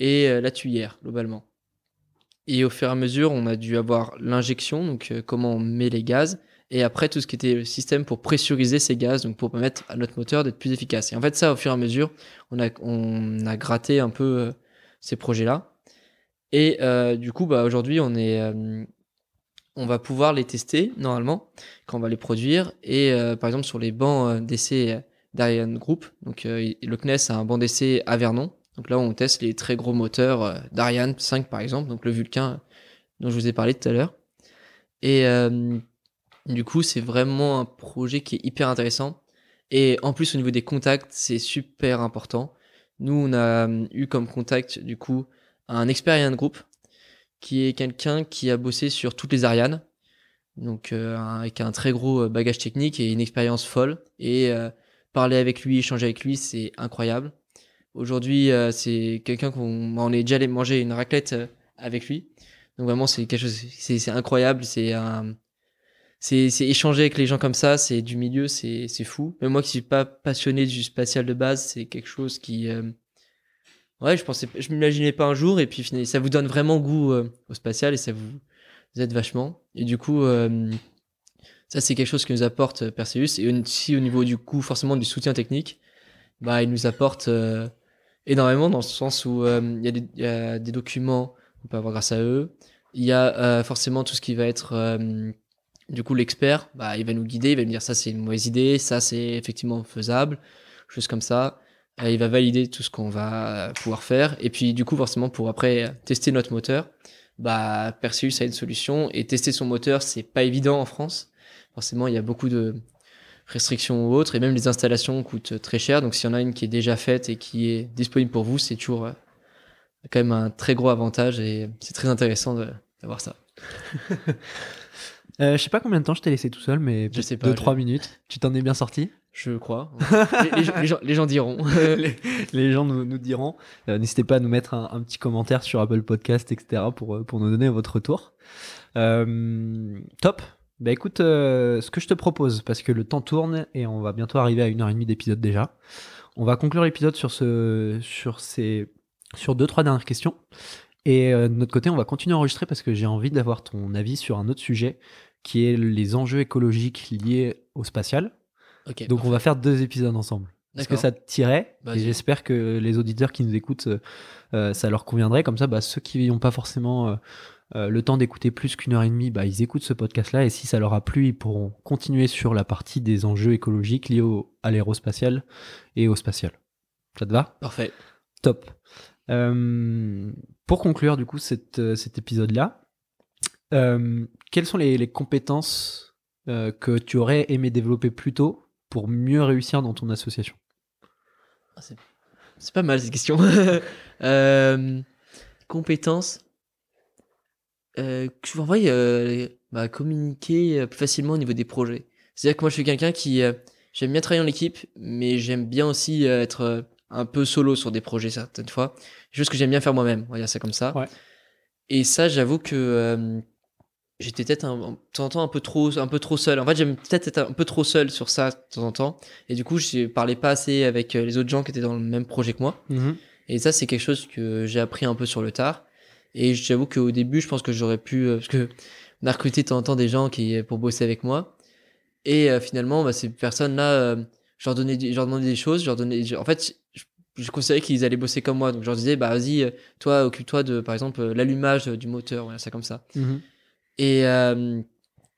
et euh, la tuyère, globalement. Et au fur et à mesure, on a dû avoir l'injection, donc euh, comment on met les gaz, et après tout ce qui était le système pour pressuriser ces gaz, donc pour permettre à notre moteur d'être plus efficace. Et en fait, ça, au fur et à mesure, on a, gratté un peu euh, ces projets-là. Et du coup, bah, aujourd'hui, on est, on va pouvoir les tester normalement quand on va les produire. Et euh, par exemple, sur les bancs euh, d'essai d'Ariane Group, donc euh, le CNES a un banc d'essai à Vernon. Donc là, on teste les très gros moteurs euh, d'Ariane 5 par exemple, donc le Vulcain euh, dont je vous ai parlé tout à l'heure. Et euh, du coup, c'est vraiment un projet qui est hyper intéressant. Et en plus, au niveau des contacts, c'est super important. Nous, on a euh, eu comme contact, du coup, un expert Group, qui est quelqu'un qui a bossé sur toutes les Ariane. Donc, euh, avec un très gros euh, bagage technique et une expérience folle. Et euh, parler avec lui, échanger avec lui, c'est incroyable. Aujourd'hui, euh, c'est quelqu'un qu'on on est déjà allé manger une raclette euh, avec lui. Donc vraiment, c'est quelque chose, c'est incroyable. C'est c'est échanger avec les gens comme ça, c'est du milieu, c'est fou. Même moi qui suis pas passionné du spatial de base, c'est quelque chose qui, euh, ouais, je pensais, je m'imaginais pas un jour et puis ça vous donne vraiment goût euh, au spatial et ça vous aide vachement. Et du coup, euh, ça, c'est quelque chose que nous apporte euh, Perseus. Et aussi au niveau du coup, forcément, du soutien technique, bah, il nous apporte énormément dans le sens où il y, a des- il y a des documents qu'on peut avoir grâce à eux. Il y a forcément tout ce qui va être du coup l'expert, bah, il va nous guider, il va nous dire ça c'est une mauvaise idée, ça c'est effectivement faisable, choses comme ça. Euh, il va valider tout ce qu'on va euh, pouvoir faire. Et puis du coup forcément pour après euh, tester notre moteur, bah Perseus a une solution et tester son moteur c'est pas évident en France. Forcément il y a beaucoup de restrictions ou autres et même les installations coûtent très cher. Donc s'il y en a une qui est déjà faite et qui est disponible pour vous, c'est toujours quand même un très gros avantage et c'est très intéressant d'avoir ça. [LAUGHS] Euh, je sais pas combien de temps je t'ai laissé tout seul, mais Je sais pas, 2-3 je- minutes. Tu t'en es bien sorti? Je crois. [LAUGHS] les, les gens- les gens, les gens diront. [LAUGHS] les, les gens nous, nous diront. Euh, N'hésitez pas à nous mettre un, un petit commentaire sur Apple Podcast, etc. pour, euh, pour nous donner votre retour. Euh, top. Bah écoute, ce que je te propose, parce que le temps tourne et on va bientôt arriver à une heure et demie d'épisode déjà, on va conclure l'épisode sur ce, sur ces, sur deux trois dernières questions. Et euh, de notre côté, on va continuer à enregistrer parce que j'ai envie d'avoir ton avis sur un autre sujet qui est les enjeux écologiques liés au spatial. Ok. Donc on va faire deux épisodes ensemble. Est-ce que ça te tirait? Et j'espère que les auditeurs qui nous écoutent, euh, euh, ça leur conviendrait. Comme ça, bah, ceux qui n'ont pas forcément euh, le temps d'écouter plus qu'une heure et demie, bah, ils écoutent ce podcast-là. Et si ça leur a plu, ils pourront continuer sur la partie des enjeux écologiques liés au- à l'aérospatial et au spatial. Ça te va? Parfait. Top. Euh, pour conclure, du coup, cette, cet épisode-là, euh, quelles sont les, les compétences euh, que tu aurais aimé développer plus tôt pour mieux réussir dans ton association? Ah, c'est- C'est pas mal cette question. [LAUGHS] euh, compétences. Euh, je en vrai, euh, bah, communiquer plus facilement au niveau des projets. C'est-à-dire que moi, je suis quelqu'un qui j'aime bien travailler en équipe, mais j'aime bien aussi être un peu solo sur des projets certaines fois. Chose que j'aime bien faire moi-même. On va dire ça comme ça. Ouais. Et ça, j'avoue que j'étais peut-être un, de temps en temps un peu trop, un peu trop seul. En fait, j'aime peut-être être un peu trop seul sur ça de temps en temps. Et du coup, je parlais pas assez avec euh, les autres gens qui étaient dans le même projet que moi. Et ça, c'est quelque chose que j'ai appris un peu sur le tard. Et j'avoue qu'au début, je pense que j'aurais pu, euh, parce que on a recruté de temps en temps des gens qui pour bosser avec moi. Et euh, finalement, bah, ces personnes-là, euh, je leur donnais, je leur demandais des choses. Je leur donnais, je- en fait, je, je considérais qu'ils allaient bosser comme moi. Donc, je leur disais, bah vas-y, euh, toi, occupe-toi de, par exemple, euh, l'allumage du moteur, voilà, ça comme ça. Mhm. Et, euh,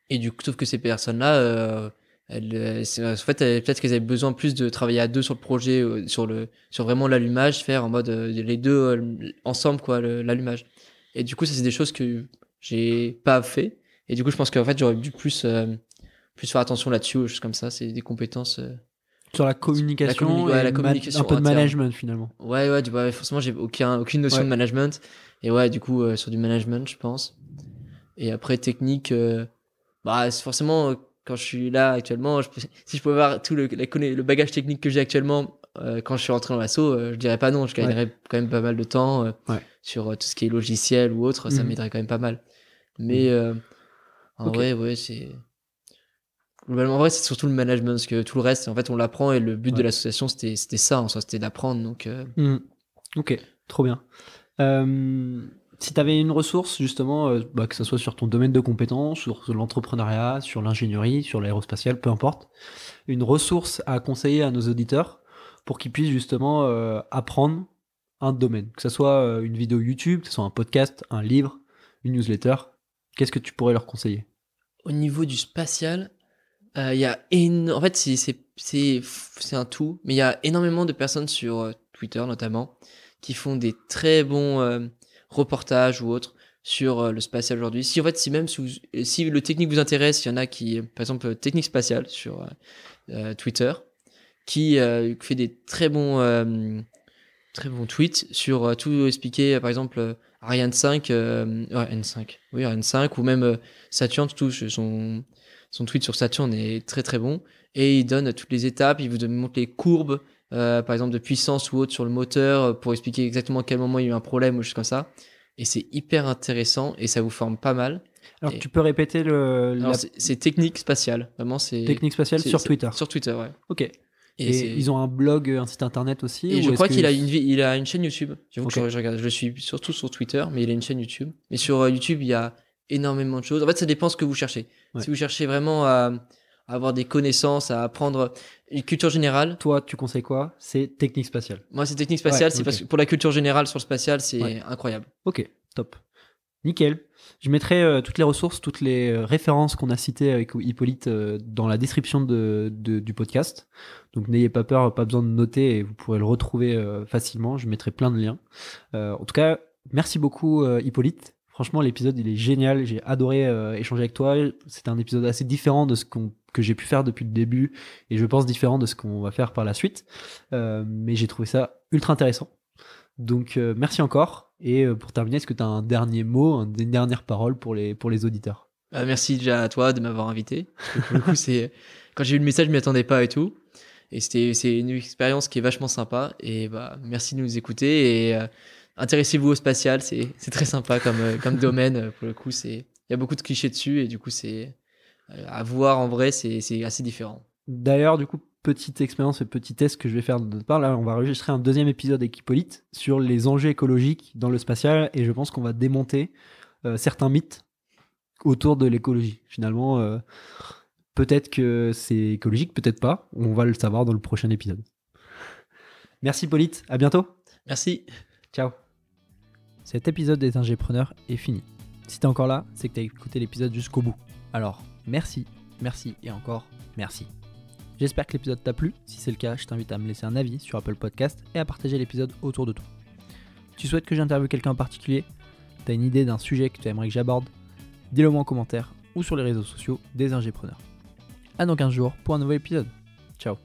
et du coup, sauf que ces personnes-là, euh, elles, en fait, peut-être qu'elles avaient besoin plus de travailler à deux sur le projet, euh, sur, le, sur vraiment l'allumage, faire en mode les deux ensemble, quoi, l'allumage. Et du coup, ça, c'est des choses que j'ai pas fait. Et du coup, je pense qu'en fait, j'aurais dû plus, euh, plus faire attention là-dessus, ou choses comme ça. C'est des compétences. euh, Sur la communication, communi- ouais, et la ma- communication un peu de interne. management finalement. Ouais, ouais, du, ouais, forcément, j'ai aucun, aucune notion Ouais. de management. Et ouais, du coup, euh, sur du management, je pense. Et après, technique, euh, bah, forcément, euh, quand je suis là actuellement, je si je pouvais avoir tout le, bagage technique que j'ai actuellement, euh, quand je suis rentré dans l'assaut, euh, je dirais pas non, je gagnerais quand même pas mal de temps euh, Ouais. sur tout ce qui est logiciel ou autre, ça Mhm. m'aiderait quand même pas mal. Mais euh, en vrai, ouais, c'est. Globalement, en vrai, c'est surtout le management, parce que tout le reste, en fait, on l'apprend et le but Ouais. de l'association, c'était ça, en soi, c'était d'apprendre. Donc, Mhm. Ok, trop bien. Si tu avais une ressource, justement, euh, bah, que ce soit sur ton domaine de compétences, sur l'entrepreneuriat, sur l'ingénierie, sur l'aérospatiale, peu importe, une ressource à conseiller à nos auditeurs pour qu'ils puissent justement euh, apprendre un domaine, que ce soit euh, une vidéo YouTube, que ce soit un podcast, un livre, une newsletter, qu'est-ce que tu pourrais leur conseiller? Au niveau du spatial, il y a en fait c'est un tout, mais il y a énormément de personnes sur Twitter notamment qui font des très bons reportages ou autres sur euh, le spatial aujourd'hui. Si en fait si même si, si le technique vous intéresse, il y en a qui euh, par exemple euh, technique spatiale sur Twitter qui fait des très bons très bons tweets sur tout expliquer par exemple Ariane 5 euh, ouais, N5 oui Ariane 5 ou même euh, Saturn tout son son tweet sur Saturn est très très bon et il donne toutes les étapes il vous montre les courbes euh, par exemple de puissance ou autre sur le moteur euh, pour expliquer exactement à quel moment il y a eu un problème ou juste comme ça et c'est hyper intéressant et ça vous forme pas mal Alors Et- tu peux répéter le, la c'est technique spatiale vraiment c'est technique spatiale sur Twitter. sur Twitter ouais Ok. Et, ils ont un blog, un site internet aussi Et ou je crois qu'il a une il a une chaîne YouTube. Que je, regarde, je le suis surtout sur Twitter, mais il a une chaîne YouTube. Mais sur euh, YouTube, il y a énormément de choses. En fait, ça dépend ce que vous cherchez. Ouais. Si vous cherchez vraiment à, à avoir des connaissances, à apprendre culture générale, Toi, tu conseilles quoi? C'est technique spatiale. moi, c'est technique spatiale. Ouais, c'est parce que pour la culture générale sur le spatial, c'est Ouais. incroyable. Ok, top. Nickel. Je mettrai euh, toutes les ressources, toutes les euh, références qu'on a citées avec Hippolyte euh, dans la description de, de- du podcast. Donc n'ayez pas peur, pas besoin de noter et vous pourrez le retrouver facilement. Je mettrai plein de liens. En tout cas, merci beaucoup Hippolyte. Franchement, l'épisode il est génial. J'ai adoré échanger avec toi. C'était un épisode assez différent de ce qu'on que j'ai pu faire depuis le début et je pense différent de ce qu'on va faire par la suite. Euh, mais j'ai trouvé ça ultra intéressant. Donc euh, merci encore. Et euh, pour terminer, est-ce que tu as un dernier mot, un- une dernière parole pour les, pour les auditeurs? Merci déjà à toi de m'avoir invité. [LAUGHS] Quand j'ai eu le message, je m'y attendais pas et tout. Et c'est une expérience qui est vachement sympa. Et bah merci de nous écouter et intéressez-vous au spatial. C'est très sympa comme comme domaine. Pour le coup, il y a beaucoup de clichés dessus et du coup c'est à voir en vrai, c'est c'est assez différent. D'ailleurs, du coup, petite expérience et petit test que je vais faire de notre part. Là, on va enregistrer un deuxième épisode avec Hippolyte sur les enjeux écologiques dans le spatial. Et je pense qu'on va démonter euh, certains mythes autour de l'écologie. Finalement, euh, peut-être que c'est écologique, peut-être pas. On va le savoir dans le prochain épisode. Merci Hippolyte, à bientôt. Merci. Ciao. Cet épisode des ingépreneurs est fini. Si t'es encore là, c'est que t'as écouté l'épisode jusqu'au bout. Alors, merci, merci et encore merci. J'espère que l'épisode t'a plu. Si c'est le cas, je t'invite à me laisser un avis sur Apple Podcast et à partager l'épisode autour de toi. Tu souhaites que j'interviewe quelqu'un en particulier? T'as une idée d'un sujet que tu aimerais que j'aborde? Dis-le moi en commentaire ou sur les réseaux sociaux des ingépreneurs. À dans 15 jours pour un nouvel épisode. Ciao